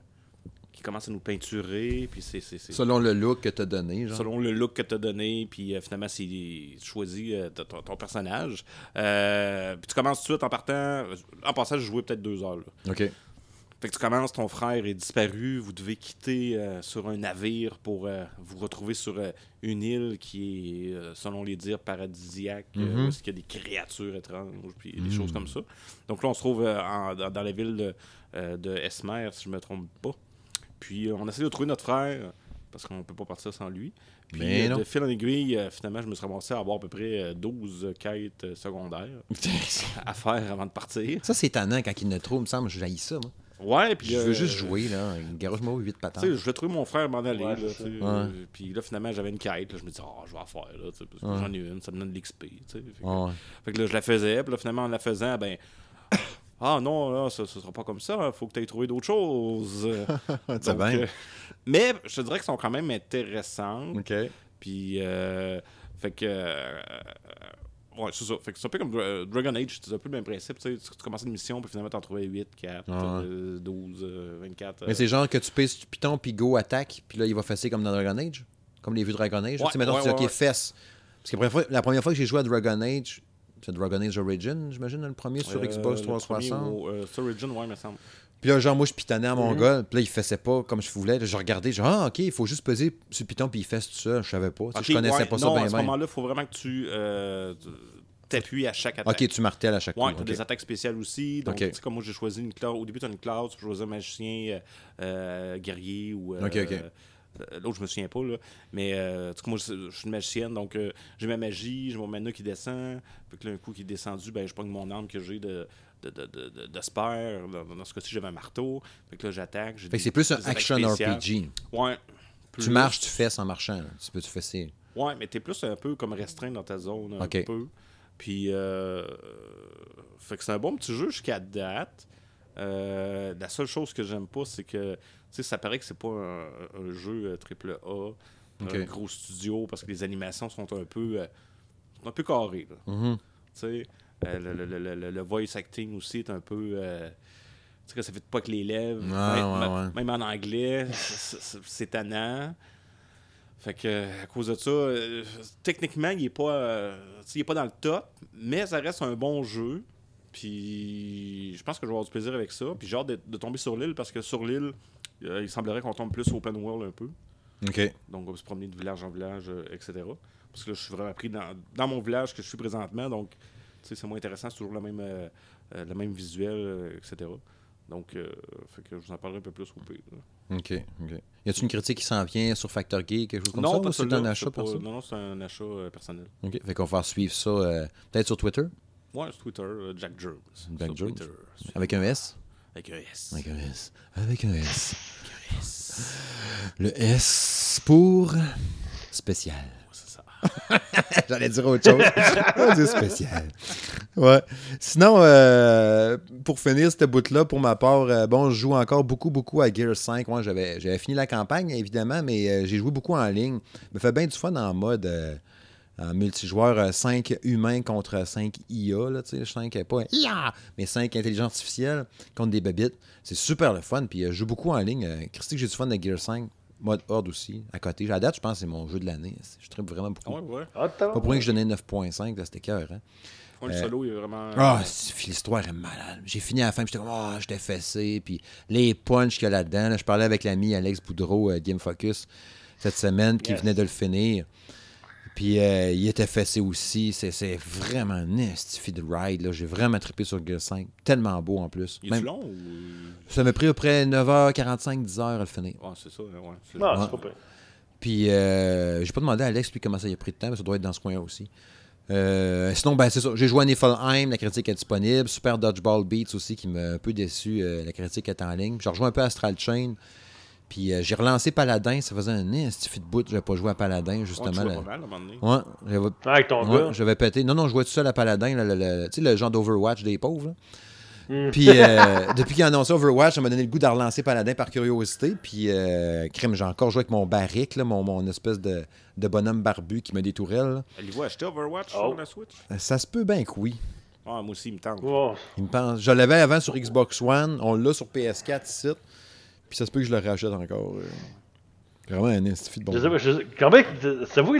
qui commence à nous peinturer. Puis c'est. c'est- c'est- Selon le look que tu as donné, genre. Selon le look que tu as donné, puis euh, finalement, c'est tu choisis euh, ton, ton- personnage. Puis tu commences tout de suite en partant. En passant, je jouais peut-être deux heures. là. OK. Fait que tu commences, ton frère est disparu, vous devez quitter euh, sur un navire pour euh, vous retrouver sur euh, une île qui est, selon les dires, paradisiaque, euh, Mhm. qu'il y a des créatures étranges, puis des Mhm. choses comme ça. Donc là, on se trouve en- dans, dans la ville de, de Esmer, si je me trompe pas. Puis on essaie de trouver notre frère, parce qu'on peut pas partir sans lui. Puis Mais de fil en aiguille, finalement, je me suis ramassé à avoir à peu près euh, 12 quêtes secondaires à faire avant de partir. Ça, c'est étonnant quand il ne trouve, me semble. Je jaillis ça, moi. Ouais, puis Je veux euh, juste jouer, là. Garage-moi 8 Tu patentes. sais, je voulais trouver mon frère m'en aller. Ouais, là, euh, Ouais. Puis là, finalement, j'avais une quête. Là, je me dis, oh, je vais en faire. Là, tu sais, parce que Ouais. j'en ai une, ça me donne de l'XP. tu sais. Fait, fait que là, je la faisais. Puis là, finalement, en la faisant, ben. Ah non, là, ça, ça sera pas comme ça. Il faut que tu aies trouvé d'autres choses. C'est Donc, bien. euh, mais je te dirais qu'elles sont quand même intéressantes. OK. Puis, euh, fait que. Euh, ouais, c'est ça. Fait que c'est un peu comme Dra- Dragon Age, c'est un peu le même principe. Tu, tu commences une mission, puis finalement, t'en trouvais 8, 4, Ouais. euh, 12, euh, 24. Mais euh, c'est genre que tu pèses du piton, puis go, attaque, puis là, il va fesser comme dans Dragon Age. Comme les vues Dragon Age. Ouais, tu sais, mettons, ouais, tu dis, OK, fesse. Parce que la première fois, la première fois que j'ai joué à Dragon Age, c'est Dragon Age Origin, j'imagine, le premier sur euh, Xbox le premier 360. au, euh, sur Origin, ouais, me semble. Puis là, genre, moi, je pitonnais à mon Mhm. gars, puis là, il fessait pas comme je voulais. Là, je regardais, genre, ah, OK, il faut juste peser sur le piton, puis il fesse tout ça. Je savais pas. Tu sais, Ok, je connaissais ouais, pas ça bien, à ce moment-là, il faut vraiment que tu euh, t'appuies à chaque attaque. OK, tu martèles à chaque Ouais, fois. t'as des attaques spéciales aussi. Donc, tu sais, comme moi, j'ai choisi une classe. Au début, tu as une classe, tu choisis un magicien, euh, euh, guerrier ou. euh, Ok, ok. L'autre, je me souviens pas, là. Mais, euh, tu sais, moi, je je suis une magicienne, donc euh, j'ai ma magie, j'ai mon mana qui descend. Fait que là, un coup qui est descendu, ben, je pogne mon arme que j'ai de, de, de, de, de, de spare. Dans, dans ce cas-ci, j'avais un marteau. Fait que là, j'attaque. Fait que c'est plus un action. RPG. Ouais. Tu marches, tu fesses en marchant. là. Tu peux te fesser. Ouais, mais t'es plus un peu comme restreint dans ta zone, un peu. Puis, euh, fait que c'est un bon petit jeu jusqu'à date. Euh, la seule chose que j'aime pas, c'est que, tu sais, ça paraît que c'est pas un, un jeu euh, triple A, un gros studio, parce que les animations sont un peu, euh, un peu carrées, là. Tu sais, euh, le, le- le- le- le voice acting aussi est un peu. euh, tu sais, que ça fait pas que les lèvres. Ouais, même, ouais, ouais. même en anglais, c'est- tannant. Fait que, à cause de ça, euh, techniquement, il est pas, euh, il est pas dans le top, mais ça reste un bon jeu. Puis, je pense que je vais avoir du plaisir avec ça. Puis, j'ai hâte de, de tomber sur l'île parce que sur l'île, euh, il semblerait qu'on tombe plus open world un peu. OK. Donc, on va se promener de village en village, euh, etc. Parce que là, je suis vraiment pris dans, dans mon village que je suis présentement. Donc, c'est moins intéressant. C'est toujours le même, euh, euh, le même visuel, euh, etc. Donc, fait que je vous en parlerai un peu plus au pire. OK. OK. Y a-tu une critique qui s'en vient sur Factor Geek, quelque chose comme non, c'est un achat pour ça? Non, non, c'est un achat personnel. OK. Fait qu'on va faire suivre ça peut-être sur Twitter, Ouais, c'est Twitter, Jack Jones. Jack sur Jones. Twitter. avec un S? Avec un S. Avec un S. Avec un S. Avec un S. Le S pour spécial. C'est. J'allais dire autre chose. On dit spécial. Ouais. Sinon, euh, pour finir cette bout-là, pour ma part, euh, bon, je joue encore beaucoup, beaucoup à Gear 5. Moi, j'avais, j'avais fini la campagne, évidemment, mais euh, j'ai joué beaucoup en ligne. me fait bien du fun en mode en multijoueur 5 humains contre 5 IA. Là, tu sais, 5, pas IA, mais 5 intelligence artificielle contre des bébites. C'est super le fun. Puis je joue beaucoup en ligne. Christy, j'ai du fun de Gear 5. Mode Horde aussi, à côté. À date, je pense que c'est mon jeu de l'année. Je tripe vraiment beaucoup. Ouais, ouais. T'as- Pas pour rien que je donnais 9.5, là, c'était cœur. Hein? Le Euh, solo, il est vraiment. Ah, c'est- l'histoire est malade. J'ai fini à la fin, puis j'étais comme, ah, j'étais fessé. Puis les punchs qu'il y a là-dedans. là, je parlais avec l'ami Alex Boudreau, euh, Game Focus, cette semaine, qui Yes. venait de le finir. Puis euh, il était fessé aussi. C'est c'est vraiment un esti de ride. là. J'ai vraiment trippé sur Gear 5. Tellement beau en plus. il est Même- long ou? ça m'a pris à peu près 9h45, 10h à le finir. Ouais, c'est ça. Ouais. c'est- Ah, Ouais. c'est pas. Puis, euh, j'ai pas demandé à Alex, lui, comment ça il a pris de temps, mais ça doit être dans ce coin-là aussi. Euh, sinon, ben, c'est ça. J'ai joué à Niflheim, la critique est disponible. Super Dodgeball Beats aussi, qui m'a un peu déçu. euh, la critique est en ligne. J'ai rejoint un peu Astral Chain. Puis euh, j'ai relancé Paladin. Ça faisait un esti de bout. J'avais pas joué à Paladin, Ouais, justement. tu là. pas mal, à un moment donné. Ouais, j'avais Avec ton Ouais, gars. j'avais pété. Non, non, je jouais tout seul à Paladin, là, le, le- tu sais, le genre d'Overwatch des pauvres. là. Hmm. Puis, euh, depuis qu'ils ont annoncé Overwatch, ça m'a donné le goût de relancer Paladin par curiosité. Puis, euh, crème, j'ai encore joué avec mon barrique, là, mon, mon espèce de, de bonhomme barbu qui me là. Allez-vous acheter Overwatch Oh. sur la Switch? Euh, Ça se peut bien que oui. Ah, moi aussi, il me tente. Oh. Il me pense. Je l'avais avant sur Xbox One, on l'a sur PS4 ici. Puis, ça se peut que je le rachète encore. euh. Vraiment un esti de bon. Je sais pas, je sais- Combien. Savez-vous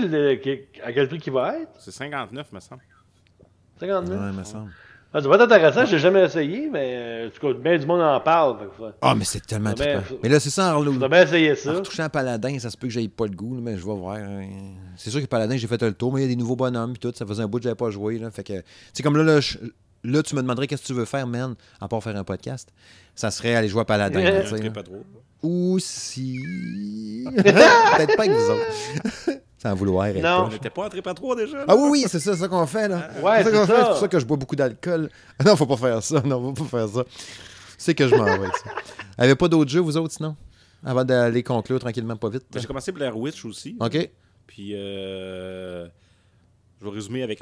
à quel prix qu'il va être? C'est 59, me semble. 59 Ouais, me semble. Ah, Ça va être intéressant, j'ai jamais essayé, mais en tout cas, bien du monde en parle. Ah, mais c'est tellement faut- Mais là, c'est ça en. Faudrait bien essayer En ça. retouchant Paladin, ça se peut que j'aille pas le goût, mais je vais voir. hein. C'est sûr que Paladin, j'ai fait le tour, mais il y a des nouveaux bonhommes et tout. Ça faisait un bout que j'avais pas joué. Là, fait que, c'est comme là, là, je- là, tu me demanderais qu'est-ce que tu veux faire, man, à part faire un podcast. Ça serait aller jouer à Paladin. Là. pas trop. Ou si. Peut-être pas avec vous autres. Sans vouloir. être Non. On poche. n'était pas entré pas trop déjà? là? Ah oui, oui, c'est ça, c'est ça qu'on fait, là. Ouais, c'est c'est qu'on fait. ça. C'est pour ça que je bois beaucoup d'alcool. Ah non, faut pas faire ça. Non, faut pas faire ça. C'est que je m'en vais avec ça. Avez pas d'autres jeux, vous autres, sinon? Avant d'aller conclure tranquillement, pas vite. Ben, J'ai commencé Blair Witch aussi. OK. Puis, euh, je vais résumer avec.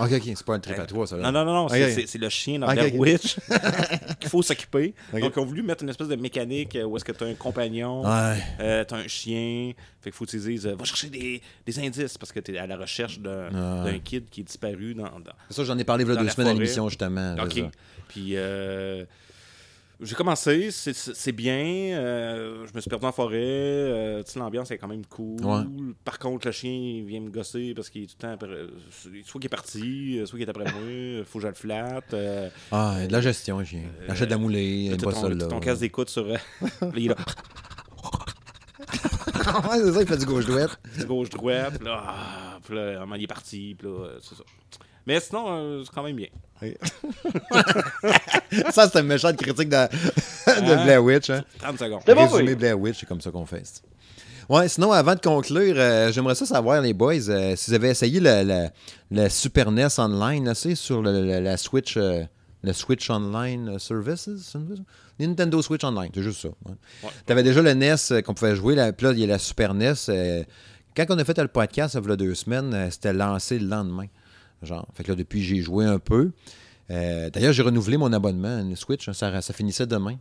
OK, OK, c'est pas un trip à toi, ça. là. Non, non, non, c'est- le chien dans Ok, Blair ok. Witch qu'il faut s'occuper. Donc, ils ont voulu mettre une espèce de mécanique euh, où est-ce que tu as un compagnon, Ouais. euh, tu as un chien. Fait qu'il faut que tu dises, euh, va chercher des, des indices parce que tu es à la recherche d'un ouais. d'un kid qui est disparu dans. dans- ça, j'en ai parlé il y a Dans deux la semaines à l'émission, justement. Ok. Puis euh, j'ai commencé, c'est- bien. euh, je me suis perdu en forêt. euh, l'ambiance est quand même cool. Ouais. Par contre, le chien vient me gosser parce qu'il est tout le temps après. Soit qu'il est parti, euh, soit qu'il est après moi. Faut que je le flatte. euh, Ah, de la gestion, chien. Il achète de la moulée, pas ton, là. ton casque d'écoute sur. euh, il est là, ouais, c'est ça, il fait du gauche-douette. petit gauche-droite. Là, ah, puis là, il est parti. Puis là, euh, c'est ça. Mais sinon, euh, c'est quand même bien. ça, c'est une méchante critique de, de Hein? Blair Witch. Hein. 30 secondes. C'est bon, Résumé oui. Blair Witch, c'est comme ça qu'on fait. Ouais, sinon, avant de conclure, euh, j'aimerais ça savoir, les boys, euh, si vous avez essayé le, le- le Super NES Online, là, c'est sur le, le- la Switch, euh, le Switch Online Services, Nintendo Switch Online, c'est juste ça. ouais. Ouais. T'avais déjà le NES euh, qu'on pouvait jouer, là, puis là, il y a la Super NES. euh, quand on a fait le podcast, ça fait deux semaines, euh, c'était lancé le lendemain. Genre, fait que là, depuis, j'ai joué un peu. Euh, D'ailleurs, j'ai renouvelé mon abonnement à une Switch. hein, ça, ça finissait demain.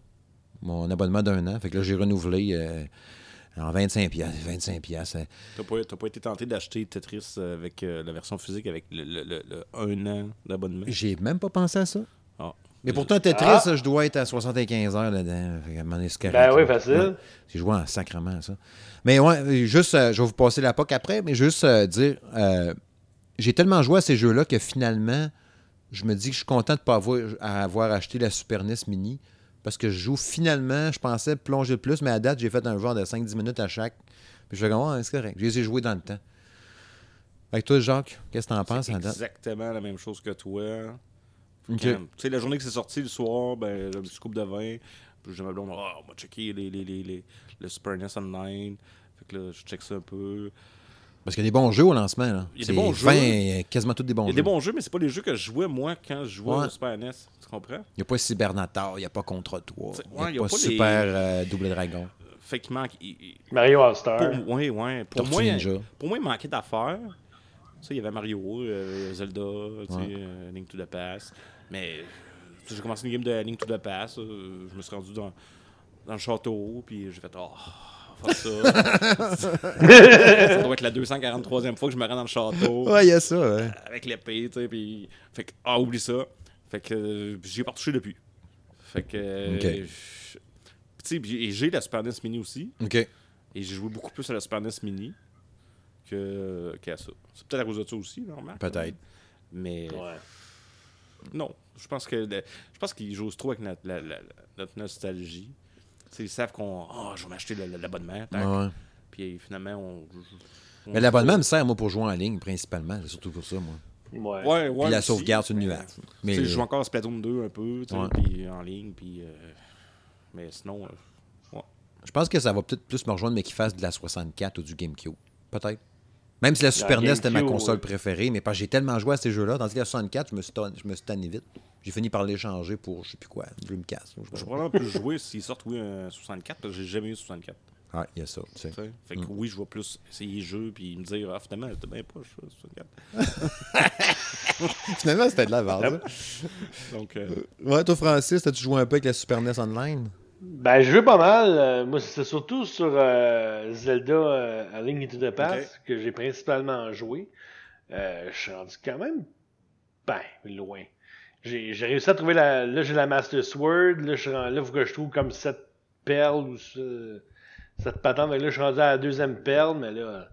Mon abonnement d'un an. Fait que là, j'ai renouvelé euh, en 25 piastres. 25 piastres. euh, T'as pas, t'as pas été tenté d'acheter Tetris avec euh, la version physique avec le, le- le- le un an d'abonnement? J'ai même pas pensé à ça. Ah. Mais pourtant, Tetris, Ah. je dois être à 75 heures là-dedans. Ben oui, facile. Ouais. J'ai joué en sacrement à ça. Mais ouais, juste, euh, je vais vous passer la POC après, mais juste euh, dire, euh, j'ai tellement joué à ces jeux-là que finalement, je me dis que je suis content de ne pas avoir, acheté la Super NES Mini. Parce que je joue finalement, je pensais plonger le plus, mais à date, j'ai fait un genre de 5-10 minutes à chaque. Puis je fais comme, ouais, c'est correct. J'ai essayé de jouer dans le temps. Avec toi, Jacques, qu'est-ce que t'en penses à date? exactement la même chose que toi. Tu sais, la journée que c'est sorti, le soir, ben, j'ai un petit coupe de vin. Puis j'ai ma blonde, ah, on va checker les, les, les, les- le Super NES Online. Fait que là, je check ça un peu. Parce qu'il y a des bons jeux au lancement. Là. Il y a C'est des bons fin, jeux. quasiment tous des bons Il y a jeux. des bons jeux, mais c'est pas les jeux que je jouais, moi, quand je jouais Ouais. au Super NES. Tu comprends? Il n'y a pas Cybernator, il n'y a pas Contre toi. Il n'y a, il y a pas pas les- Super euh, Double Dragon. Fait qu'il manque. il- Mario All-Star. Pour, ouais, ouais. Pour Tortue moi, Ninja. pour moi, il manquait d'affaires. Tu sais, il y avait Mario, euh, Zelda, tu sais, Ouais. euh, Link to the Past. Mais tu sais, j'ai commencé une game de Link to the Past. euh, je me suis rendu dans, dans le château, puis j'ai fait Oh, fuck ça. ça doit être la 243e fois que je me rends dans le château. Ouais, il y a ça. ouais. Avec l'épée, tu sais, puis. Fait que, ah, oublie ça. Fait que euh, j'y ai pas retouché depuis. Fait que. euh, Ok. je- Tu sais, puis j'ai j'ai la Super NES Mini aussi. OK. Et j'ai joué beaucoup plus à la Super NES Mini que, qu'à ça. C'est peut-être à cause de ça aussi, normal. Peut-être. Mais Ouais. non, je pense que le- je pense qu'ils jouent trop avec notre, la- la- notre nostalgie. Ils savent qu'on. Oh, je vais m'acheter l'abonnement. Ouais. Puis finalement, on. on- Mais l'abonnement me sert, moi, pour jouer en ligne, principalement. C'est surtout pour ça, moi. Ouais. Ouais, ouais. Puis la sauvegarde sur le nuage. tu Mais sais, je joue encore à Splatoon 2 un peu, puis en ligne, puis. euh, mais sinon. euh, je pense que ça va peut-être plus me rejoindre, mais qu'il fasse de la 64 ou du GameCube. Peut-être. Même si la Super NES était ma console ouais. préférée, mais parce que j'ai tellement joué à ces jeux-là. Dans la 64, je me suis, tanné- je me suis tanné vite. J'ai fini par l'échanger pour je sais plus quoi, Dreamcast. je vais probablement plus jouer s'ils sortent, oui, un 64, parce que j'ai jamais eu 64. Ah, il y a ça. tu sais. Fait que Mm. oui, je vais plus essayer les jeux, puis me dire, ah, finalement, c'était bien pas, ça, 64. Finalement, c'était de la base. Donc, euh, Ouais, toi, Francis, as-tu joué un peu avec la Super NES Online? Ben, je joue pas mal. euh, moi, c'est surtout sur euh, Zelda euh, A Link into the Past que j'ai principalement joué. Euh, je suis rendu quand même ben loin. J'ai réussi à trouver la. Là, j'ai la Master Sword. Là, je là, faut que je trouve comme cette perle ou ce- cette patente. Là, je suis rendu à la deuxième perle, mais là,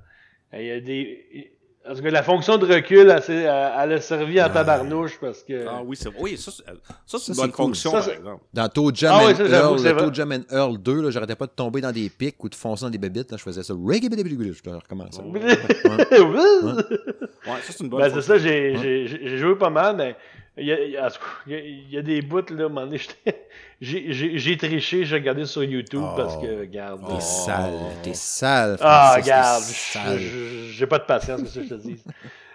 il y a des. Tout cas, la fonction de recul, elle, elle, elle a servi en tabarnouche parce que. ah oui, c'est oui, ça, c'est ça, c'est une bonne cool. fonction, Ça, par exemple. Dans Toe Jam Ah and Earl, que le. Toe Jam and Earl 2, là, j'arrêtais pas de tomber dans des pics ou de foncer dans des bébites. Là, je faisais ça. Je recommençais. Ouais, ça, c'est une bonne Ben, c'est ça, j'ai j'ai- j'ai- j'ai joué pas mal, mais il y a, il y des bouts, là, j'étais- j'ai triché, j'ai regardé sur YouTube Oh. parce que, regarde. T'es euh, sale, t'es sale. ah, t'es regarde, j'ai pas de patience, que ça je te dis.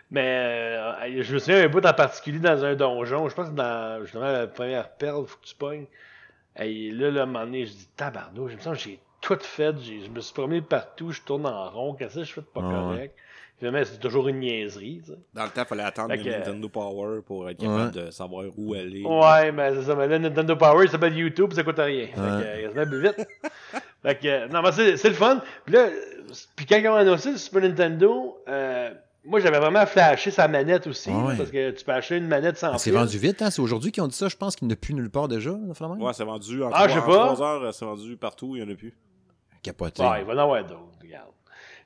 Mais euh, je me souviens un bout en particulier dans un donjon, je pense que dans justement la première perle, faut que tu pognes. Et là, là, à un moment donné, je dis tabarnouche, je me sens que j'ai tout fait, je me suis promené partout, je tourne en rond, qu'est-ce que je fais de pas ouais. Finalement, c'est toujours une niaiserie. Dans le temps, il fallait attendre Fait le que- Nintendo Power pour être capable de savoir où aller. Ouais, mais c'est ça. Mais là, Nintendo Power, ça s'appelle YouTube, ça coûte rien. Fait Ouais. que, euh, ça va plus vite. fait que, euh, non, mais c'est, c'est le fun. Puis là, euh, puis quand ils ont annoncé le Super Nintendo, euh, moi, j'avais vraiment flashé sa manette aussi. Ouais. là, parce que tu peux acheter une manette sans Ah, C'est vendu vite, hein? C'est aujourd'hui qu'ils ont dit ça. Je pense qu'il n'y en a plus nulle part déjà. vraiment. Ouais, c'est vendu en, Ah, je sais en pas. trois heures, c'est vendu partout, il n'y en a plus. Capoté. Ah, il va en avoir d'autres, regarde.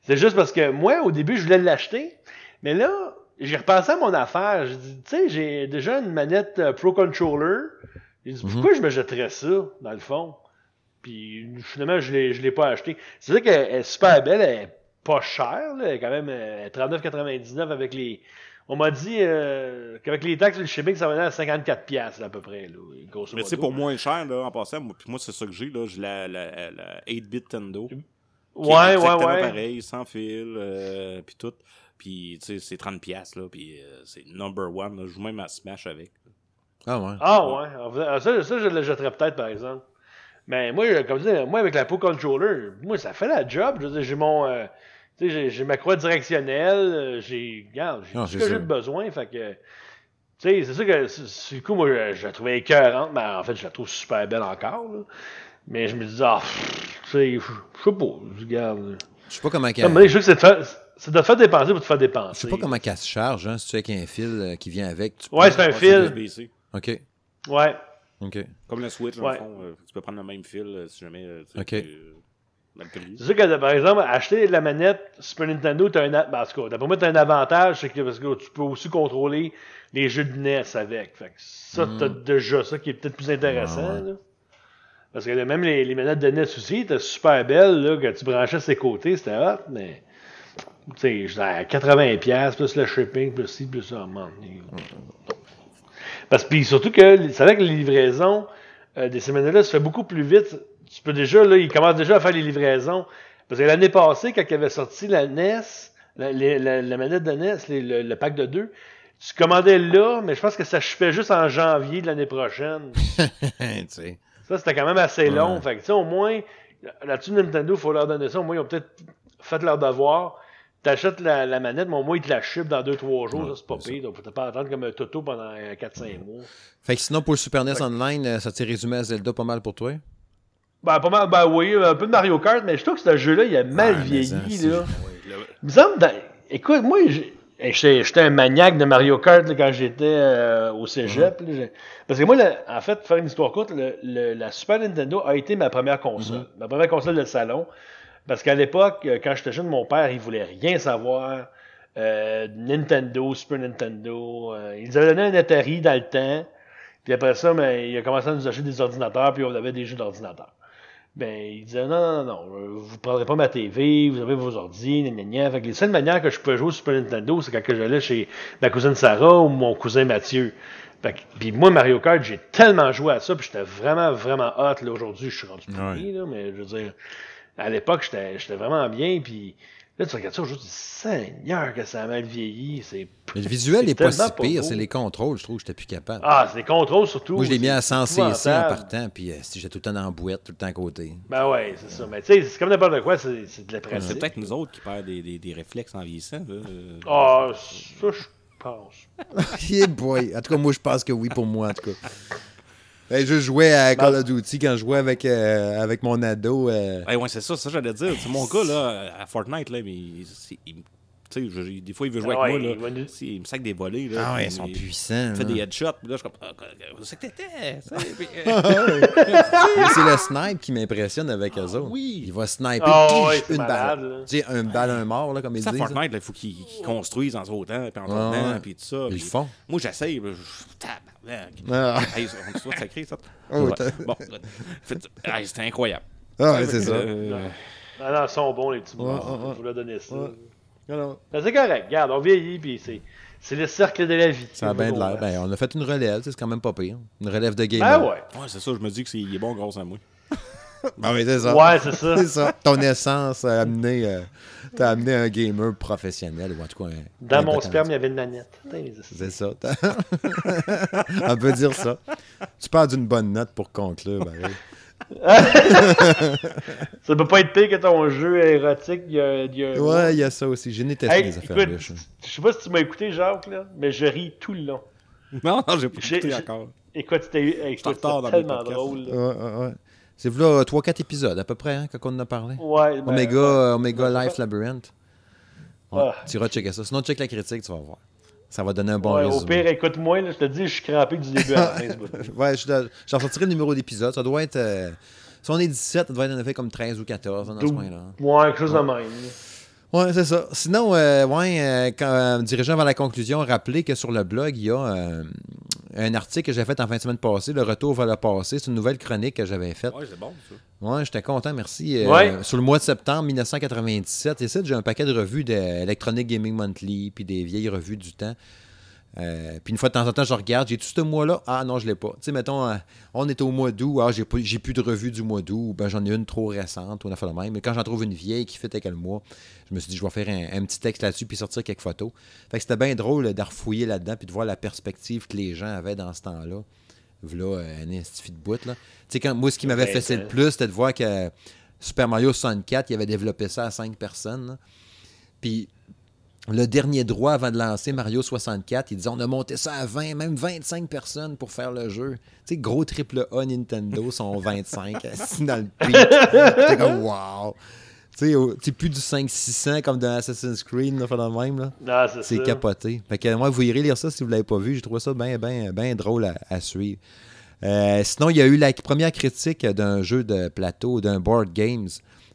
C'est juste parce que moi, au début, je voulais l'acheter. Mais là, j'ai repensé à mon affaire. J'ai dit, tu sais, j'ai déjà une manette euh, Pro Controller. J'ai dit, pourquoi je me jetterais ça, dans le fond? Puis finalement, je l'ai, je l'ai pas acheté. C'est vrai qu'elle est super belle, elle est pas chère, là. Elle est quand même euh, 39,99 avec les. On m'a dit euh, qu'avec les taxes le shipping, ça venait à 54$ piastres, à peu près, là, grosso Mais modo. pour moins cher, là, en passant, moi, puis moi c'est ça que j'ai, là, j'ai la, la, la 8-bit Tendo. Qui Ouais, ouais, exactement ouais. pareil, sans fil, euh, puis tout. Puis, tu sais, c'est 30$, piastres, là, puis euh, c'est number one. Là. Je joue même à Smash avec. Ah ouais. Ah ouais, fait, ah, ça, ça je le jetterais peut-être par exemple. Mais moi, euh, comme je dis, moi avec la Pro Controller, moi ça fait la job. Je veux dire, j'ai mon, euh, tu sais, j'ai- ma croix directionnelle, j'ai, regarde, j'ai Ah, tout ce que j'ai besoin, fait que, tu sais, c'est sûr que le coup, moi, je, je la trouvais écœurante, mais en fait, je la trouve super belle encore. là. Mais je me dis, ah, tu sais, je je sais pas, je regarde. Je sais pas comment un donné, je sais que c'est de faire- c'est de te faire dépenser pour te faire je dépenser. sais pas comment qu'elle se charge, hein, si tu es avec un fil euh, qui vient avec. tu Ouais, c'est un fil. USB-C. OK. Ouais. OK. Comme la Switch, dans Ouais. le fond. euh, tu peux prendre le même fil euh, si jamais. euh, tu sais, Ok. tu-. C'est sûr que, par exemple, acheter la manette Super Nintendo, t'as un, a- ben, en tout cas, d'après moi, t'as un avantage, c'est que, parce que tu peux aussi contrôler les jeux de NES avec. Fait que ça, t'as déjà ça qui est peut-être plus intéressant, Mm. Ouais. là. Parce que là, même les, manettes de NES aussi, étaient super belles, là, que tu branchais ses côtés, c'était hot, mais, tu sais, j'étais à 80$, piastres, plus le shipping, plus ci, plus ça, man. Parce que, surtout que, c'est vrai que les livraisons euh, des ces manettes-là se fait beaucoup plus vite. Tu peux déjà, là, ils commencent déjà à faire les livraisons. Parce que l'année passée, quand il avait sorti la NES, la, manette de NES, le, pack de deux, tu commandais là, mais je pense que ça fait juste en janvier de l'année prochaine. tu sais. Ça, c'était quand même assez long. Ouais. Fait que, tu sais, au moins, là-dessus, Nintendo, il faut leur donner ça. Au moins, ils ont peut-être fait leur devoir. T'achètes la, la manette, mais au moins, ils te la shippent dans 2-3 jours. Ouais, ça, c'est pas pire. Donc, faut pas attendre comme un Toto pendant euh, 4-5 mois. Fait que sinon, pour le Super NES Online, euh, ça t'est résumé à Zelda pas mal pour toi? Ben, pas mal, ben oui, un peu de Mario Kart, mais je trouve que ce jeu-là, il a mal Ouais, vieilli, ça, là. Il me semble, dans- écoute, moi, j'ai- j'étais un maniaque de Mario Kart là, quand j'étais euh, au cégep. là, j'ai- parce que moi, là, en fait, pour faire une histoire courte, le- le- la Super Nintendo a été ma première console. Ma première console de salon. Parce qu'à l'époque, euh, quand j'étais jeune, mon père, il voulait rien savoir. euh, Nintendo, Super Nintendo. euh, il nous avait donné un Atari dans le temps. Puis après ça, ben, il a commencé à nous acheter des ordinateurs, puis on avait des jeux d'ordinateur. Ben, il disait non, non, non, euh, vous prendrez pas ma TV, vous avez vos ordi, gna, gna, gna. Fait que les seules manières que je pouvais jouer au Super Nintendo, c'est quand que j'allais chez ma cousine Sarah ou mon cousin Mathieu. Fait que, puis moi, Mario Kart, j'ai tellement joué à ça, puis j'étais vraiment, vraiment hot. Là, aujourd'hui, je suis rendu pourri, là, mais je veux dire, à l'époque, j'étais j'étais vraiment bien, puis Là, tu regardes ça aujourd'hui, Seigneur, que ça a mal vieilli. C'est... Mais le visuel c'est n'est pas si pire, c'est les contrôles, je trouve, j'étais plus capable. Ah, c'est les contrôles surtout. Moi, je l'ai mis à c'est 100 cc en partant, puis euh, si j'étais tout le temps en boîte, tout le temps à côté. Ben ouais, c'est ça. Mais tu sais, c'est comme n'importe quoi, c'est, c'est de la C'est pratique. peut-être nous autres qui perdent des, des, des réflexes en vieillissant. Euh, Ah, ça, je pense. yeah boy! En tout cas, moi, je pense que oui pour moi, en tout cas. Ben, je jouais à Call of Duty quand je jouais avec, euh, avec mon ado. euh, Ouais, ouais, c'est ça, ça j'allais dire. C'est mon gars, là, à Fortnite, là, mais il- il- tu sais, je- des fois, il veut jouer Ah avec ouais, moi, là. Si, il me sac des volets, là. Ah ouais, ils sont il- puissants. Il fait des headshots, puis là, je suis comme, ah, c'est que t'étais? le snipe qui m'impressionne avec eux autres. oui. Il va sniper Ah ouais, une malade, balle. Tu sais, une balle, un mort, là, comme ils disent. Fortnite, il faut qu'ils qu'ils construisent en sautant, puis en tournant, puis tout ça. Ils font. Moi, j'essaye, là, je- tabarnak. Ah, Hey, on sacré, ça. Oh, Bon, c'était incroyable. Ah ouais, c'est ça. Euh, Ah non, ils sont bons, les petits Ouais, monstres. ouais, ouais. Je vous leur donner ça. Ben, c'est correct. Regarde, on vieillit, puis c'est, c'est le cercle de la vie. Ça a bien de l'air. Ben, on a fait une relève, c'est quand même pas pire. Une relève de gamer. Ben ouais. Ouais, c'est ça, je me dis qu'il est bon grâce à moi. Ah oui, c'est ça. Ouais, c'est ça. C'est ça. Ton essence a amené, euh, t'as amené un gamer professionnel, ou en tout cas un. Dans un mon sperme, il y avait une manette. C'est ça. On peut dire ça. Tu parles d'une bonne note pour conclure, ben oui. Ça peut pas être pire que ton jeu érotique. Il y a, il y a- Ouais, il y a ça aussi. J'ai testé Hey, les affaires écoute, je sais pas si tu m'as écouté, Jacques, là, mais je ris tout le long. Non, non, j'ai pas J'ai- écouté encore. Écoute, c'était tellement drôle. là. Ouais, ouais, ouais. C'est là 3-4 épisodes à peu près, hein, quand on en a parlé. Ouais, ben, Omega, euh, Omega Life Labyrinth. Ouais, Ah. Tu iras checker ça. Sinon, check la critique, tu vas voir. Ça va donner un bon Ouais, au résumé. pire, écoute-moi, je te dis, je suis crampé du début à la fin. Ouais, j'en sortirai le numéro d'épisode. Ça doit être. euh, si on est 17, ça doit être en effet comme 13 ou 14 dans ce coin-là. Ouais, quelque chose de même. Ouais, c'est ça. Sinon, euh, ouais, euh, quand, euh, dirigeant vers la conclusion, rappelez que sur le blog, il y a un article que j'ai fait en fin de semaine passée, Le retour vers le passé. C'est une nouvelle chronique que j'avais faite. Ouais, c'est bon, ça. Ouais, j'étais content, merci. Euh, Ouais. Sur le mois de septembre 1997, et ça, j'ai un paquet de revues d'Electronic Gaming Monthly, puis des vieilles revues du temps. Euh, puis une fois de temps en temps, je regarde, j'ai tout ce mois-là? Ah non, je l'ai pas. Tu sais, mettons, euh, on est au mois d'août. Ah, j'ai j'ai plus de revue du mois d'août. ou Ben, j'en ai une trop récente. ou On a fait le même. Mais quand j'en trouve une vieille qui fait avec le mois, je me suis dit, je vais faire un, un petit texte là-dessus puis sortir quelques photos. Fait que c'était bien drôle de refouiller là-dedans puis de voir la perspective que les gens avaient dans ce temps-là. Voilà, euh, un institut de bout, là. Tu sais, quand, moi, ce qui m'avait fait c'est le plus, c'était de voir que Super Mario 64, il avait développé ça à 5 personnes. là. Puis le dernier droit avant de lancer Mario 64, ils disaient on a monté ça à 20, même 25 personnes pour faire le jeu. Tu sais, gros triple A Nintendo sont 25, assis dans le pic. Comme wow. Tu sais, plus du 5-600 comme dans Assassin's Creed, là, le même. Là. Non, c'est capoté. Fait que moi, vous irez lire ça si vous ne l'avez pas vu. J'ai trouvé ça bien, bien, bien drôle à, à suivre. Euh, sinon, il y a eu la première critique d'un jeu de plateau, d'un board games,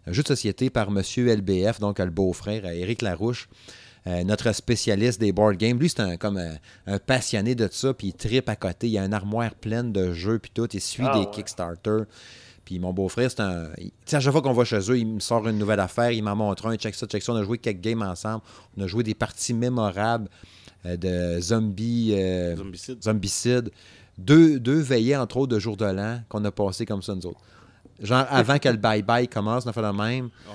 un jeu de société par Monsieur LBF, donc le beau-frère, euh, Éric Larouche, euh, notre spécialiste des board games. Lui, c'est un, comme un, un passionné de ça, puis il tripe à côté. Il a une armoire pleine de jeux, puis tout. Il suit Ah, des ouais. Kickstarter. Puis mon beau-frère, c'est un. Tu sais, à chaque fois qu'on va chez eux, il me sort une nouvelle affaire, il m'en montre un, check ça, check ça. On a joué quelques games ensemble. On a joué des parties mémorables euh, de zombies. euh, Zombicide. Zombicide. Deux, deux veillées, entre autres, de jour de l'an qu'on a passé comme ça, nous autres. Genre, avant que le bye-bye commence, on a fait le même. Oh,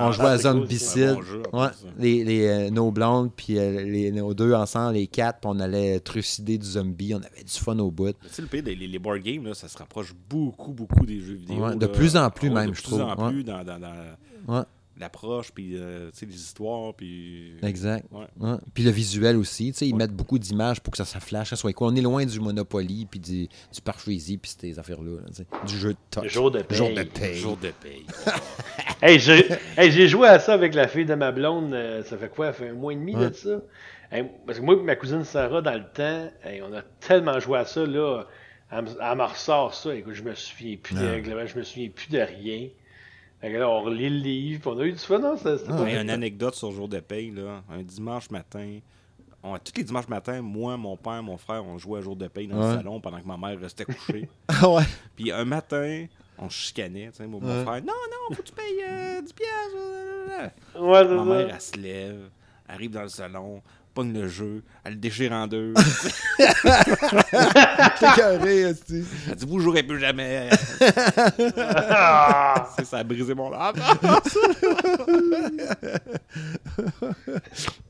On jouait à cool, Zombicide. un bon en Ouais, plus, les, les, euh, nos blondes, puis euh, les, nos deux ensemble, les quatre, puis on allait trucider du zombie. On avait du fun au bout. Tu sais, le pays des les, les board games, là, ça se rapproche beaucoup, beaucoup des jeux vidéo. Ouais, de là. plus en plus même, de je plus trouve. en Ouais. plus dans, dans, dans l'approche, puis euh, tu sais, les histoires, puis... exact. Ouais. Ouais. Puis le visuel aussi, tu sais, ils mettent beaucoup d'images pour que ça, ça flash, ça soit cool. On est loin du Monopoly, puis du, du Parcheesi, puis ces affaires-là, là, du jeu de touch. Le jour de paye. Jour de paye. Jour de paye. Hey, j'ai hey, joué à ça avec la fille de ma blonde. euh, ça fait quoi? Ça fait un mois et demi Ouais. de ça? Hey, parce que moi et ma cousine Sarah, dans le temps, hey, on a tellement joué à ça, là. Elle, me- ressort ça. Écoute, je me souviens plus de je me souviens plus de rien. Fait que là, on relit le livre, on a eu du fun? C'était Ah, Mais une anecdote sur jour de paye, là, un dimanche matin, on, tous les dimanches matins, moi, mon père, mon frère, on jouait à jour de paye dans Ouais. le salon pendant que ma mère restait couchée. Ah ouais. Puis un matin, on chicanait, tu sais, mon, mon Ouais. frère, non, non, faut que tu payes euh, 10 piastres. Ouais, Ma mère, elle se lève, arrive dans le salon, pogne le jeu, elle le déchire en deux. T'es carré, esti. Elle dit Vous jouerez plus jamais. Ah! C'est ça a brisé mon âme.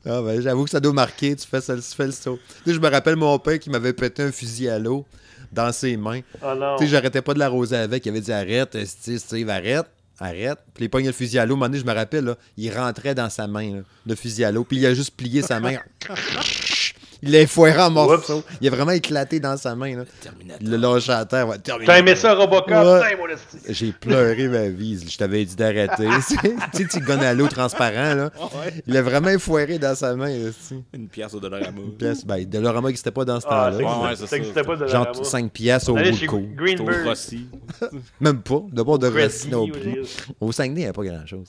Ah ben, j'avoue que ça doit marquer, tu fais, ça, tu fais le saut. Tu sais, je me rappelle mon père qui m'avait pété un fusil à l'eau dans ses mains. Oh. Tu sais, j'arrêtais pas de l'arroser avec. Il avait dit arrête, Steve, arrête, arrête. Puis il pognait le fusil à l'eau. Un moment donné, je me rappelle, là, il rentrait dans sa main, le fusil à l'eau. Puis il a juste plié sa main. Il l'a effoiré en morceaux. Il a vraiment éclaté dans sa main. Là. Il l'a lâché à terre. Ouais, T'as aimé ça, Robocop? Ouais. Putain, mon esti. J'ai pleuré ma vie. Je t'avais dit d'arrêter. tu sais, tu gonnes à l'eau transparent, là. Il a vraiment effoiré dans sa main. là. Une pièce au dollarama. Une pièce, ben, Dollarama n'existait pas dans ce Ah, temps-là. ça Ouais, ouais, existait- c'est ça ça, existait pas Genre Dollarama. 5 piastres au. Rossi. Même pas. D'abord de Rossi non plus. Au Saguenay, il n'y a pas grand-chose.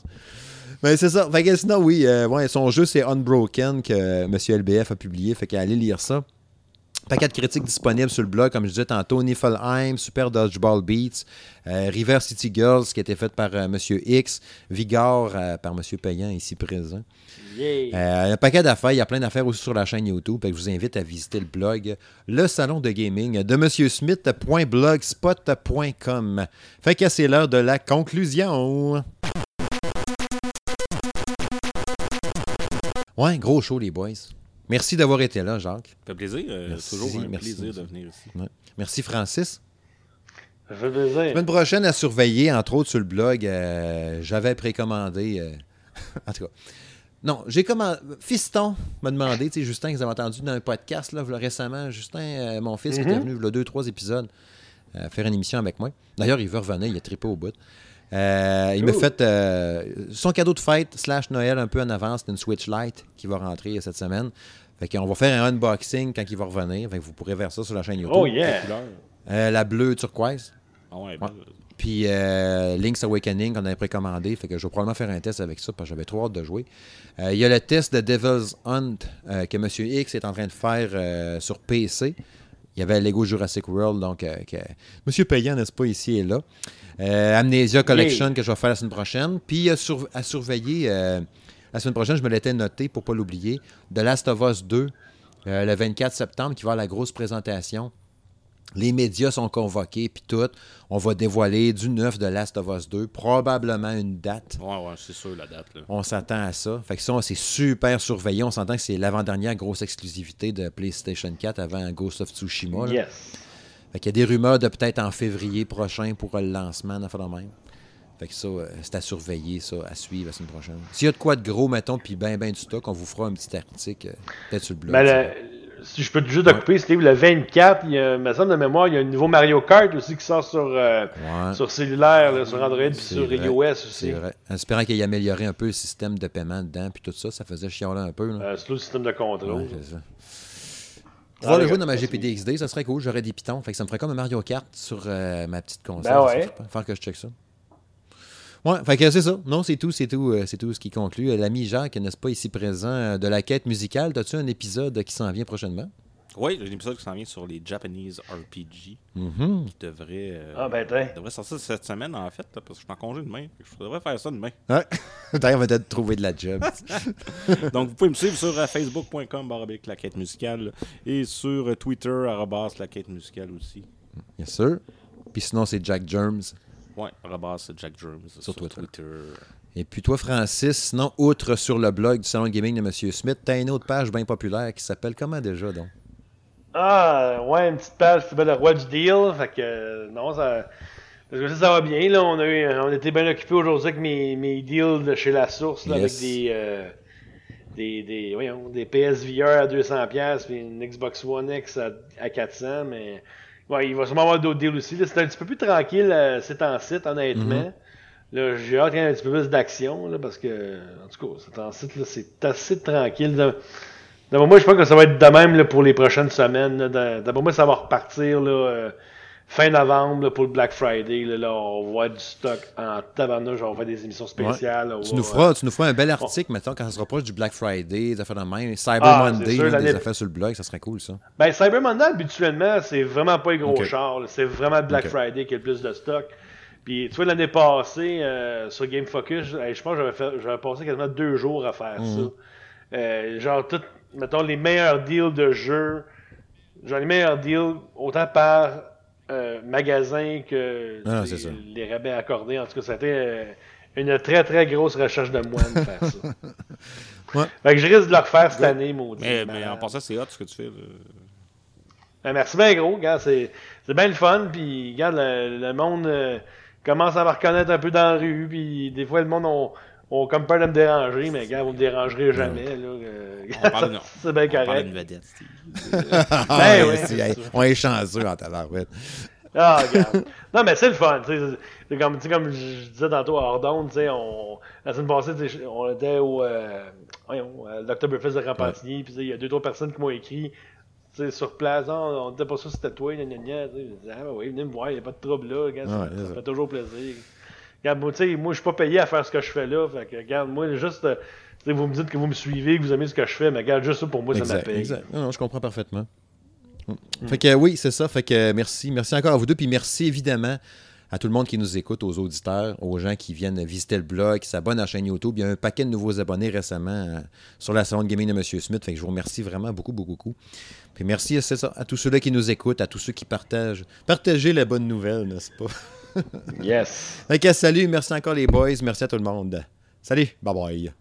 Mais c'est ça. Fait que sinon, oui, euh, ouais, son jeu, c'est Unbroken que M. LBF a publié. Fait qu'allez lire ça. Paquet de critiques disponibles sur le blog, comme je disais tantôt, Niflheim, Super Dodgeball Beats, euh, River City Girls, qui a été faite par euh, M. X, Vigor euh, par M. Payan, ici présent. Yeah. Un paquet d'affaires, il y a plein d'affaires aussi sur la chaîne YouTube. Fait que je vous invite à visiter le blog Le Salon de Gaming de monsieursmith.blogspot.com. Fait que c'est l'heure de la conclusion. Ouais, gros show, les boys. Merci d'avoir été là, Jacques. Ça fait plaisir. euh, Merci, toujours un merci, plaisir merci. de venir ici. Ouais. Merci, Francis. Ça fait plaisir. Semaine prochaine à surveiller, entre autres sur le blog, euh, j'avais précommandé. euh, en tout cas. Non, j'ai commandé. Fiston m'a demandé, tu sais, Justin, que vous avez entendu dans un podcast là, récemment. Justin, euh, mon fils, qui était Mhm. venu, il y a deux, trois épisodes, euh, faire une émission avec moi. D'ailleurs, il veut revenir, il a trippé au bout. Euh, il m'a fait euh, son cadeau de fête slash Noël un peu en avance, c'est une Switch Lite qui va rentrer cette semaine. Fait qu'on va faire un unboxing quand il va revenir. Fait que vous pourrez voir ça sur la chaîne YouTube. Oh yeah. Couleur. Euh, la bleue turquoise. Ah ouais, Ouais. Puis euh, Link's Awakening qu'on avait précommandé. Fait que je vais probablement faire un test avec ça parce que j'avais trop hâte de jouer. Euh, Il y a le test de Devil's Hunt euh, que M. X est en train de faire euh, sur PC. Il y avait Lego Jurassic World, donc euh, que M. Payan, n'est-ce pas, ici et là. Euh, Amnesia Collection Yeah. que je vais faire la semaine prochaine. Puis euh, sur- à surveiller, euh, la semaine prochaine, je me l'étais noté pour ne pas l'oublier, The Last of Us 2, euh, le 24 septembre, qui va avoir la grosse présentation. Les médias sont convoqués, puis tout. On va dévoiler du neuf de Last of Us 2, probablement une date. ouais, ouais, c'est sûr la date. Là. On s'attend à ça. Fait que ça, c'est super surveillé. On s'entend que c'est l'avant-dernière grosse exclusivité de PlayStation 4 avant Ghost of Tsushima. là. Yes. Fait qu'il y a des rumeurs de peut-être en février prochain pour le lancement, enfin de même. Fait que ça, euh, c'est à surveiller, ça, à suivre la semaine prochaine. S'il y a de quoi de gros, mettons, puis ben, ben du stock, on vous fera un petit article, euh, peut-être sur le blog. Ben, le- si je peux juste te couper, Steve, le 24, il y a, me semble de mémoire, il y a un nouveau Mario Kart aussi qui sort sur, euh, Ouais. sur cellulaire, là, sur Android, puis C'est sur vrai. iOS C'est aussi. vrai. En espérant qu'il ait amélioré un peu le système de paiement dedans, puis tout ça, ça faisait chialer un peu. Là. Euh, c'est le système de contrôle. Ouais, Ah, Pouvoir le jouer dans ma. GPD-XD, ça serait cool. J'aurais des pitons. Fait que ça me ferait comme un Mario Kart sur euh, ma petite console. Ben ouais. Faire que je check ça. Ouais, fait que c'est ça. Non, c'est tout, c'est tout, euh, c'est tout ce qui conclut. Euh, L'ami Jacques, n'est-ce pas ici présent, de la quête musicale, as-tu un épisode qui s'en vient prochainement? Oui, j'ai un épisode qui s'en vient sur les Japanese RPG Mhm. qui devrait, euh, Ah, ben, devrait sortir cette semaine en fait, là, parce que je suis en congé demain. Je devrais faire ça demain. Ouais. D'ailleurs, on va peut-être trouver de la job. Donc, vous pouvez me suivre sur euh, facebook.com la quête musicale et sur euh, Twitter arrobas la quête musicale aussi. Bien sûr. Puis sinon, c'est Jack Germs. Ouais, arrobas Jack Jones sur, Twitter. Twitter. Et puis toi, Francis, sinon, outre sur le blog du Salon de Gaming de M. Smith, t'as une autre page bien populaire qui s'appelle comment déjà, donc? Ah, ouais, une petite page s'appelle le roi du deal. Fait que, non, ça. parce que ça, ça va bien, là. On a, eu, on était bien occupés aujourd'hui avec mes, mes deals de chez La Source, là, Yes. avec des, euh, des, des, voyons, des PSVR à 200$ puis une Xbox One X à, à 400$. Mais ouais, il va sûrement avoir d'autres deals aussi. là. C'est un petit peu plus tranquille, euh, c'est en site, honnêtement. Là, j'ai hâte qu'il y ait un petit peu plus d'action, là, parce que, en tout cas, c'est en site, là, c'est assez tranquille. là. D'abord moi, je pense que ça va être de même là, pour les prochaines semaines. D'abord moi, ça va repartir là, euh, fin novembre là, pour le Black Friday. Là, on va du stock en tabarnouche. On va faire des émissions spéciales. Tu va- nous, feras, tu nous feras un bel article, maintenant, quand ça se rapproche du Black Friday, des affaires de même. Cyber Ah, Monday, sûr, des affaires sur le blog, ça serait cool, ça. Ben, Cyber Monday, habituellement, c'est vraiment pas les gros Ok. chars. là. C'est vraiment Black. Friday qui a le plus de stock. Puis, tu vois, l'année passée, euh, sur Game Focus, je pense que j'avais passé quasiment deux jours à faire Mhm. ça. Euh, genre, tout, mettons, les meilleurs deals de jeux. Genre les meilleurs deals, autant par euh, magasin que Ah, les, c'est ça. les rabais accordés. En tout cas, c'était euh, une très très grosse recherche de moi de faire ça. Ouais. Fait que je risque de le refaire cette année, maudit. Mais, mais en passant, c'est hot ce que tu fais. là. Ben, merci bien gros, gars, c'est c'est bien le fun, puis regarde, le, le monde euh, commence à me reconnaître un peu dans la rue, puis des fois le monde on, on comme peur de me déranger, mais gars, vous me dérangerez jamais, là. euh, On parle, non, c'est bien on parle d'une vedette. Ah, Ben ouais, c'est hey, on est chanceux en tabarouette. Ah, regarde. non, mais c'est le fun, tu sais. C'est comme, comme je disais tantôt à Ordon, tu sais, on, la semaine passée, on était au, euh, voyons, à l'Octoberfest de Rampantigny, puis il y a deux, trois personnes qui m'ont écrit, tu sais, sur place, Ah, on était pas sûr si c'était toi, gna gna gna, tu sais. Je disais, ah, ben oui, venez me voir, il n'y a pas de trouble là, regarde, Ouais, ça ça. fait toujours plaisir. Regarde, moi, tu sais, moi, je suis pas payé à faire ce que je fais là, fait que, regarde, moi, juste, euh, vous me dites que vous me suivez, que vous aimez ce que je fais, mais regarde, juste ça pour moi, ça m'appelle. exact. Non, non, je comprends parfaitement. Mm. Fait que oui, c'est ça. Fait que merci. Merci encore à vous deux. Puis merci évidemment à tout le monde qui nous écoute, aux auditeurs, aux gens qui viennent visiter le blog, qui s'abonnent à la chaîne YouTube. Il y a un paquet de nouveaux abonnés récemment euh, sur la salon de gaming de M. Smith. Fait que je vous remercie vraiment beaucoup, beaucoup, beaucoup. Puis merci ça, à tous ceux-là qui nous écoutent, à tous ceux qui partagent. Partagez la bonne nouvelle, n'est-ce pas? Yes. Que salut, merci encore les boys. Merci à tout le monde. Salut, bye bye.